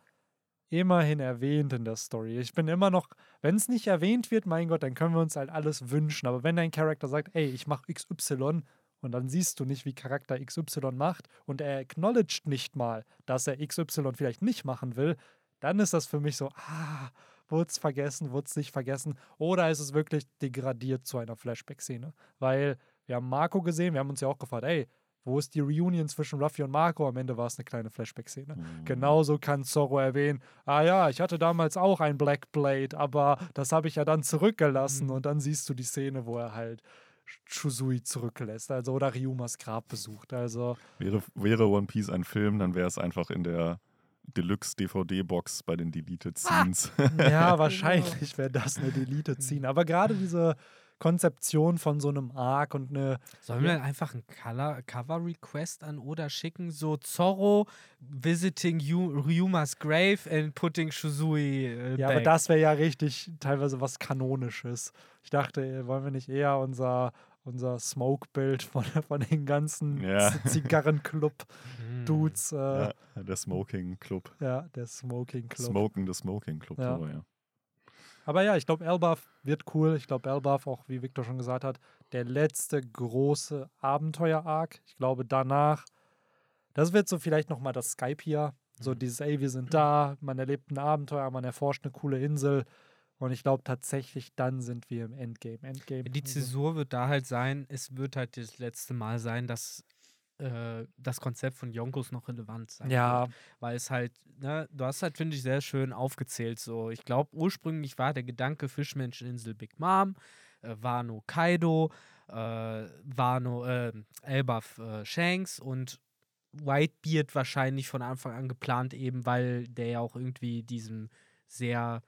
immerhin erwähnt in der Story. Ich bin immer noch, wenn es nicht erwähnt wird, mein Gott, dann können wir uns halt alles wünschen. Aber wenn dein Charakter sagt, ey, ich mache XY und dann siehst du nicht, wie Charakter XY macht und er acknowledged nicht mal, dass er XY vielleicht nicht machen will, dann ist das für mich so, ah, wurde es vergessen, wurde es nicht vergessen. Oder ist es wirklich degradiert zu einer Flashback-Szene? Weil wir haben Marco gesehen, wir haben uns ja auch gefragt, ey, wo ist die Reunion zwischen Ruffy und Marco? Am Ende war es eine kleine Flashback-Szene. Mhm. Genauso kann Zorro erwähnen, ah ja, ich hatte damals auch ein Black Blade, aber das habe ich ja dann zurückgelassen. Mhm. Und dann siehst du die Szene, wo er halt Chusui zurücklässt, also oder Ryumas Grab besucht. Also wäre, wäre One Piece ein Film, dann wäre es einfach in der Deluxe DVD-Box bei den Deleted ah! Scenes. Ah, ja, *laughs* wahrscheinlich wäre das eine Deleted Scene. Aber gerade diese Konzeption von so einem Arc und eine. Sollen wir einfach ein Cover-Request an Oda schicken? So Zorro visiting Ryumas grave and putting Shuzui. Äh, ja, back. aber das wäre ja richtig teilweise was Kanonisches. Ich dachte, wollen wir nicht eher unser unser Smoke-Bild von, von den ganzen ja. Zigarrenclub-Dudes. Äh, ja, der Smoking-Club. Ja, der Smoking-Club. Smoking, the Smoking-Club, ja. So, ja. Aber ja, ich glaube, Elbaf wird cool. Ich glaube, Elbaf, auch wie Victor schon gesagt hat, der letzte große Abenteuer-Arc. Ich glaube, danach, das wird so vielleicht nochmal das Skype hier. So mhm. dieses, ey, wir sind da, man erlebt ein Abenteuer, man erforscht eine coole Insel. Und ich glaube tatsächlich, dann sind wir im Endgame. Endgame. Die Zäsur wird da halt sein, es wird halt das letzte Mal sein, dass äh, das Konzept von Yonkos noch relevant sein ja. Wird. Weil es halt, ne, du hast halt, finde ich, sehr schön aufgezählt. So, ich glaube, ursprünglich war der Gedanke Fischmenscheninsel Big Mom, äh, Wano Kaido, äh, Wano, äh, Elbaf äh, Shanks und Whitebeard wahrscheinlich von Anfang an geplant, eben weil der ja auch irgendwie diesem sehr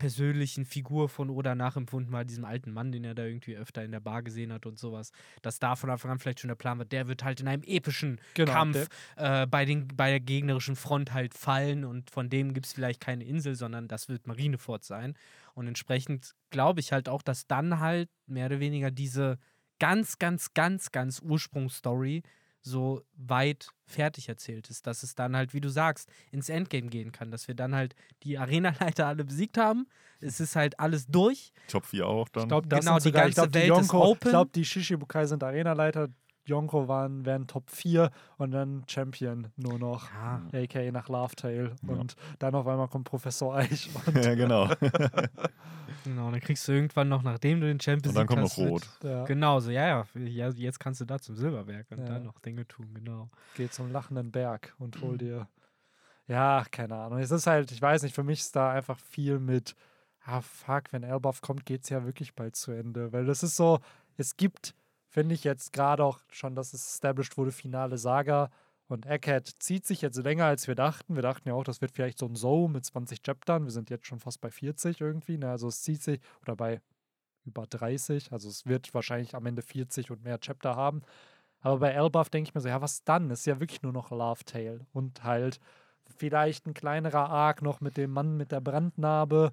persönlichen Figur von Oda nachempfunden war, diesem alten Mann, den er da irgendwie öfter in der Bar gesehen hat und sowas, dass da von Anfang an vielleicht schon der Plan war, der wird halt in einem epischen genau, Kampf äh, bei, den, bei der gegnerischen Front halt fallen und von dem gibt es vielleicht keine Insel, sondern das wird Marineford sein. Und entsprechend glaube ich halt auch, dass dann halt mehr oder weniger diese ganz, ganz, ganz, ganz Ursprungsstory so weit fertig erzählt ist, dass es dann halt, wie du sagst, ins Endgame gehen kann, dass wir dann halt die Arenaleiter alle besiegt haben. Es ist halt alles durch. Top 4 auch dann. Ich glaube, genau, die sogar, ganze glaub, Welt Yonko, ist open. Ich glaube, die Shishibukai sind Arenaleiter, Yonko waren, wären Top 4 und dann Champion nur noch, ja. aka nach Laughtail. Ja. Und dann auf einmal kommt Professor Eich. *laughs* ja, genau. *laughs* genau, dann kriegst du irgendwann noch, nachdem du den Champion Und dann kommt noch Rot. Mit, ja. Genau, so, ja, ja, jetzt kannst du da zum Silberberg und dann noch Dinge tun, genau. Geh zum lachenden Berg und hol dir, ja, keine Ahnung. Es ist halt, ich weiß nicht, für mich ist da einfach viel mit, ah, fuck, wenn Elbaf kommt, geht es ja wirklich bald zu Ende. Weil das ist so, es gibt finde ich jetzt gerade auch schon, dass es established wurde, finale Saga. Und Egghead zieht sich jetzt länger, als wir dachten. Wir dachten ja auch, das wird vielleicht so ein So mit 20 Chaptern. Wir sind jetzt schon fast bei 40 irgendwie. Ne? Also es zieht sich, oder bei über 30. Also es wird wahrscheinlich am Ende 40 und mehr Chapter haben. Aber bei Elbaf denke ich mir so, ja, was dann? ist ja wirklich nur noch Love Tale. Und halt vielleicht ein kleinerer Arc noch mit dem Mann mit der Brandnarbe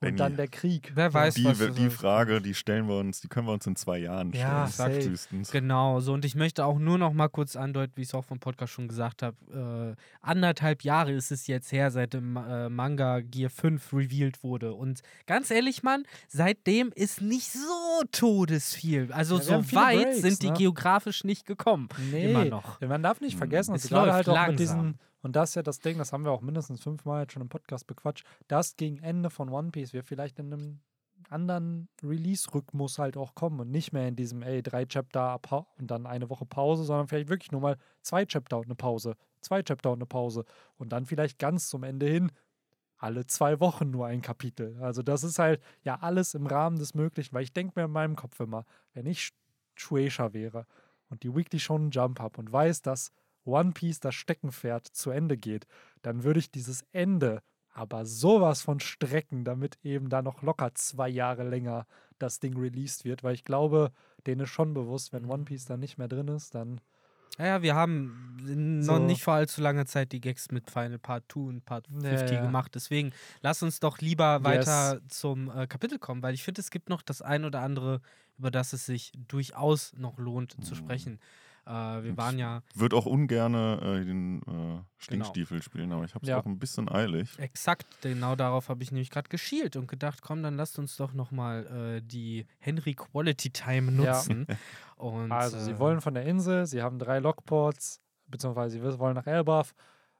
Benny, und dann der Krieg. Wer weiß, die, was die Frage, die stellen wir uns, die können wir uns in zwei Jahren stellen. Ja, höchstens. Genau, so und ich möchte auch nur noch mal kurz andeuten, wie ich es auch vom Podcast schon gesagt habe. Äh, anderthalb Jahre ist es jetzt her, seit dem äh, Manga Gear 5 revealed wurde. Und ganz ehrlich, Mann, seitdem ist nicht so todesviel. Also ja, so weit Breaks, sind die ne? geografisch nicht gekommen. Nee, immer noch. Man darf nicht vergessen, es gerade halt auch langsam. mit diesen und das ist ja das Ding, das haben wir auch mindestens fünfmal jetzt schon im Podcast bequatscht, dass gegen Ende von One Piece wir vielleicht in einem anderen Release-Rhythmus halt auch kommen und nicht mehr in diesem, ey, drei Chapter und dann eine Woche Pause, sondern vielleicht wirklich nur mal zwei Chapter und eine Pause, zwei Chapter und eine Pause und dann vielleicht ganz zum Ende hin alle zwei Wochen nur ein Kapitel. Also das ist halt ja alles im Rahmen des Möglichen, weil ich denke mir in meinem Kopf immer, wenn ich Shueisha wäre und die Weekly Shonen Jump habe und weiß, dass One Piece das Steckenpferd zu Ende geht, dann würde ich dieses Ende aber sowas von strecken, damit eben da noch locker zwei Jahre länger das Ding released wird, weil ich glaube, denen ist schon bewusst, wenn One Piece dann nicht mehr drin ist, dann. Ja, wir haben so. noch nicht vor allzu langer Zeit die Gags mit Final Part 2 und Part 50 ja, ja. gemacht. Deswegen lass uns doch lieber yes. weiter zum äh, Kapitel kommen, weil ich finde, es gibt noch das ein oder andere, über das es sich durchaus noch lohnt mhm. zu sprechen. Äh, wir waren ja. Würde auch ungern äh, den äh, Stinkstiefel genau. spielen, aber ich habe es ja. auch ein bisschen eilig. Exakt, genau darauf habe ich nämlich gerade geschielt und gedacht, komm, dann lasst uns doch nochmal äh, die Henry Quality Time nutzen. Ja. *laughs* und, also, sie äh, wollen von der Insel, sie haben drei Lockports, beziehungsweise sie wollen nach Elbaf.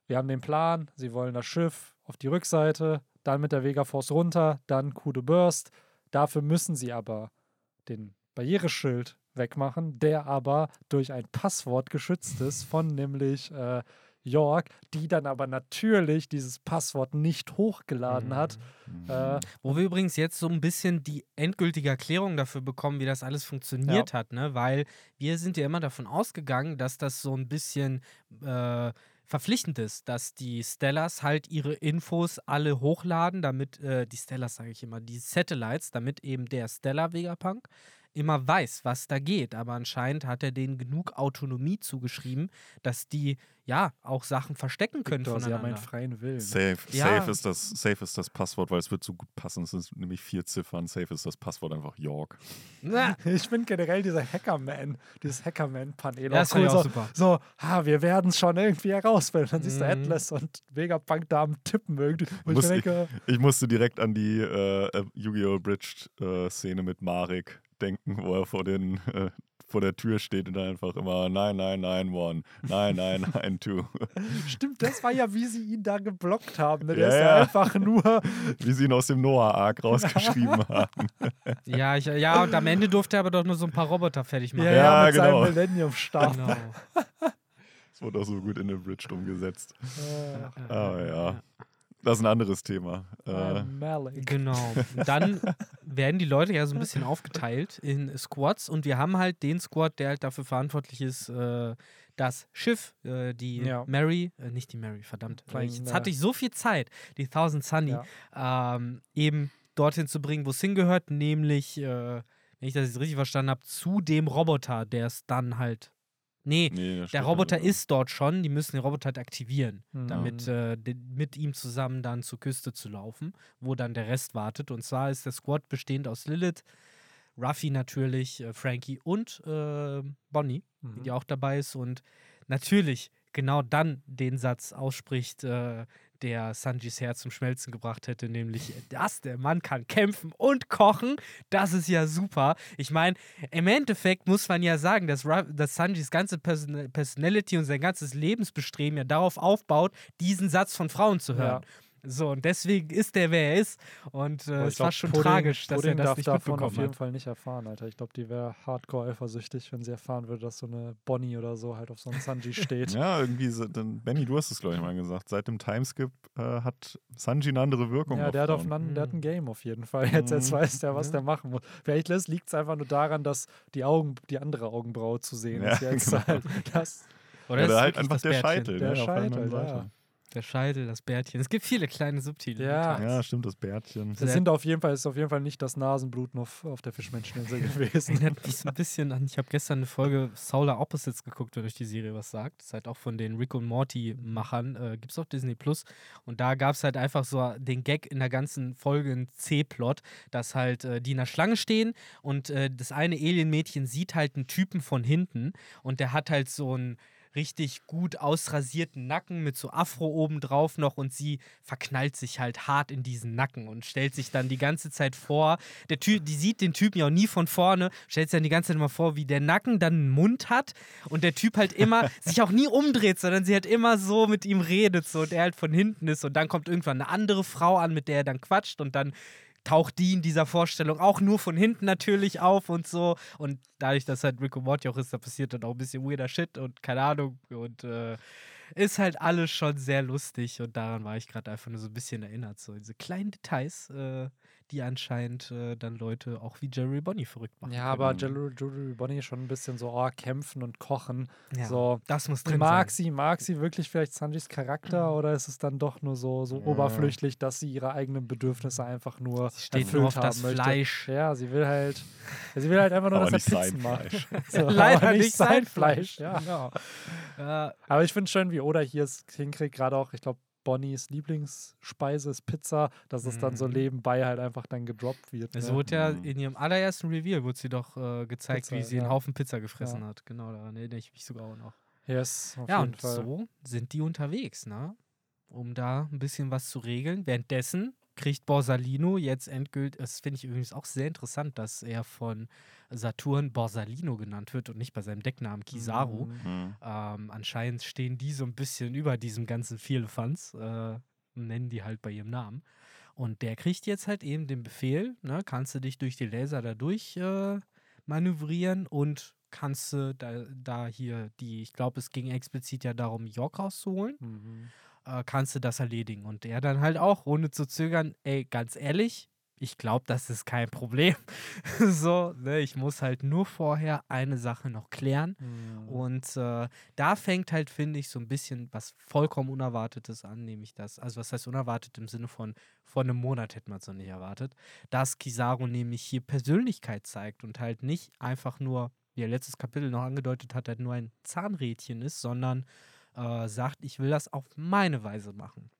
Wir haben den Plan, sie wollen das Schiff auf die Rückseite, dann mit der Vega Force runter, dann Coup de Burst. Dafür müssen sie aber den Barriereschild wegmachen, der aber durch ein Passwort geschützt ist von nämlich äh, York, die dann aber natürlich dieses Passwort nicht hochgeladen hat. Mhm. Äh, Wo wir übrigens jetzt so ein bisschen die endgültige Erklärung dafür bekommen, wie das alles funktioniert ja. hat, ne? Weil wir sind ja immer davon ausgegangen, dass das so ein bisschen äh, verpflichtend ist, dass die Stellars halt ihre Infos alle hochladen, damit, äh, die Stellars sage ich immer, die Satellites, damit eben der Stellar Vegapunk immer weiß, was da geht. Aber anscheinend hat er denen genug Autonomie zugeschrieben, dass die ja auch Sachen verstecken können Victor, voneinander. Sie haben einen freien Willen. Safe, ja. safe, ist das, safe ist das Passwort, weil es wird so gut passen. Es sind nämlich vier Ziffern. Safe ist das Passwort einfach York. *laughs* ich finde generell dieser Hackerman, dieses Hackerman-Panel ja, auch cool. Auch so, super. so ha, wir werden es schon irgendwie herausfinden. Dann siehst du mhm. Atlas und Vegapunk da am Tippen irgendwie. Muss ich, denke, ich, ich, musste direkt an die äh, Yu-Gi-Oh! Bridge-Szene äh, mit Marek denken, wo er vor, den, äh, vor der Tür steht und dann einfach immer nein, nein, nein, one, nein, nein, *laughs* nein, two. Stimmt, das war ja, wie sie ihn da geblockt haben. Ne? Der ja, ist ja, einfach nur. *laughs* Wie sie ihn aus dem Noah-Arc rausgeschrieben *laughs* haben. ja, ich, ja, und am Ende durfte er aber doch nur so ein paar Roboter fertig machen. Ja, ja, ja mit genau. seinem Millennium-Stab. Genau. Das wurde auch so gut in der Bridge umgesetzt. Ah, oh, ja. Das ist ein anderes Thema. Äh, genau. *laughs* Dann werden die Leute ja so ein bisschen aufgeteilt in Squads und wir haben halt den Squad, der halt dafür verantwortlich ist, äh, das Schiff, äh, die ja. Mary, äh, nicht die Mary, verdammt, weil ich, jetzt hatte ich so viel Zeit, die Thousand Sunny, ja. ähm, eben dorthin zu bringen, wo es hingehört, nämlich, äh, wenn ich das jetzt richtig verstanden habe, zu dem Roboter, der es dann halt Nee, nee der Roboter ist dort schon. Die müssen den Roboter halt aktivieren, mhm. damit äh, mit ihm zusammen dann zur Küste zu laufen, wo dann der Rest wartet. Und zwar ist der Squad bestehend aus Lilith, Ruffy natürlich, äh, Frankie und äh, Bonnie, mhm. die auch dabei ist. Und natürlich genau dann den Satz ausspricht, äh, der Sanjis Herz zum Schmelzen gebracht hätte, nämlich, dass der Mann kann kämpfen und kochen. Das ist ja super. Ich meine, im Endeffekt muss man ja sagen, dass, dass Sanjis ganze Person Personality und sein ganzes Lebensbestreben ja darauf aufbaut, diesen Satz von Frauen zu hören. Ja. So, und deswegen ist der, wer er ist. Und äh, es war schon Pudding, tragisch, dass Pudding er das darf nicht davon auf jeden Fall nicht erfahren, Alter. Ich glaube, die wäre hardcore eifersüchtig, wenn sie erfahren würde, dass so eine Bonnie oder so halt auf so einem Sanji *laughs* steht. ja, irgendwie, so, dann, Benny, du hast es, glaube ich, mal gesagt. Seit dem Timeskip äh, hat Sanji eine andere Wirkung. Ja, der hat, auf einen, der hat ein Game auf jeden Fall. *laughs* Jetzt, jetzt mhm. weiß der, was ja. der machen muss. Vielleicht liegt es einfach nur daran, dass die Augen, die andere Augenbraue zu sehen ja, ist jetzt *laughs* genau. halt. Das Oder ja, halt einfach der Bärtchen? Scheitel. Der ne, Scheitel, ja. Der Scheitel, das Bärtchen. Es gibt viele kleine Subtitel. Ja, ja stimmt, das Bärtchen. Das sind auf jeden Fall, ist auf jeden Fall nicht das Nasenbluten auf, auf der Fischmenscheninsel *laughs* gewesen. Erinnert mich so ein bisschen an, ich habe gestern eine Folge Solar Opposites geguckt, wenn euch die Serie was sagt. Das ist halt auch von den Rick und Morty-Machern. Äh, gibt es auf Disney Plus. Und da gab es halt einfach so den Gag in der ganzen Folge, ein C-Plot, dass halt äh, die in der Schlange stehen und äh, das eine Alien-Mädchen sieht halt einen Typen von hinten und der hat halt so ein richtig gut ausrasierten Nacken mit so Afro oben drauf noch und sie verknallt sich halt hart in diesen Nacken und stellt sich dann die ganze Zeit vor. Der Typ, die sieht den Typen ja auch nie von vorne, stellt sich dann die ganze Zeit immer vor, wie der Nacken dann einen Mund hat und der Typ halt immer *laughs* sich auch nie umdreht, sondern sie halt immer so mit ihm redet so und er halt von hinten ist und dann kommt irgendwann eine andere Frau an, mit der er dann quatscht und dann taucht die in dieser Vorstellung auch nur von hinten natürlich auf und so. Und dadurch, dass halt und Morty auch ist, da passiert dann auch ein bisschen weirder Shit und keine Ahnung. Und äh, ist halt alles schon sehr lustig und daran war ich gerade einfach nur so ein bisschen erinnert. So diese kleinen Details, äh, die anscheinend äh, dann Leute auch wie Jerry Bonnie verrückt machen. Ja, aber Jerry, Jerry Bonnie schon ein bisschen so, oh, kämpfen und kochen. Ja, so, das muss drin mag sein. Sie, mag sie wirklich vielleicht Sanjis Charakter oder ist es dann doch nur so, so ja. oberflüchtig, dass sie ihre eigenen Bedürfnisse einfach nur sie steht nur auf das möchte. Fleisch. Ja, sie will halt, sie will halt einfach nur, aber dass er Pizzen macht. *laughs* so, *laughs* Leider nicht sein Fleisch. Fleisch. Ja. Genau. Ja. Aber ich finde schön, wie Oda hier es hinkriegt, gerade auch, ich glaube, Bonnies Lieblingsspeise ist Pizza, dass es dann so mhm. nebenbei halt einfach dann gedroppt wird. Ne? Es wurde ja mhm. in ihrem allerersten Reveal wurde sie doch äh, gezeigt, Pizza, wie sie ja. einen Haufen Pizza gefressen ja. hat. Genau, daran erinnere ich mich sogar auch noch. Yes, auf ja, jeden und Fall. so sind die unterwegs, ne? Um da ein bisschen was zu regeln. Währenddessen kriegt Borsalino jetzt endgültig, das finde ich übrigens auch sehr interessant, dass er von Saturn Borsalino genannt wird und nicht bei seinem Decknamen Kizaru. Mhm. mhm. Ähm, anscheinend stehen die so ein bisschen über diesem ganzen Vierlefanz, äh, nennen die halt bei ihrem Namen. Und der kriegt jetzt halt eben den Befehl, ne, kannst du dich durch die Laser da durch äh, manövrieren und kannst du da, da hier die, ich glaube, es ging explizit ja darum, York rauszuholen. Mhm äh, kannst du das erledigen. Und er dann halt auch, ohne zu zögern, ey, ganz ehrlich, ich glaube, das ist kein *laughs* Problem. so, ne, ich muss halt nur vorher eine Sache noch klären. Mhm. Und äh, da fängt halt, finde ich, so ein bisschen was vollkommen Unerwartetes an, nämlich das, also was heißt unerwartet im Sinne von, vor einem Monat hätte man es noch nicht erwartet, dass Kizaru nämlich hier Persönlichkeit zeigt und halt nicht einfach nur, wie er letztes Kapitel noch angedeutet hat, halt nur ein Zahnrädchen ist, sondern äh, sagt, ich will das auf meine Weise machen.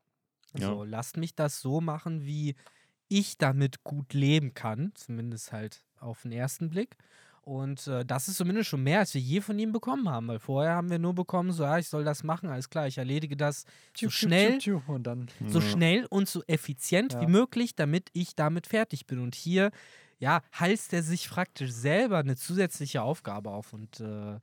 Ja. So, lasst mich das so machen, wie ich damit gut leben kann, zumindest halt auf den ersten Blick. Und äh, das ist zumindest schon mehr, als wir je von ihm bekommen haben, weil vorher haben wir nur bekommen, so, ja, ich soll das machen, alles klar, ich erledige das so schnell, und dann. so schnell und so effizient ja. wie möglich, damit ich damit fertig bin. Und hier, ja, heißt er sich praktisch selber eine zusätzliche Aufgabe auf und äh,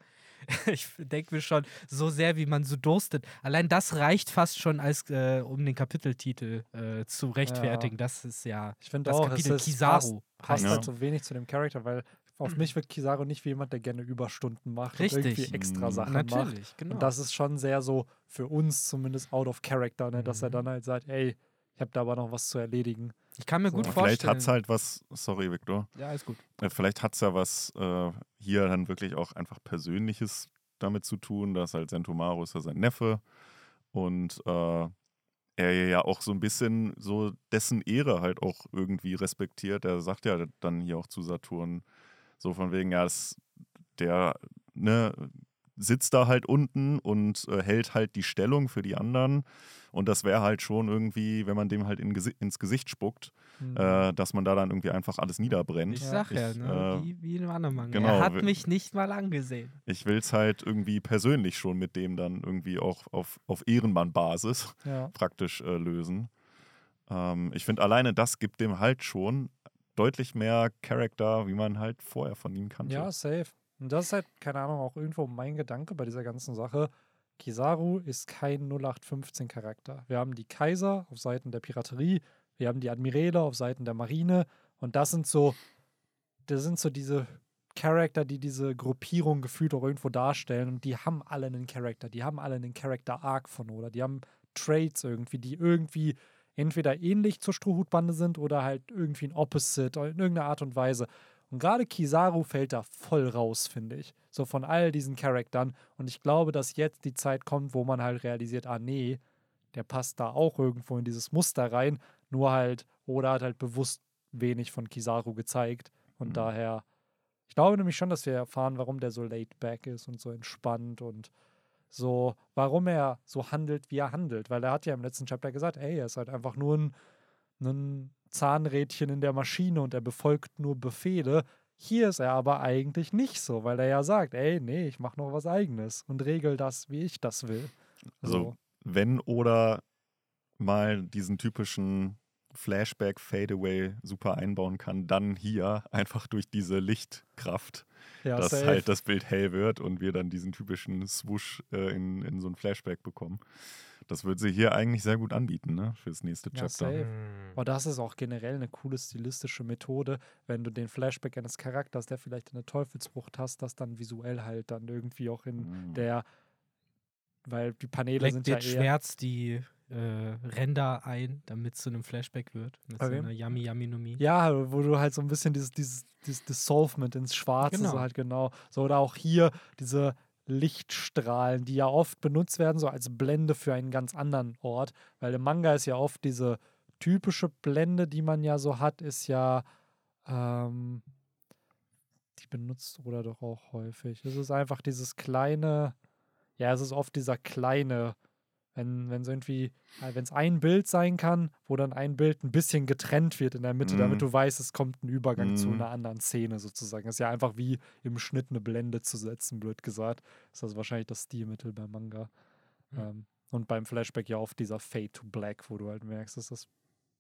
*laughs* ich denke mir schon, so sehr wie man so durstet. Allein das reicht fast schon, als äh, um den Kapiteltitel äh, zu rechtfertigen. Ja. Das ist ja ich das auch, Kapitel Kizaru. Passt, passt halt so wenig zu dem Charakter, weil auf mhm. mich wirkt Kizaru nicht wie jemand, der gerne Überstunden macht Richtig. und irgendwie extra Sachen Natürlich, macht. Genau. Und das ist schon sehr so für uns zumindest out of character, ne? dass er mhm. dann halt sagt, ey, ich habe da aber noch was zu erledigen. Ich kann mir so. gut vorstellen. Vielleicht hat es halt was, sorry Victor. Ja, ist gut. Äh, vielleicht hat es ja was äh, hier dann wirklich auch einfach Persönliches damit zu tun, dass halt Sentomaru ist ja sein Neffe und äh, er ja auch so ein bisschen so dessen Ehre halt auch irgendwie respektiert. Er sagt ja dann hier auch zu Saturn so von wegen, ja, das, der ne, sitzt da halt unten und äh, hält halt die Stellung für die anderen. Und das wäre halt schon irgendwie, wenn man dem halt in, ins Gesicht spuckt, mhm. äh, dass man da dann irgendwie einfach alles niederbrennt. Ich sag ja, ich, ne? äh, wie, wie ein Wannemann. Genau, er hat mich nicht mal angesehen. Ich will es halt irgendwie persönlich schon mit dem dann irgendwie auch auf, auf Ehrenmann-Basis ja. *laughs* praktisch äh, lösen. Ähm, ich finde, alleine das gibt dem halt schon deutlich mehr Charakter, wie man halt vorher von ihm kannte. Ja, safe. Und das ist halt, keine Ahnung, auch irgendwo mein Gedanke bei dieser ganzen Sache. Kizaru ist kein 0815-Charakter. Wir haben die Kaiser auf Seiten der Piraterie, wir haben die Admiräle auf Seiten der Marine und das sind so, das sind so diese Charakter, die diese Gruppierung gefühlt auch irgendwo darstellen und die haben alle einen Charakter, die haben alle einen Charakter-Arc von oder die haben Traits irgendwie, die irgendwie entweder ähnlich zur Strohhutbande sind oder halt irgendwie ein Opposite in irgendeiner Art und Weise. Und gerade Kizaru fällt da voll raus, finde ich. So von all diesen Charaktern. Und ich glaube, dass jetzt die Zeit kommt, wo man halt realisiert, ah nee, der passt da auch irgendwo in dieses Muster rein. Nur halt, oder hat halt bewusst wenig von Kizaru gezeigt. Und mhm. daher, ich glaube nämlich schon, dass wir erfahren, warum der so laid back ist und so entspannt und so, warum er so handelt, wie er handelt. Weil er hat ja im letzten Chapter gesagt, ey, er ist halt einfach nur ein, ein Zahnrädchen in der Maschine und er befolgt nur Befehle. Hier ist er aber eigentlich nicht so, weil er ja sagt, ey, nee, ich mache noch was eigenes und regel das, wie ich das will. Also, so. wenn oder mal diesen typischen Flashback, Fadeaway super einbauen kann, dann hier einfach durch diese Lichtkraft, ja, dass safe. halt das Bild hell wird und wir dann diesen typischen Swoosh äh, in, in so ein Flashback bekommen. Das würde sie hier eigentlich sehr gut anbieten, ne? Fürs nächste ja, Chapter. Safe. Mhm. Aber das ist auch generell eine coole stilistische Methode, wenn du den Flashback eines Charakters, der vielleicht eine Teufelsfrucht hast, das dann visuell halt dann irgendwie auch in mhm. der weil die Paneele Leckt sind ja eher Schmerz die äh, Ränder ein, damit es zu einem Flashback wird. Mit okay. so einer Yummy Yummy Nummi. Ja, wo du halt so ein bisschen dieses, dieses, dieses Dissolvement ins Schwarze genau. so halt genau. So, oder auch hier diese Lichtstrahlen, die ja oft benutzt werden, so als Blende für einen ganz anderen Ort. Weil im Manga ist ja oft diese typische Blende, die man ja so hat, ist ja, ähm, die benutzt oder doch auch häufig. Es ist einfach dieses kleine, ja, es ist oft dieser kleine wenn es irgendwie, äh, wenn es ein Bild sein kann, wo dann ein Bild ein bisschen getrennt wird in der Mitte, mm. damit mhm. du weißt, es kommt ein Übergang mm. zu mhm. einer anderen Szene sozusagen. Das ist ja einfach wie im Schnitt eine Blende zu setzen, blöd gesagt. Das ist also wahrscheinlich das Stilmittel beim Manga. Mm. Ähm, und beim Flashback ja oft dieser Fade to Black, wo du halt merkst, dass, das,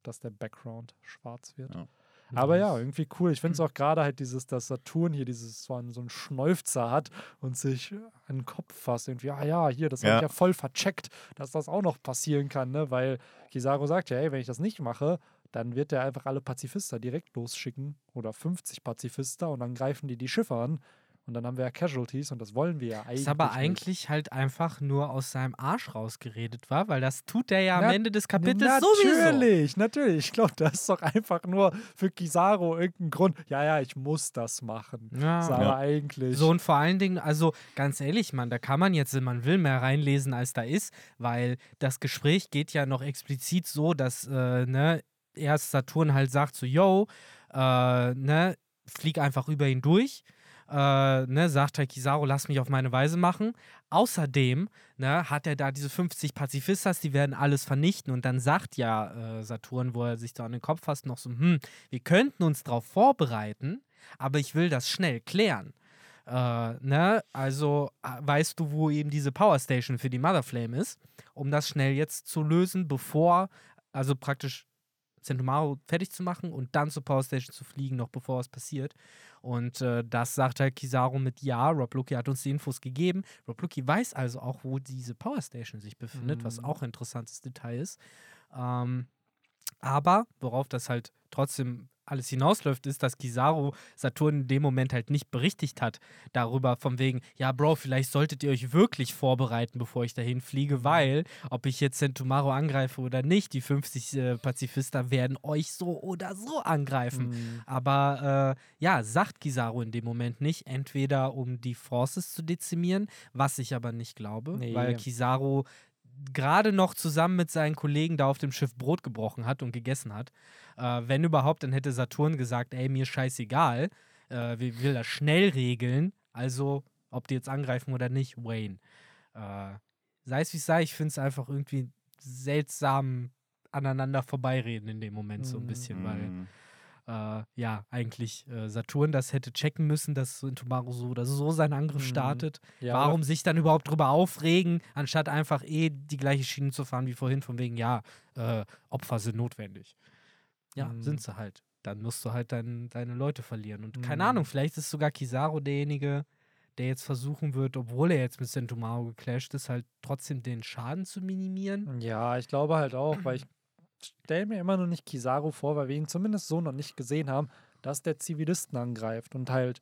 dass der Background schwarz wird. Ja. Aber ja, irgendwie cool. Ich finde es auch gerade halt dieses, dass Saturn hier dieses so einen, so einen Schnäufzer hat und sich an den Kopf fasst. Irgendwie, ah ja, hier, das ja. habe ich ja voll vercheckt, dass das auch noch passieren kann, ne? Weil Kizaru sagt ja, hey, wenn ich das nicht mache, dann wird er einfach alle Pazifister direkt losschicken oder 50 Pazifister und dann greifen die die Schiffe an. Und dann haben wir ja Casualties und das wollen wir ja eigentlich. Das aber eigentlich nicht. halt einfach nur aus seinem Arsch rausgeredet war, weil das tut er ja am Ende des Kapitels natürlich, sowieso. Natürlich, natürlich. Ich glaube, das ist doch einfach nur für Kizaru irgendein Grund. Ja, ja, ich muss das machen. Ja. Das aber ja. eigentlich. So und vor allen Dingen, also ganz ehrlich, man, da kann man jetzt, wenn man will, mehr reinlesen, als da ist, weil das Gespräch geht ja noch explizit so, dass, äh, ne, erst Saturn halt sagt so, yo, äh, ne, flieg einfach über ihn durch äh, ne, sagt Kizaru, lass mich auf meine Weise machen. Außerdem ne, hat er da diese 50 Pazifistas, die werden alles vernichten. Und dann sagt ja äh, Saturn, wo er sich da an den Kopf fasst, noch so, hm, wir könnten uns darauf vorbereiten, aber ich will das schnell klären. Äh, ne? Also äh, weißt du, wo eben diese Power Station für die Mother Flame ist, um das schnell jetzt zu lösen, bevor, also praktisch Centomaro fertig zu machen und dann zur Power Station zu fliegen, noch bevor was passiert. Und äh, das sagt halt Kizaru mit Ja, Rob Lucky hat uns die Infos gegeben. Rob Lucky weiß also auch, wo diese Power Station sich befindet, mhm. was auch ein interessantes Detail ist. Ähm, aber worauf das halt trotzdem alles hinausläuft, ist, dass Kizaru Saturn in dem Moment halt nicht berichtigt hat darüber, von wegen, ja, Bro, vielleicht solltet ihr euch wirklich vorbereiten, bevor ich dahin fliege, mhm. weil, ob ich jetzt Centumaro angreife oder nicht, die 50 äh, Pazifista werden euch so oder so angreifen. Mhm. Aber äh, ja, sagt Kizaru in dem Moment nicht, entweder um die Forces zu dezimieren, was ich aber nicht glaube, nee. weil Kizaru gerade noch zusammen mit seinen Kollegen da auf dem Schiff Brot gebrochen hat und gegessen hat. Äh, wenn überhaupt, dann hätte Saturn gesagt, ey, mir scheißegal, äh, wir will das schnell regeln, also ob die jetzt angreifen oder nicht, Wayne. Äh, sei es wie es sei, ich finde es einfach irgendwie seltsam aneinander vorbeireden in dem Moment so ein bisschen, mm. weil mhm äh, ja, eigentlich äh, Saturn das hätte checken müssen, dass Intomaru so oder so seinen Angriff mhm. startet. Ja, Warum sich dann überhaupt drüber aufregen, anstatt einfach eh die gleiche Schiene zu fahren wie vorhin, von wegen, ja, äh, Opfer sind notwendig. Ja, mhm. sind sie halt. Dann musst du halt dein, deine Leute verlieren. Und keine mhm. Ahnung, vielleicht ist sogar Kizaru derjenige, der jetzt versuchen wird, obwohl er jetzt mit Sentomaru geclasht ist, halt trotzdem den Schaden zu minimieren. Ja, ich glaube halt auch, weil ich stelle mir immer noch nicht Kizaru vor, weil wir ihn zumindest so noch nicht gesehen haben, dass der Zivilisten angreift und halt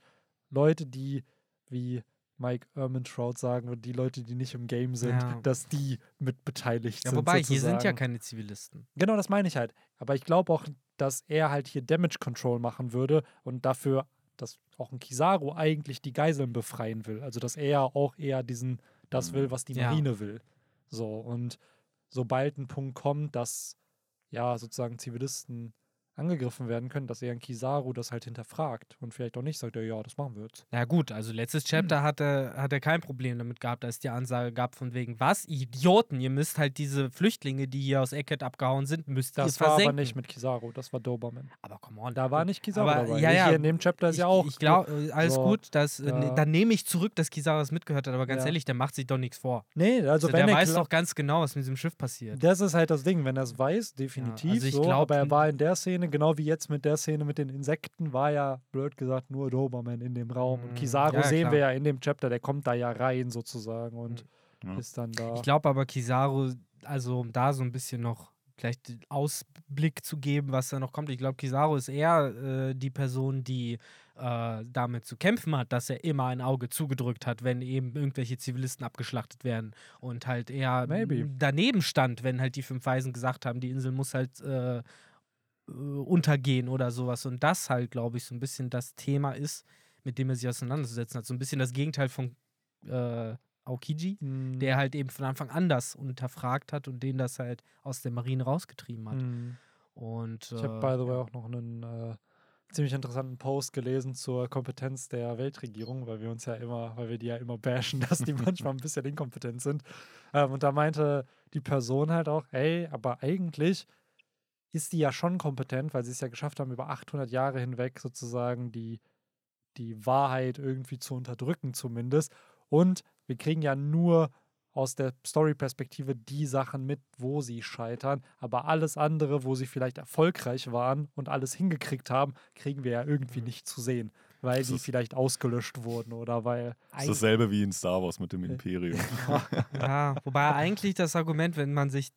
Leute, die wie Mike Ermintrout sagen würde, die Leute, die nicht im Game sind, ja. dass die mit beteiligt ja, sind. Wobei, sozusagen. hier sind ja keine Zivilisten. Genau, das meine ich halt. Aber ich glaube auch, dass er halt hier Damage Control machen würde und dafür dass auch ein Kizaru eigentlich die Geiseln befreien will. Also dass er auch eher diesen, das will, was die Marine ja. will. So, und sobald ein Punkt kommt, dass ja sozusagen Zivilisten angegriffen werden können, dass er ein Kizaru das halt hinterfragt und vielleicht auch nicht sagt, ja, das machen wir jetzt. Ja gut, also letztes Chapter hm. hat, er, hat er kein Problem damit gehabt, es die Ansage gab von wegen, was, Idioten, ihr müsst halt diese Flüchtlinge, die hier aus Eckert abgehauen sind, müsst das ihr versenken. Das war aber nicht mit Kizaru, das war Doberman. Aber come on. Da war nicht Kizaru aber, dabei. Ja, ja, hier in dem Chapter ist ich, ja auch. Ich glaube, äh, alles so, gut, das, äh, ja. dann nehme ich zurück, dass Kizaru das mitgehört hat, aber ganz ja. ehrlich, der macht sich doch nichts vor. Nee, also, also wenn der weiß doch ganz genau, was mit diesem Schiff passiert. Das ist halt das Ding, wenn er es weiß, definitiv ja, also ich so, glaub, aber er war in der Szene, genau wie jetzt mit der Szene mit den Insekten war ja, blöd gesagt, nur Doberman in dem Raum. Und mhm. Kizaru ja, sehen klar. wir ja in dem Chapter, der kommt da ja rein sozusagen und ja. ist dann da. Ich glaube aber, Kizaru, also um da so ein bisschen noch vielleicht Ausblick zu geben, was da noch kommt. Ich glaube, Kizaru ist eher äh, die Person, die äh, damit zu kämpfen hat, dass er immer ein Auge zugedrückt hat, wenn eben irgendwelche Zivilisten abgeschlachtet werden und halt eher Maybe. daneben stand, wenn halt die fünf Weisen gesagt haben, die Insel muss halt äh, untergehen oder sowas. Und das halt, glaube ich, so ein bisschen das Thema ist, mit dem er sich auseinanderzusetzen hat. So ein bisschen das Gegenteil von äh, Aokiji, mhm. der halt eben von Anfang an das unterfragt hat und den das halt aus der Marine rausgetrieben hat. Mhm. Und, äh, ich habe, by the way, auch noch einen äh, ziemlich interessanten Post gelesen zur Kompetenz der Weltregierung, weil wir uns ja immer, weil wir die ja immer *laughs* bashen, dass die manchmal ein bisschen inkompetent sind. Ähm, und da meinte die Person halt auch, ey, aber eigentlich ist die ja schon kompetent, weil sie es ja geschafft haben, über 800 Jahre hinweg sozusagen die, die Wahrheit irgendwie zu unterdrücken zumindest. Und wir kriegen ja nur aus der Story-Perspektive die Sachen mit, wo sie scheitern. Aber alles andere, wo sie vielleicht erfolgreich waren und alles hingekriegt haben, kriegen wir ja irgendwie mhm. nicht zu sehen. Weil sie vielleicht ausgelöscht wurden oder weil. Das ist dasselbe wie in Star Wars mit dem Imperium. *laughs* ja, wobei eigentlich das Argument, wenn man sich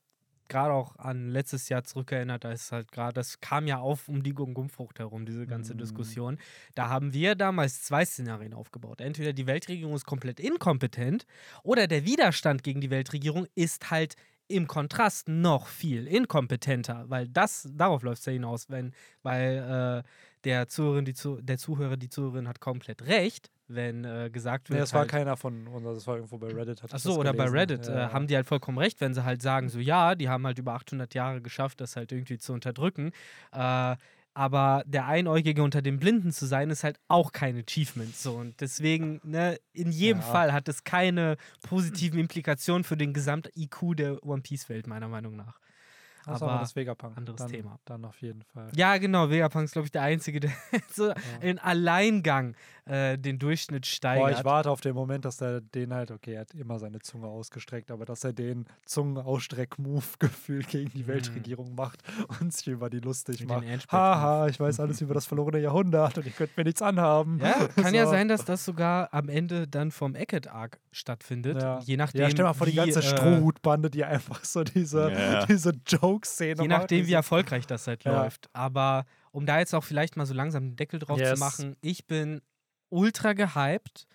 gerade auch an letztes Jahr zurückerinnert, da ist halt gerade, das kam ja auf um die Gumfrucht herum, diese ganze mm. Diskussion. Da haben wir damals zwei Szenarien aufgebaut. Entweder die Weltregierung ist komplett inkompetent oder der Widerstand gegen die Weltregierung ist halt im Kontrast noch viel inkompetenter, weil das, darauf läuft es ja hinaus, wenn, weil äh, der Zuhörer, die, der Zuhörer, die Zuhörerin hat komplett recht, wenn äh, gesagt wird. Nee, das halt, war keiner von uns, das war irgendwo bei Reddit. Achso, oder bei Reddit ja. äh, haben die halt vollkommen recht, wenn sie halt sagen, so ja, die haben halt über 800 Jahre geschafft, das halt irgendwie zu unterdrücken. Äh, aber der Einäugige unter den Blinden zu sein, ist halt auch kein Achievement. So. Und deswegen, ne, in jedem ja. Fall hat es keine positiven Implikationen für den Gesamt-IQ der One Piece-Welt, meiner Meinung nach. Das aber, aber das Vegapunk. Anderes dann, Thema. Dann auf jeden Fall. Ja, genau. Vegapunk ist, glaube ich, der Einzige, der *laughs* so ja. in Alleingang äh, den Durchschnitt steigert. Boah, ich warte auf den Moment, dass er den halt, okay, er hat immer seine Zunge ausgestreckt, aber dass er den Zungenausstreck-Move gefühlt gegen die mhm. Weltregierung macht und sich über die lustig Mit macht. Haha, ich weiß alles über das verlorene Jahrhundert und ich könnte mir nichts anhaben. Ja, kann *laughs* so. ja sein, dass das sogar am Ende dann vom Eckett-Arc stattfindet. Ja. Je nachdem. Ja, stell mal vor, die ganze äh, Strohhutbande, die einfach so diese, yeah. diese Joke Joke-Szene. Je nachdem, wie erfolgreich das halt ja. läuft. Aber um da jetzt auch vielleicht mal so langsam einen Deckel drauf yes. zu machen, ich bin ultra gehypt.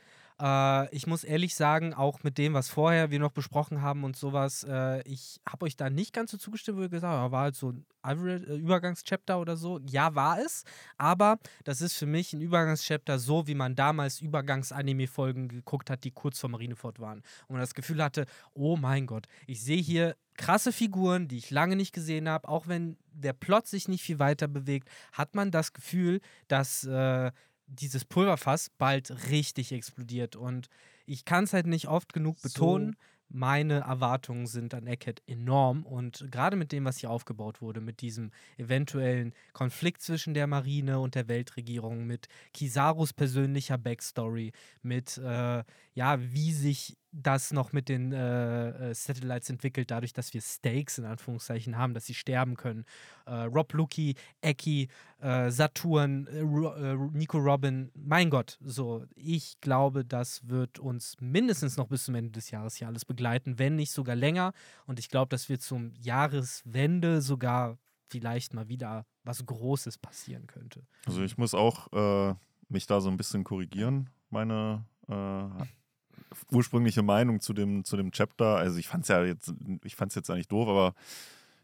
Äh, ich muss ehrlich sagen, auch mit dem, was vorher wir noch besprochen haben und sowas, äh, ich habe euch da nicht ganz so zugestimmt, wo ihr gesagt habt, war halt so ein äh, Übergangschapter oder so. Ja, war es, aber das ist für mich ein Übergangschapter so, wie man damals Übergangs-Anime-Folgen geguckt hat, die kurz vor Marineford waren. Und man das Gefühl hatte, oh mein Gott, ich sehe hier krasse Figuren, die ich lange nicht gesehen habe, auch wenn der Plot sich nicht viel weiter bewegt, hat man das Gefühl, dass äh, dieses Pulverfass bald richtig explodiert. Und ich kann es halt nicht oft genug betonen. So. Meine Erwartungen sind an Eckhead enorm und gerade mit dem, was hier aufgebaut wurde, mit diesem eventuellen Konflikt zwischen der Marine und der Weltregierung, mit Kisarus persönlicher Backstory, mit äh, ja, wie sich das noch mit den äh, äh, Satellites entwickelt, dadurch, dass wir Stakes in Anführungszeichen haben, dass sie sterben können. Äh, Rob Lucky, Eki, äh, Saturn, äh, äh, Nico Robin, mein Gott, so, ich glaube, das wird uns mindestens noch bis zum Ende des Jahres hier alles begleiten, wenn nicht sogar länger. Und ich glaube, dass wir zum Jahreswende sogar vielleicht mal wieder was Großes passieren könnte. Also ich muss auch mich da so ein bisschen korrigieren, meine ursprüngliche Meinung zu dem, zu dem Chapter. Also ich fand es ja jetzt, ich fand es jetzt eigentlich doof, aber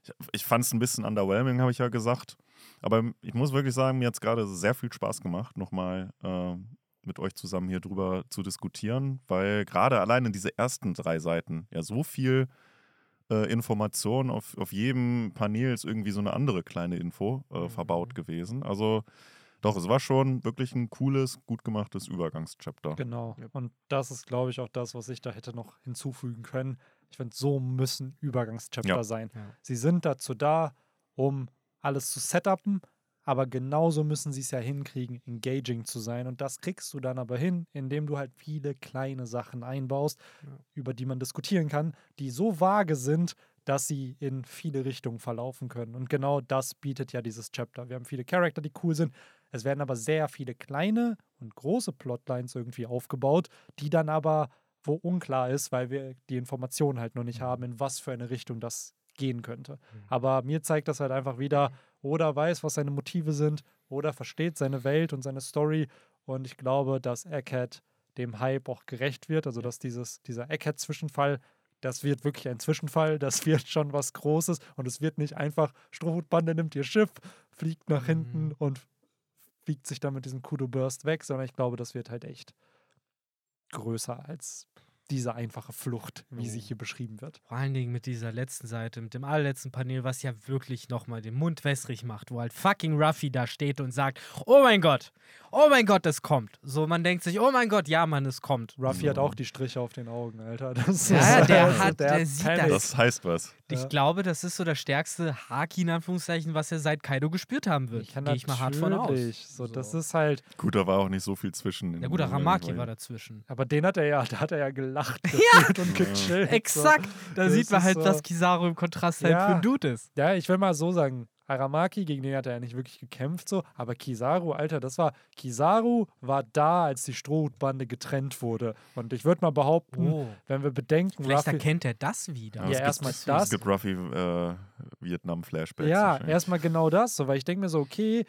ich, ich fand es ein bisschen underwhelming, habe ich ja gesagt. Aber ich muss wirklich sagen, mir hat es gerade sehr viel Spaß gemacht, nochmal äh, mit euch zusammen hier drüber zu diskutieren, weil gerade allein in diese ersten drei Seiten ja so viel äh, Information auf, auf jedem Panel ist irgendwie so eine andere kleine Info äh, mhm. verbaut gewesen. Also doch, es war schon wirklich ein cooles, gut gemachtes Übergangschapter. Genau. Und das ist, glaube ich, auch das, was ich da hätte noch hinzufügen können. Ich finde, so müssen Übergangschapter ja. sein. Ja. Sie sind dazu da, um alles zu setupen, aber genauso müssen sie es ja hinkriegen, engaging zu sein. Und das kriegst du dann aber hin, indem du halt viele kleine Sachen einbaust, ja. über die man diskutieren kann, die so vage sind, dass sie in viele Richtungen verlaufen können. Und genau das bietet ja dieses Chapter. Wir haben viele Charakter, die cool sind. Es werden aber sehr viele kleine und große Plotlines irgendwie aufgebaut, die dann aber, wo unklar ist, weil wir die Informationen halt noch nicht haben, in was für eine Richtung das gehen könnte. Mhm. Aber mir zeigt das halt einfach wieder, oder weiß, was seine Motive sind, oder versteht seine Welt und seine Story. Und ich glaube, dass Egghead dem Hype auch gerecht wird. Also, dass dieses, dieser Egghead-Zwischenfall, das wird wirklich ein Zwischenfall, das *laughs* wird schon was Großes und es wird nicht einfach, Strohhutbande nimmt ihr Schiff, fliegt nach hinten mhm. und fliegt sich dann mit diesem Kudo Burst weg, sondern ich glaube, das wird halt echt größer als diese einfache Flucht, wie oh. sie hier beschrieben wird. Vor allen Dingen mit dieser letzten Seite, mit dem allerletzten Panel, was ja wirklich nochmal den Mund wässrig macht, wo halt fucking Ruffy da steht und sagt, oh mein Gott, oh mein Gott, es kommt. So, man denkt sich, oh mein Gott, ja, Mann, es kommt. Ruffy so. hat auch die Striche auf den Augen, Alter. Das ja, ist, der also hat, der, der sieht das. Das heißt was. Ich ja. glaube, das ist so das stärkste Haki, in Anführungszeichen, was er seit Kaido gespürt haben wird. Gehe ich mal hart von aus. So, so, das ist halt. Gut, da war auch nicht so viel zwischen. Ja, gut, Ramaki war dazwischen. Aber den hat er ja, da hat er ja gelacht. *laughs* ja! und gechillt. Exakt. So. Da das sieht man halt, so. dass Kizaru im Kontrast halt für ein Dude ist. Ja, ich will mal so sagen, Aramaki, gegen den hat er ja nicht wirklich gekämpft, so, aber Kizaru, Alter, das war, Kizaru war da, als die Strohhutbande getrennt wurde. Und ich würde mal behaupten, oh. wenn wir bedenken, Vielleicht Ruffy, erkennt er das wieder. Ja, ja erstmal das. Es gibt Ruffy äh, Vietnam-Flashbacks. Ja, erstmal genau das, so, weil ich denke mir so, okay,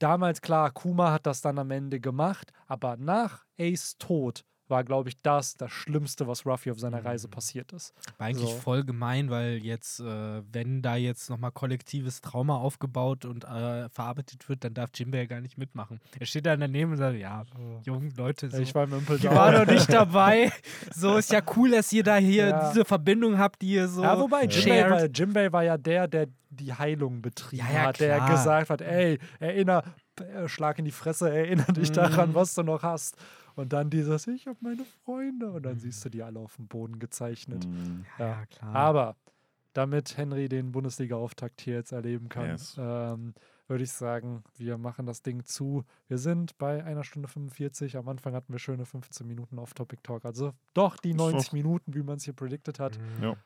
damals klar, Kuma hat das dann am Ende gemacht, aber nach Ace Tod war, glaube ich, das das Schlimmste, was Ruffy auf seiner Reise mhm. passiert ist. War eigentlich so. voll gemein, weil jetzt, äh, wenn da jetzt nochmal kollektives Trauma aufgebaut und äh, verarbeitet wird, dann darf Jimbe ja gar nicht mitmachen. Er steht da daneben und sagt, ja, oh. jungen Leute, so, ich war, im ich war noch nicht *laughs* dabei. so ist ja cool, dass ihr da hier ja. diese Verbindung habt, die ihr so Ja, wobei Jimbei war, war ja der, der die Heilung betrieben ja, ja, hat, der gesagt hat, ey, erinner, äh, Schlag in die Fresse, erinnere dich mhm. daran, was du noch hast. Und dann dieses, ich habe meine Freunde. Und dann mhm. siehst du die alle auf dem Boden gezeichnet. Mhm. Ja, ja, klar. Aber damit Henry den Bundesliga-Auftakt hier jetzt erleben kann, yes. ähm, würde ich sagen, wir machen das Ding zu. Wir sind bei einer Stunde 45. Am Anfang hatten wir schöne 15 Minuten Off-Topic-Talk. Also doch die 90 so. Minuten, wie man es hier predicted hat. Mhm. Ja.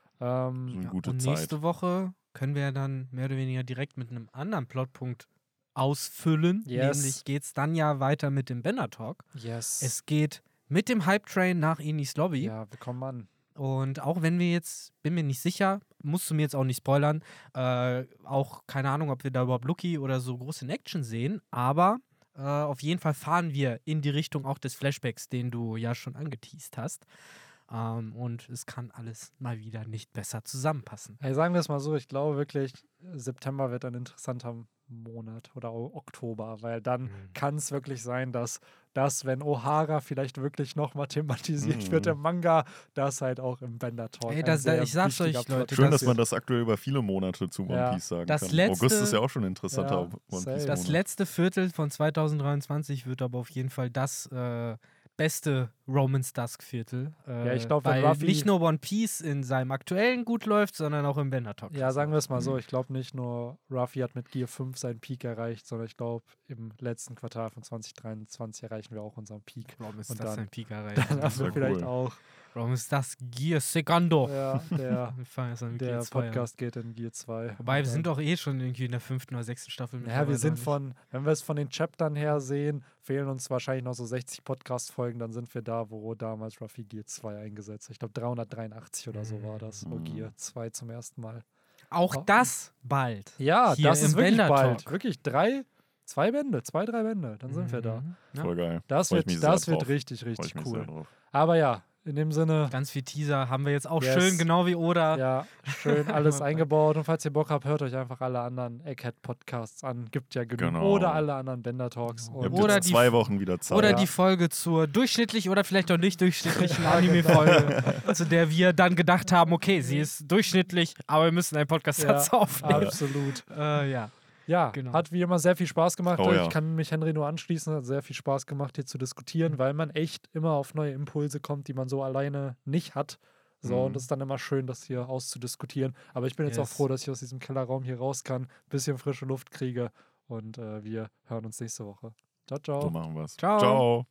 Ähm, so eine gute und nächste Zeit. Woche können wir dann mehr oder weniger direkt mit einem anderen Plotpunkt ausfüllen. Yes. Nämlich geht es dann ja weiter mit dem Banner Talk. Yes. Es geht mit dem Hype Train nach Inis Lobby. Ja, wir kommen an. Und auch wenn wir jetzt, bin mir nicht sicher, musst du mir jetzt auch nicht spoilern, äh, auch keine Ahnung, ob wir da überhaupt Lucky oder so groß in Action sehen, aber äh, auf jeden Fall fahren wir in die Richtung auch des Flashbacks, den du ja schon angeteased hast. Ähm, und es kann alles mal wieder nicht besser zusammenpassen. Hey, sagen wir es mal so, ich glaube wirklich, September wird ein interessanter Monat oder Oktober, weil dann mhm. kann es wirklich sein, dass das, wenn O'Hara vielleicht wirklich nochmal thematisiert mhm. wird im Manga, das halt auch im Bender Talk. Hey, das, ich sag's euch, Leute. Schön, dass man das aktuell über viele Monate zu One ja. Piece sagen das kann. Letzte, August ist ja auch schon ein interessanter ja, One Piece. Das letzte Viertel von 2023 wird aber auf jeden Fall das äh, beste Romans Dusk Viertel. Äh, ja, ich glaube, weil Ruffy nicht nur One Piece in seinem aktuellen gut läuft, sondern auch im Bannertalk. Ja, sagen wir es mal so, mhm. ich glaube nicht nur Ruffy hat mit Gear 5 seinen Peak erreicht, sondern ich glaube, im letzten Quartal von 2023 erreichen wir auch unseren Peak. Warum ist Und das dann, sein Peak erreicht? *laughs* Dann haben wir vielleicht cool. auch ist das Gear Segundo? Ja, der, *laughs* der Podcast geht in Gear 2. Wobei, wir sind doch eh schon irgendwie in der fünften oder sechsten Staffel. Ja, wir sind von, wenn wir es von den Chaptern her sehen, fehlen uns wahrscheinlich noch so 60 Podcast-Folgen, dann sind wir da, wo damals Ruffy Gear 2 eingesetzt hat. Ich glaube 383 oder so war das, wo Gear 2 zum ersten Mal. Auch oh. das bald. Ja, das ist wirklich bald. Wirklich drei, zwei Bände, zwei, drei Bände, dann sind mhm. wir da. Voll geil. Das wird, das wird richtig, richtig cool. Aber ja, in dem Sinne. Ganz viel Teaser haben wir jetzt auch yes. schön, genau wie Oda. Ja, schön *laughs* alles eingebaut. Und falls ihr Bock habt, hört euch einfach alle anderen Egghead-Podcasts an. Gibt ja genug. Genau. Oder alle anderen Bender-Talks. Genau. Oder die, zwei Wochen wieder Zeit. Oder die Folge zur durchschnittlich oder vielleicht auch nicht durchschnittlichen *laughs* Anime-Folge, zu der wir dann gedacht haben, okay, sie ist durchschnittlich, aber wir müssen einen Podcast ja, dazu aufnehmen. Absolut. Äh, ja. Ja, genau. hat wie immer sehr viel Spaß gemacht. Oh, ja. Ich kann mich Henry nur anschließen. Hat sehr viel Spaß gemacht, hier zu diskutieren, weil man echt immer auf neue Impulse kommt, die man so alleine nicht hat. So, mhm. und es ist dann immer schön, das hier auszudiskutieren. Aber ich bin jetzt yes. auch froh, dass ich aus diesem Kellerraum hier raus kann, ein bisschen frische Luft kriege und äh, wir hören uns nächste Woche. Ciao, ciao. So machen wir's. Ciao. ciao.